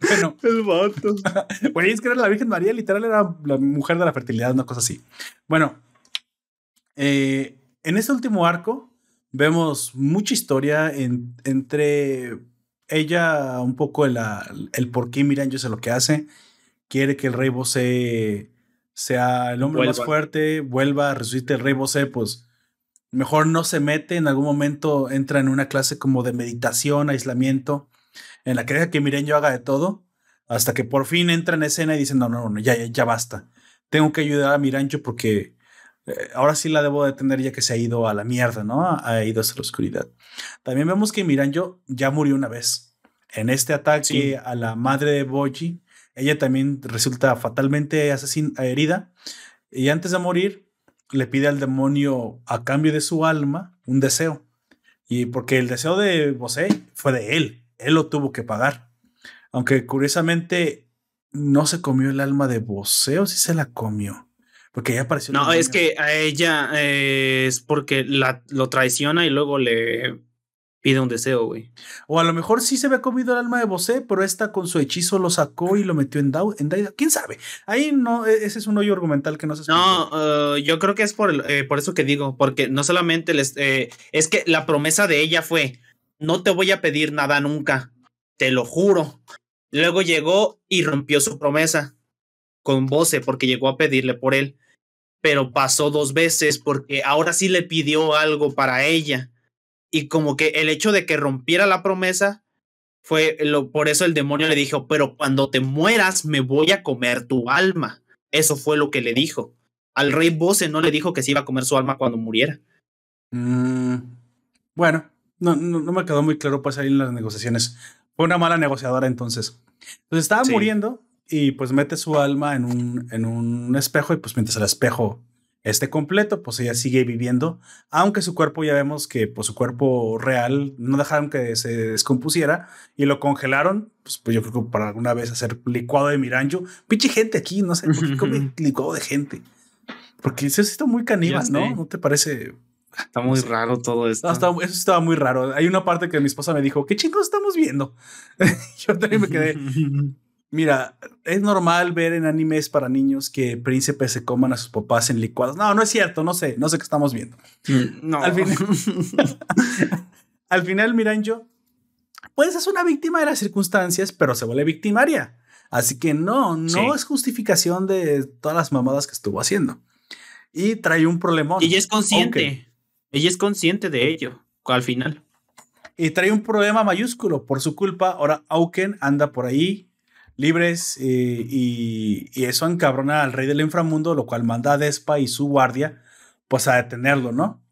bueno. El vato. Güey, es que era la Virgen María, literal, era la mujer de la fertilidad, una cosa así. Bueno, eh, en este último arco vemos mucha historia entre ella, un poco el, el por qué Miranjo es lo que hace. Quiere que el rey Bosé sea el hombre más fuerte, vuelva, resucite el rey Bosé, pues mejor no se mete, en algún momento entra en una clase como de meditación, aislamiento, en la que deja que Miranjo haga de todo, hasta que por fin entra en escena y dice, no, no, no, ya, ya, ya basta. Tengo que ayudar a Miranjo porque eh, ahora sí la debo detener ya que se ha ido a la mierda, ¿no? Ha ido hacia la oscuridad. También vemos que Miranjo ya murió una vez. En este ataque a la madre de Boji, ella también resulta fatalmente herida. Y antes de morir, le pide al demonio a cambio de su alma un deseo. Y porque el deseo de Bosé fue de él, él lo tuvo que pagar. Aunque curiosamente no se comió el alma de Bosé o sí se la comió. Porque ella apareció. No, es que a ella eh, es porque la, lo traiciona y luego le pide un deseo, güey. O a lo mejor sí se había comido el alma de Bosé, pero esta con su hechizo lo sacó y lo metió en, Daida. ¿Quién sabe? Ahí no, e, ese es un hoyo argumental que no se No, eh, yo creo que es por, eh, por eso que digo, porque no solamente les. es que la promesa de ella fue: no te voy a pedir nada nunca, te lo juro. Luego llegó y rompió su promesa con Bose porque llegó a pedirle por él pero pasó dos veces porque ahora sí le pidió algo para ella. Y como que el hecho de que rompiera la promesa fue lo, por eso el demonio le dijo, pero cuando te mueras me voy a comer tu alma. Eso fue lo que le dijo. Al rey Bose no le dijo que se iba a comer su alma cuando muriera. Mm, bueno, no, no, me quedó muy claro pues ahí en las negociaciones. Fue una mala negociadora entonces. Entonces estaba muriendo y pues mete su alma en un, en un espejo y pues mientras el espejo esté completo, pues ella sigue viviendo, aunque su cuerpo ya vemos que pues su cuerpo real no dejaron que se descompusiera y lo congelaron, pues, pues yo creo que para alguna vez hacer licuado de miranjo, pinche gente aquí, no sé, ¿por qué come licuado de gente? Porque eso está muy caníbal, ¿no? ¿No te parece? Está muy raro todo esto. eso estaba muy raro. Hay una parte que mi esposa me dijo, ¿qué chingos estamos viendo? yo también me quedé, Mira, es normal ver en animes para niños que príncipes se coman a sus papás en licuados. No, no es cierto, no sé, no sé qué estamos viendo. Mm, no. Al final, al final Miranjo, pues es una víctima de las circunstancias, pero se vuelve victimaria. Así que no, no es justificación de todas las mamadas que estuvo haciendo. Y trae un problemón. Y ella es consciente. Ella es consciente de ello, al final. Y trae un problema mayúsculo. Por su culpa, ahora Auken anda por ahí libres eh, y, eso encabrona al rey del inframundo, lo cual manda a Despa y su guardia pues a detenerlo, ¿no?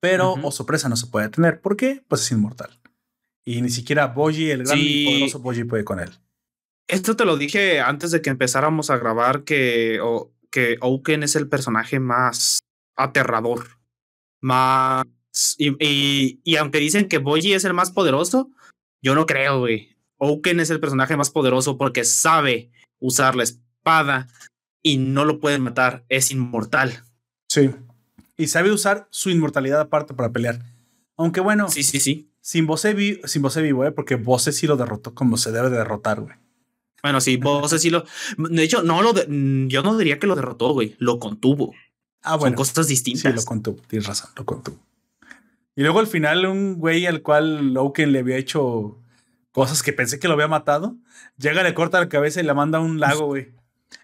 Pero, o sorpresa, no se puede detener. ¿Por qué? Pues es inmortal. Y ni siquiera Boji, el gran y poderoso Boji, puede con él. Esto te lo dije antes de que empezáramos a grabar que, o, que Oaken es el personaje más aterrador. Más. Y, y, y aunque dicen que Boji es el más poderoso, yo no creo, güey. Oaken es el personaje más poderoso porque sabe usar la espada y no lo puede matar, es inmortal. Sí. Y sabe usar su inmortalidad aparte para pelear. Aunque bueno. Sí, sí, sí. Sin Bose, sin vivo, ¿eh? Porque Bose sí lo derrotó como se debe de derrotar, güey. Bueno, sí, Bose sí lo. De hecho, no lo. yo no diría que lo derrotó, güey. Lo contuvo. Ah, bueno. Son cosas distintas. Sí, lo contuvo. Tienes razón, lo contuvo. Y luego al final, un güey al cual Oaken le había hecho cosas que pensé que lo había matado. Llega, le corta la cabeza y le manda a un lago, güey.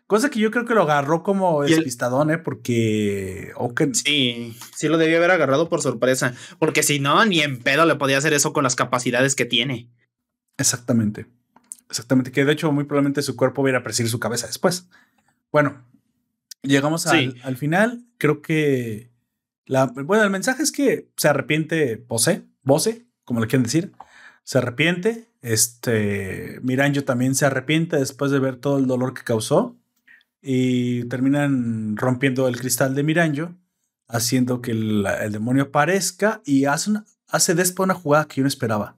Cosa que yo creo que lo agarró como despistadón, ¿eh? Porque. Sí, sí lo debía haber agarrado por sorpresa. Porque si no, ni en pedo le podía hacer eso con las capacidades que tiene. Exactamente. Exactamente. Que de hecho, muy probablemente su cuerpo hubiera a su cabeza después. Bueno, llegamos al, al, final. Creo que. La, bueno, el mensaje es que se arrepiente Bose, Bose, como le quieren decir. Se arrepiente este, Miranjo también se arrepiente después de ver todo el dolor que causó y terminan rompiendo el cristal de Miranjo, haciendo que el, demonio aparezca y hace, hace después una jugada que yo no esperaba,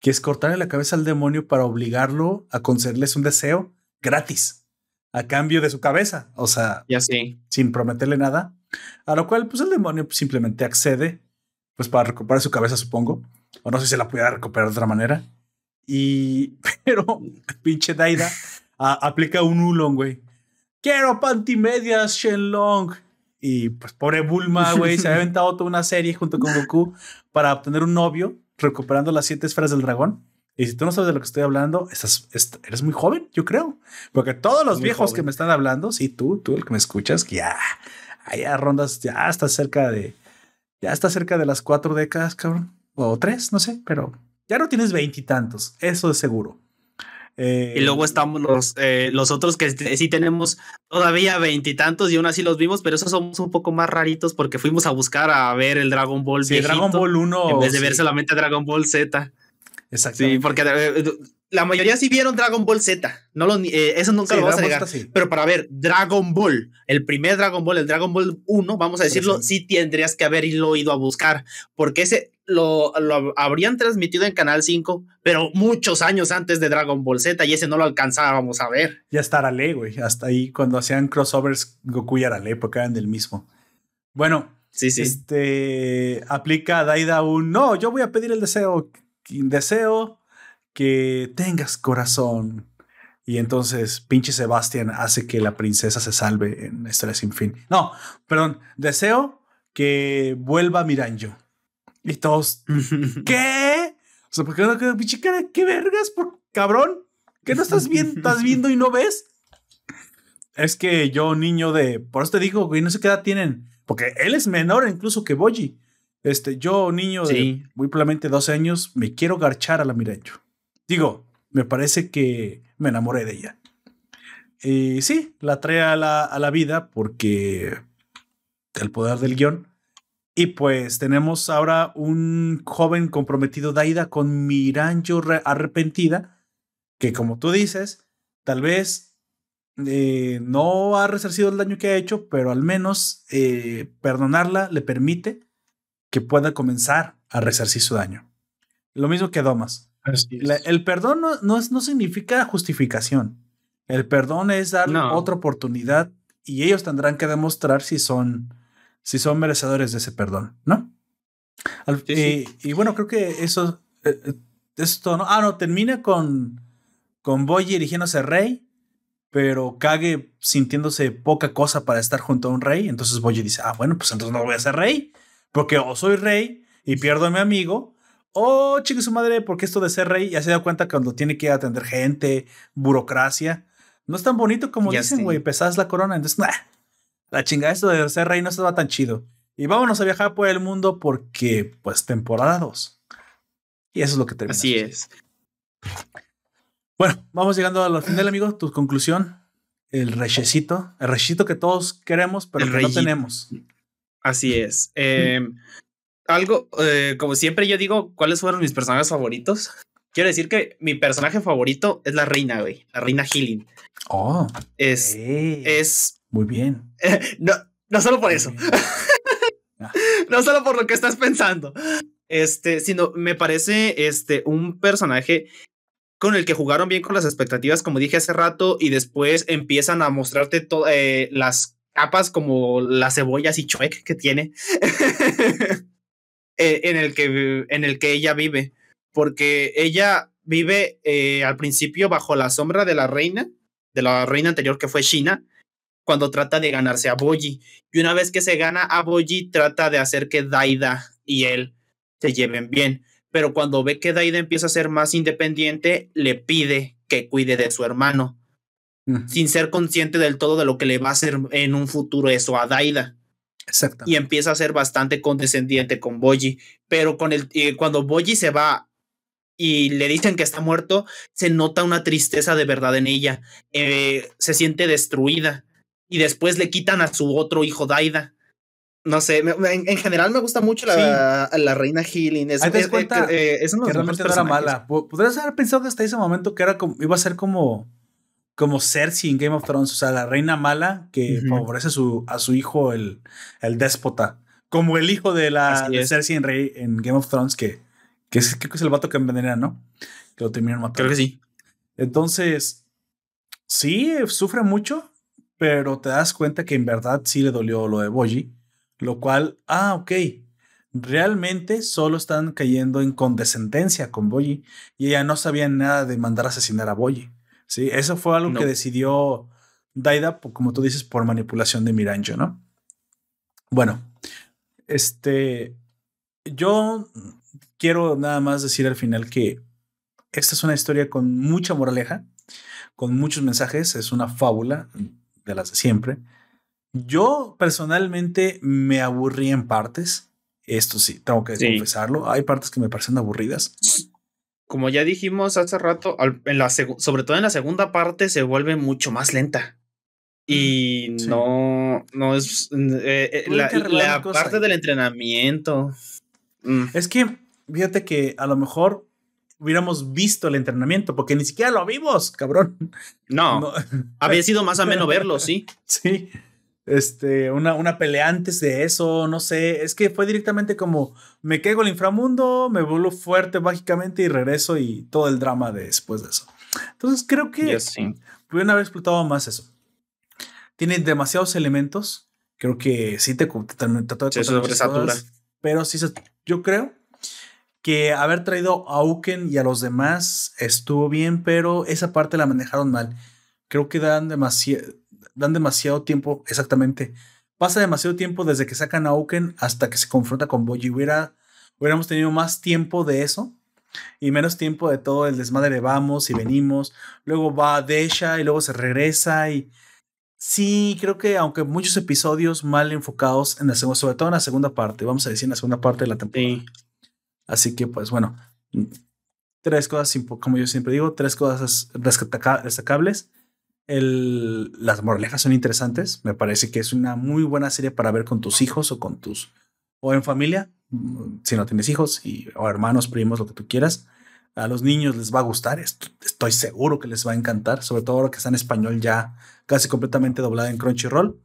que es cortarle la cabeza al demonio para obligarlo a concederles un deseo gratis a cambio de su cabeza, o sea, ya sí. sin prometerle nada, a lo cual pues el demonio simplemente accede pues para recuperar su cabeza, supongo. O no sé si se la pudiera recuperar de otra manera. Y, pero, pinche Daida aplica un Ulong, güey. Quiero pantimedias, Shenlong. Y pues pobre Bulma, güey, se ha inventado toda una serie junto con Goku para obtener un novio, recuperando las siete esferas del dragón. Y si tú no sabes de lo que estoy hablando, estás, eres muy joven, yo creo. Porque todos los viejos que me están hablando, sí, tú, tú el que me escuchas, que ya, allá rondas, ya estás cerca de, ya está cerca de las cuatro décadas, cabrón. O tres, no sé, pero ya no tienes veintitantos, eso es seguro. y luego eh, estamos los, eh, los otros que sí tenemos todavía veintitantos y, aún así los vimos, pero esos somos un poco más raritos porque fuimos a buscar a ver el Dragon Ball. Sí, Dragon Ball 1. En vez de ver solamente Dragon Ball Z. Exacto. Sí, porque eh, la mayoría sí vieron Dragon Ball Z. No lo, eh, eso nunca lo vamos a negar. Pero para ver Dragon Ball, el primer Dragon Ball, el Dragon Ball 1, vamos a decirlo, sí. tendrías que haberlo ido a buscar. Porque ese lo, lo, habrían transmitido en Canal 5, pero muchos años antes de Dragon Ball Z y ese no lo alcanzábamos a ver. Ya está Arale, güey. Hasta ahí cuando hacían crossovers Goku y Arale, porque eran del mismo. Bueno, sí, sí. este aplica a Daida un no, yo voy a pedir el deseo deseo que tengas corazón. Y entonces pinche Sebastián hace que la princesa se salve en Historia sin fin. No, perdón, deseo que vuelva Miranjo. Y todos, ¿qué? O sea, ¿por qué no queda pinche cara? ¿Qué vergas, por cabrón? ¿Qué no estás viendo? ¿Estás viendo y no ves? Es que yo, niño de. Por eso te digo, güey, no sé qué edad tienen. Porque él es menor incluso que Boji. Este, yo, niño de muy probablemente 12 años, me quiero garchar a la Mirancho. Digo, me parece que me enamoré de ella. Y sí, la trae a la, a la vida porque el poder del guion. Y pues tenemos ahora un joven comprometido Daida con Mirancho arrepentida, que como tú dices, tal vez eh, no ha resarcido el daño que ha hecho, pero al menos eh, perdonarla le permite que pueda comenzar a resarcir su daño. Lo mismo que Domas. El perdón no, no, no, significa justificación. El perdón es dar otra oportunidad y ellos tendrán que demostrar si son, si son merecedores de ese perdón, ¿no? y, bueno, creo que eso, eh, esto no. Ah, no, termina con, con Boy erigiéndose rey, pero Kage sintiéndose poca cosa para estar junto a un rey. Entonces Boy dice, ah, bueno, pues entonces no voy a ser rey. Porque o soy rey y pierdo a mi amigo, o chique su madre, porque esto de ser rey ya se da cuenta cuando tiene que atender gente, burocracia. No es tan bonito como dicen, güey, pesas la corona. Entonces, nah, la chingada, esto de ser rey no estaba tan chido. Y vámonos a viajar por el mundo porque, pues, temporada 2. Y eso es lo que termina. Así es. Bueno, vamos llegando al final, amigo. Tu conclusión. El reyecito. El reyecito que todos queremos, pero que no tenemos. Así es. Em, algo, eh, como siempre yo digo, ¿cuáles fueron mis personajes favoritos? Quiero decir que mi personaje favorito es la reina, güey. La reina Healing. Oh. Es. Es. Muy bien. no, no solo por eso. Ah. no solo por lo que estás pensando. Este, sino me parece este un personaje con el que jugaron bien con las expectativas, como dije hace rato, y después empiezan a mostrarte todas eh, las capas como las cebollas y chuec que tiene eh, en, el que, en el que ella vive. Porque ella vive eh, al principio bajo la sombra de la reina, de la reina anterior que fue China, cuando trata de ganarse a Boji. Y una vez que se gana a Boji, trata de hacer que Daida y él se lleven bien. Pero cuando ve que Daida empieza a ser más independiente, le pide que cuide de su hermano sin ser consciente del todo de lo que le va a hacer en un futuro eso a Daida. Exacto. Y empieza a ser bastante condescendiente con Boji. Pero con el, eh, cuando Boji se va y le dicen que está muerto, se nota una tristeza de verdad en ella. Eh, se siente destruida. Y después le quitan a su otro hijo Daida. No sé, en, general me gusta mucho la, la reina Healing. Es, es, cuenta eh, es, que realmente no era mala. Podrías haber pensado que hasta ese momento que era como, iba a ser como como Cersei en Game of Thrones, o sea, la reina mala que favorece a su, a su hijo, el, el déspota. Como el hijo de la Cersei en, Rey, en Game of Thrones, que, que es, creo que es el vato que envenena, ¿no? Que lo terminan matando. Creo que sí. Entonces, sí, sufre mucho, pero te das cuenta que en verdad sí le dolió lo de Boji, lo cual, ah, ok. realmente solo están cayendo en condescendencia con Boyi y ella no sabía nada de mandar a asesinar a Boyi. Sí, eso fue algo que decidió Daida, como tú dices, por manipulación de Miranjo, ¿no? Bueno, este, yo quiero nada más decir al final que esta es una historia con mucha moraleja, con muchos mensajes, es una fábula de las de siempre. Yo personalmente me aburrí en partes. Esto sí, tengo que confesarlo. Hay partes que me parecen aburridas. Como ya dijimos hace rato, en la sobre todo en la segunda parte se vuelve mucho más lenta. Y no, no es eh, eh, la, parte del entrenamiento. Mm. Es que, fíjate que a lo mejor hubiéramos visto el entrenamiento, porque ni siquiera lo vimos, cabrón. No, había sido más ameno verlo, sí. Sí, este, una, una pelea antes de eso, no sé, es que fue directamente como me caigo al inframundo, me vuelvo fuerte mágicamente y regreso y todo el drama después de eso. Entonces creo que sí. pudieron haber explotado más eso. Tiene demasiados elementos, creo que sí te, trató de sí, pero sí, yo creo que haber traído a Uken y a los demás estuvo bien, pero esa parte la manejaron mal. Creo que dan demasiado dan demasiado tiempo, exactamente. Pasa demasiado tiempo desde que sacan a Uken hasta que se confronta con Boji. Hubiera, hubiéramos tenido más tiempo de eso y menos tiempo de todo el desmadre de vamos y venimos. Luego va Desha y luego se regresa y sí, creo que aunque muchos episodios mal enfocados en la segunda, sobre todo en la segunda parte, vamos a decir en la segunda parte de la temporada. Así que pues bueno, tres cosas, como yo siempre digo, tres cosas destacables el, las moralejas son interesantes. Me parece que es una muy buena serie para ver con tus hijos o con tus o en familia, mm, si no tienes hijos y, o hermanos, primos, lo que tú quieras. A los niños les va a gustar, estoy seguro que les va a encantar, sobre todo ahora que está en español ya casi completamente doblada en Crunchyroll.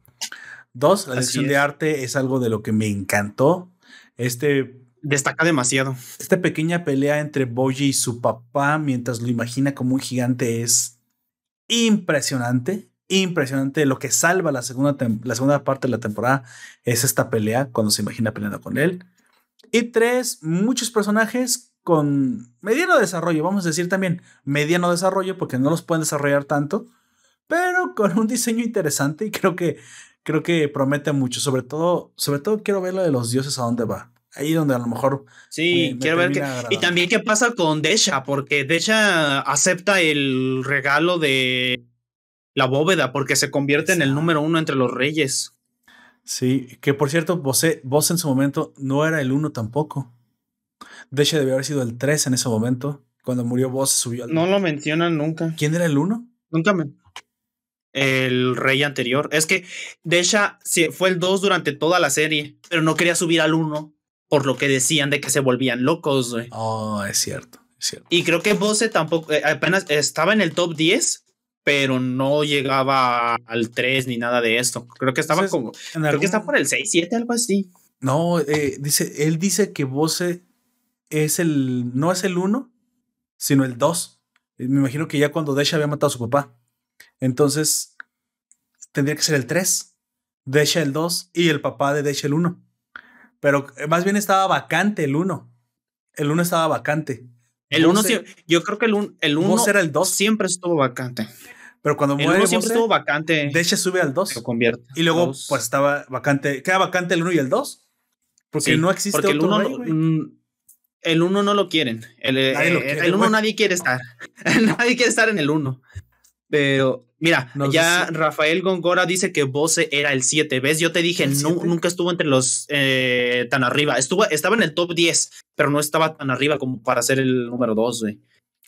Dos, la dirección de arte es algo de lo que me encantó. Este destaca demasiado. Esta pequeña pelea entre Boji y su papá mientras lo imagina como un gigante es impresionante, impresionante. Lo que salva la segunda, la segunda parte de la temporada es esta pelea cuando se imagina peleando con él. Y tres, muchos personajes con mediano desarrollo, vamos a decir también mediano desarrollo porque no los pueden desarrollar tanto, pero con un diseño interesante y creo que creo que promete mucho, sobre todo sobre todo quiero ver lo de los dioses a dónde va. Ahí donde a lo mejor. Sí, quiero ver que. Y también qué pasa con Desha, porque Desha acepta el regalo de la bóveda, porque se convierte en el número uno entre los reyes. Sí, que por cierto, vos, vos en su momento no era el uno tampoco. Desha debió haber sido el tres en ese momento. Cuando murió vos subió al. No lo mencionan nunca. ¿Quién era el uno? Nunca me. El rey anterior. Es que Desha fue el dos durante toda la serie, pero no quería subir al uno por lo que decían de que se volvían locos, güey. Oh, es cierto, es cierto. Y creo que Bose tampoco, eh, apenas estaba en el top 10, pero no llegaba al 3 ni nada de esto. Creo que estaba como, creo que está por el 6, 7, algo así. No, eh, dice, él dice que Bose es el, no es el 1, sino el 2. Me imagino que ya cuando Desha había matado a su papá. Entonces, tendría que ser el 3, Desha el 2 y el papá de Desha el 1. Pero eh, más bien estaba vacante el 1. El 1 estaba vacante. El 1 yo creo que el 1 el uno era el 2 siempre estuvo vacante. Pero cuando el muere siempre estuvo vacante. Desha sube al 2. Se convierte. Y luego pues estaba vacante, queda vacante el 1 y el 2. Porque no existe porque otro el 1 mm, el 1 no lo quieren. El 1 eh, el, nadie quiere estar. nadie quiere estar en el 1. Pero mira, ya Rafael Gongora dice que Bose era el 7. ¿Ves? Yo te dije, nunca estuvo entre los eh, tan arriba. Estuvo, estaba en el top 10, pero no estaba tan arriba como para ser el número 2, güey.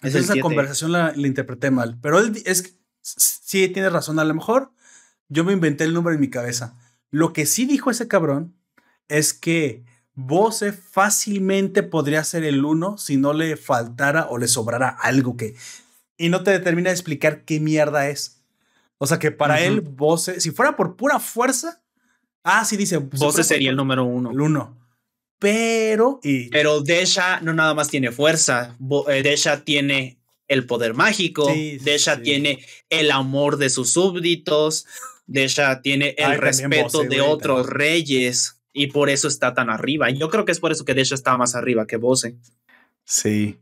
esa conversación la, interpreté mal. Pero él es sí tiene razón. A lo mejor yo me inventé el número en mi cabeza. Lo que sí dijo ese cabrón es que Bose fácilmente podría ser el 1 si no le faltara o le sobrara algo que y no te determina de explicar qué mierda es. O sea que para él, Bose, si fuera por pura fuerza, ah, sí dice. Bose sería el número uno. El uno. Pero. Y, pero Desha no nada más tiene fuerza. Eh, Desha tiene el poder mágico. Desha tiene el amor de sus súbditos. Desha tiene el respeto de otros reyes. y por eso está tan arriba. Yo creo que es por eso que Desha está más arriba que Bose. Sí.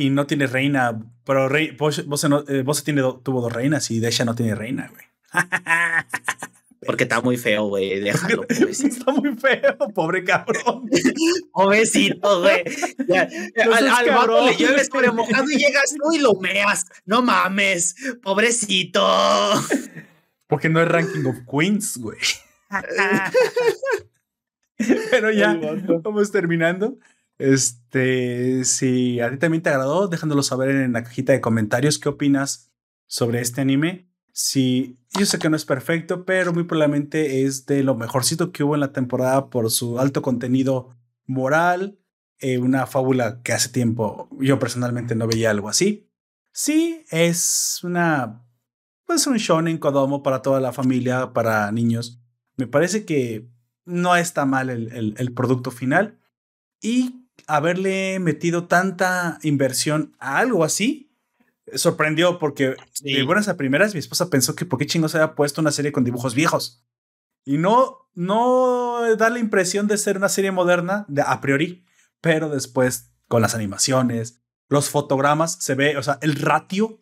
Y no tiene reina, pero rey, Bose, no, eh, tiene, tuvo dos reinas y Desha no tiene reina, güey. Porque está muy feo, güey. Déjalo, Está muy feo, pobre cabrón. Pobrecito, güey. al al vato le llueves por mojado y llegas tú y lo meas. No mames, pobrecito. Porque no es ranking of queens, güey. Pero ya, vamos terminando. Este, si a ti también te agradó, déjanoslo saber en la cajita de comentarios qué opinas sobre este anime. Si yo sé que no es perfecto, pero muy probablemente es de lo mejorcito que hubo en la temporada por su alto contenido moral, eh, una fábula que hace tiempo yo personalmente no veía algo así. Sí, es una pues un shonen kodomo para toda la familia, para niños. Me parece que no está mal el, el, producto final y haberle metido tanta inversión a algo así sorprendió porque de buenas a primeras mi esposa pensó que por qué chingos había puesto una serie con dibujos viejos y no no da la impresión de ser una serie moderna de, a priori pero después con las animaciones los fotogramas se ve o sea el ratio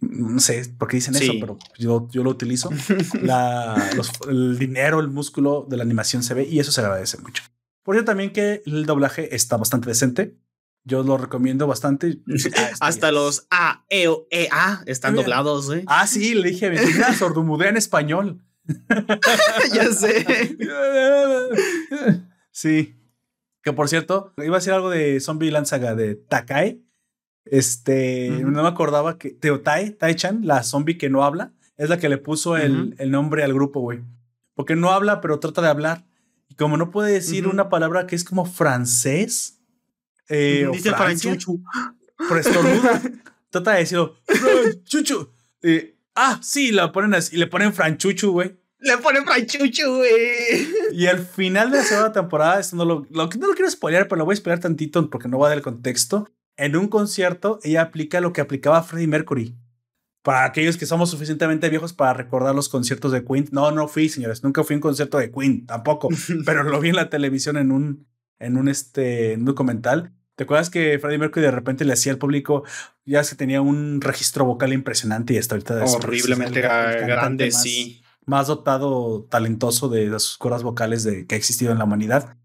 no sé por qué dicen eso, pero yo, yo lo utilizo. La, el dinero, el músculo de la animación se ve y eso se agradece mucho. Por cierto, también que el doblaje está bastante decente. Yo lo recomiendo bastante. Ah, Hasta los A, E, O, E, A están doblados. ¿eh? Ah, sí, le dije, a sordumudea en español. ya sé. sí. Que por cierto, iba a decir algo de Zombie Lanzaga de Takai este, no me acordaba que Teotai, Tai-chan, la zombie que no habla, es la que le puso el, el nombre al grupo, güey. Porque no habla, pero trata de hablar. Y como no puede decir una palabra que es como francés, eh, dice franchuchu. Prestornuda. trata de decirlo, franchuchu. Eh, ah, sí, la ponen así, y le ponen franchuchu, güey. Le ponen franchuchu, güey. Y al final de la segunda temporada, esto no lo, lo, no lo quiero spoilear, pero lo voy a spoilear tantito porque no va a dar el contexto en un concierto ella aplica lo que aplicaba Freddie Mercury. Para aquellos que somos suficientemente viejos para recordar los conciertos de Queen. No, no fui, señores. Nunca fui a un concierto de Queen, tampoco. pero lo vi en la televisión en un, en un, este, documental. ¿Te acuerdas que Freddie Mercury de repente le hacía al público, ya se tenía un registro vocal impresionante y hasta ahorita horriblemente grande, sí. Más dotado, talentoso de, sus cuerdas vocales de, que ha existido en la humanidad.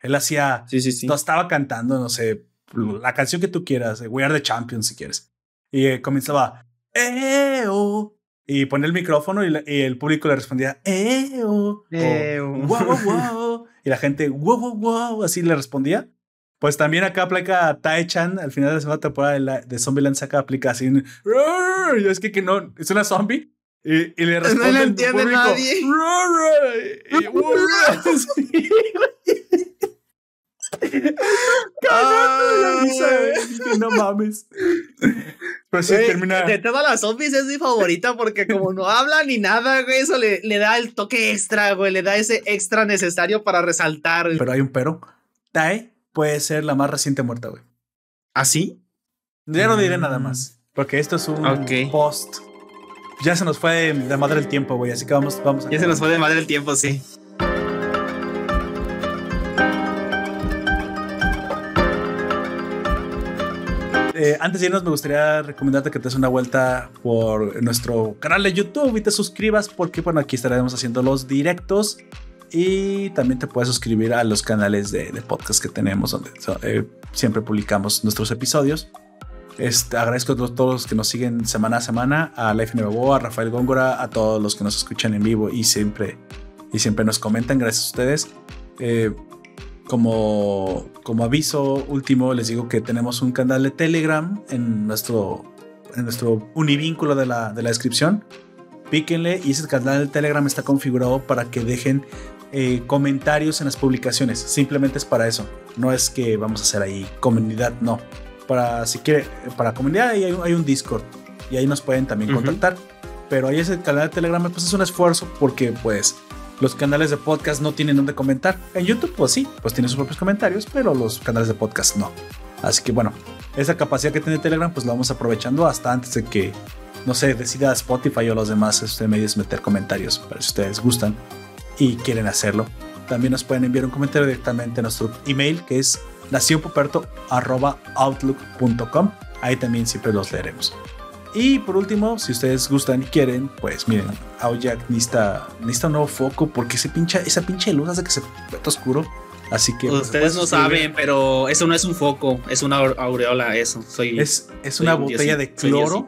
Él hacía, sí, sí, sí. no estaba cantando, no sé, la canción que tú quieras, We Are the Champions si quieres. Y eh, comenzaba, ¡Eo! Y pone el micrófono y, el público le respondía, ¡Eo! ¡Eo! ¡Wow, wow, wow! Y la gente, ¡Wow, wow, wow! Así le respondía. Pues también acá aplica Tai-chan al final de la segunda temporada de, la, de Zombieland acá aplica así. Y es que, que no, es una zombie. Y, y le responde. No le entiende nadie. no mames. Pero sí, termina. De todas las zombies es mi favorita porque como no habla ni nada, güey, eso le, le da el toque extra, güey, le da ese extra necesario para resaltar. Pero hay un pero. Tae puede ser la más reciente muerta, güey. ¿Así? ¿Ah, ya no diré nada mm. más. Porque esto es un post. Ya se nos fue de madre el tiempo, güey. Así que vamos, vamos. A ya se nos fue de madre el tiempo, sí. Eh, antes de irnos, me gustaría recomendarte que te des una vuelta por nuestro canal de YouTube y te suscribas, porque bueno, aquí estaremos haciendo los directos y también te puedes suscribir a los canales de, podcast que tenemos, donde eh, siempre publicamos nuestros episodios. Este, agradezco a todos los que nos siguen semana a semana, a Life Nuevo, a Rafael Góngora, a todos los que nos escuchan en vivo y siempre, y siempre nos comentan. Gracias a ustedes. Eh, como, como aviso último, les digo que tenemos un canal de Telegram en nuestro, en nuestro univínculo de la, de la descripción. Píquenle y ese canal de Telegram está configurado para que dejen eh, comentarios en las publicaciones. Simplemente es para eso. No es que vamos a hacer ahí comunidad, no. Para si quiere, para comunidad hay, hay un Discord y ahí nos pueden también contactar. Pero ahí ese canal de Telegram pues es un esfuerzo porque pues los canales de podcast no tienen donde comentar. En YouTube, pues sí, pues tiene sus propios comentarios, pero los canales de podcast no. Así que bueno, esa capacidad que tiene Telegram, pues la vamos aprovechando hasta antes de que, no sé, decida Spotify o los demás este, medios meter comentarios, para si ustedes gustan y quieren hacerlo. también nos pueden enviar un comentario directamente a nuestro email que es nacionpoperto.outlook.com. Ahí también siempre los leeremos. Y por último, si ustedes gustan y quieren, pues miren, Aoyak necesita, necesita un nuevo foco porque ese pincha, esa pinche luz hace que se vea oscuro. Así que. Pues, ustedes no saben, pero eso no es un foco, es una aureola, eso. Soy, es, es una botella de cloro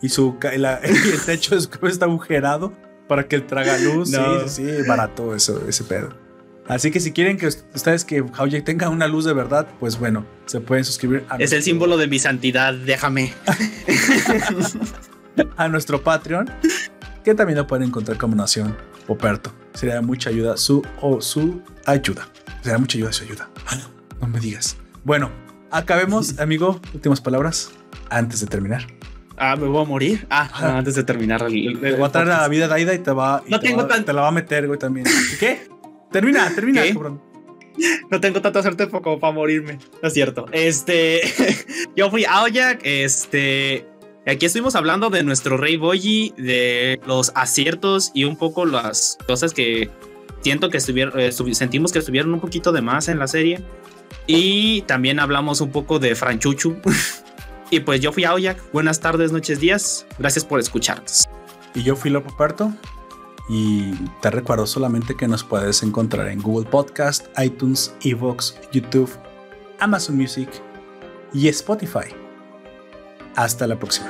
y, su, la, el techo está agujerado para que el traga luz. Sí, sí, sí, barato eso, ese pedo. Así que si quieren que ustedes que Howjack tenga una luz de verdad, pues bueno, se pueden suscribir a Es el símbolo de mi santidad, déjame. a nuestro Patreon, que también lo pueden encontrar como Nación Poperto. Sería mucha ayuda su o su ayuda. Sería mucha ayuda su ayuda. No me digas. Bueno, acabemos, amigo. Últimas palabras antes de terminar. Ah, me voy a morir. Ah, antes de terminar. El, te va a traer la vida Daida y te va. no tengo te la va a meter, güey, también. ¿Qué? Termina, termina, cabrón. No tengo tanta suerte como para morirme. No es cierto. Este. yo fui Aoyak. Este. Aquí estuvimos hablando de nuestro Rey Boyi, de los aciertos y un poco las cosas que siento que estuvieron, eh, sentimos que estuvieron un poquito de más en la serie. Y también hablamos un poco de Franchuchu. y pues yo fui Aoyak. Buenas tardes, noches, días. Gracias por escucharnos. Y yo fui Lopo Parto. Y te recuerdo solamente que nos puedes encontrar en Google Podcast, iTunes, Evox, YouTube, Amazon Music y Spotify. Hasta la próxima.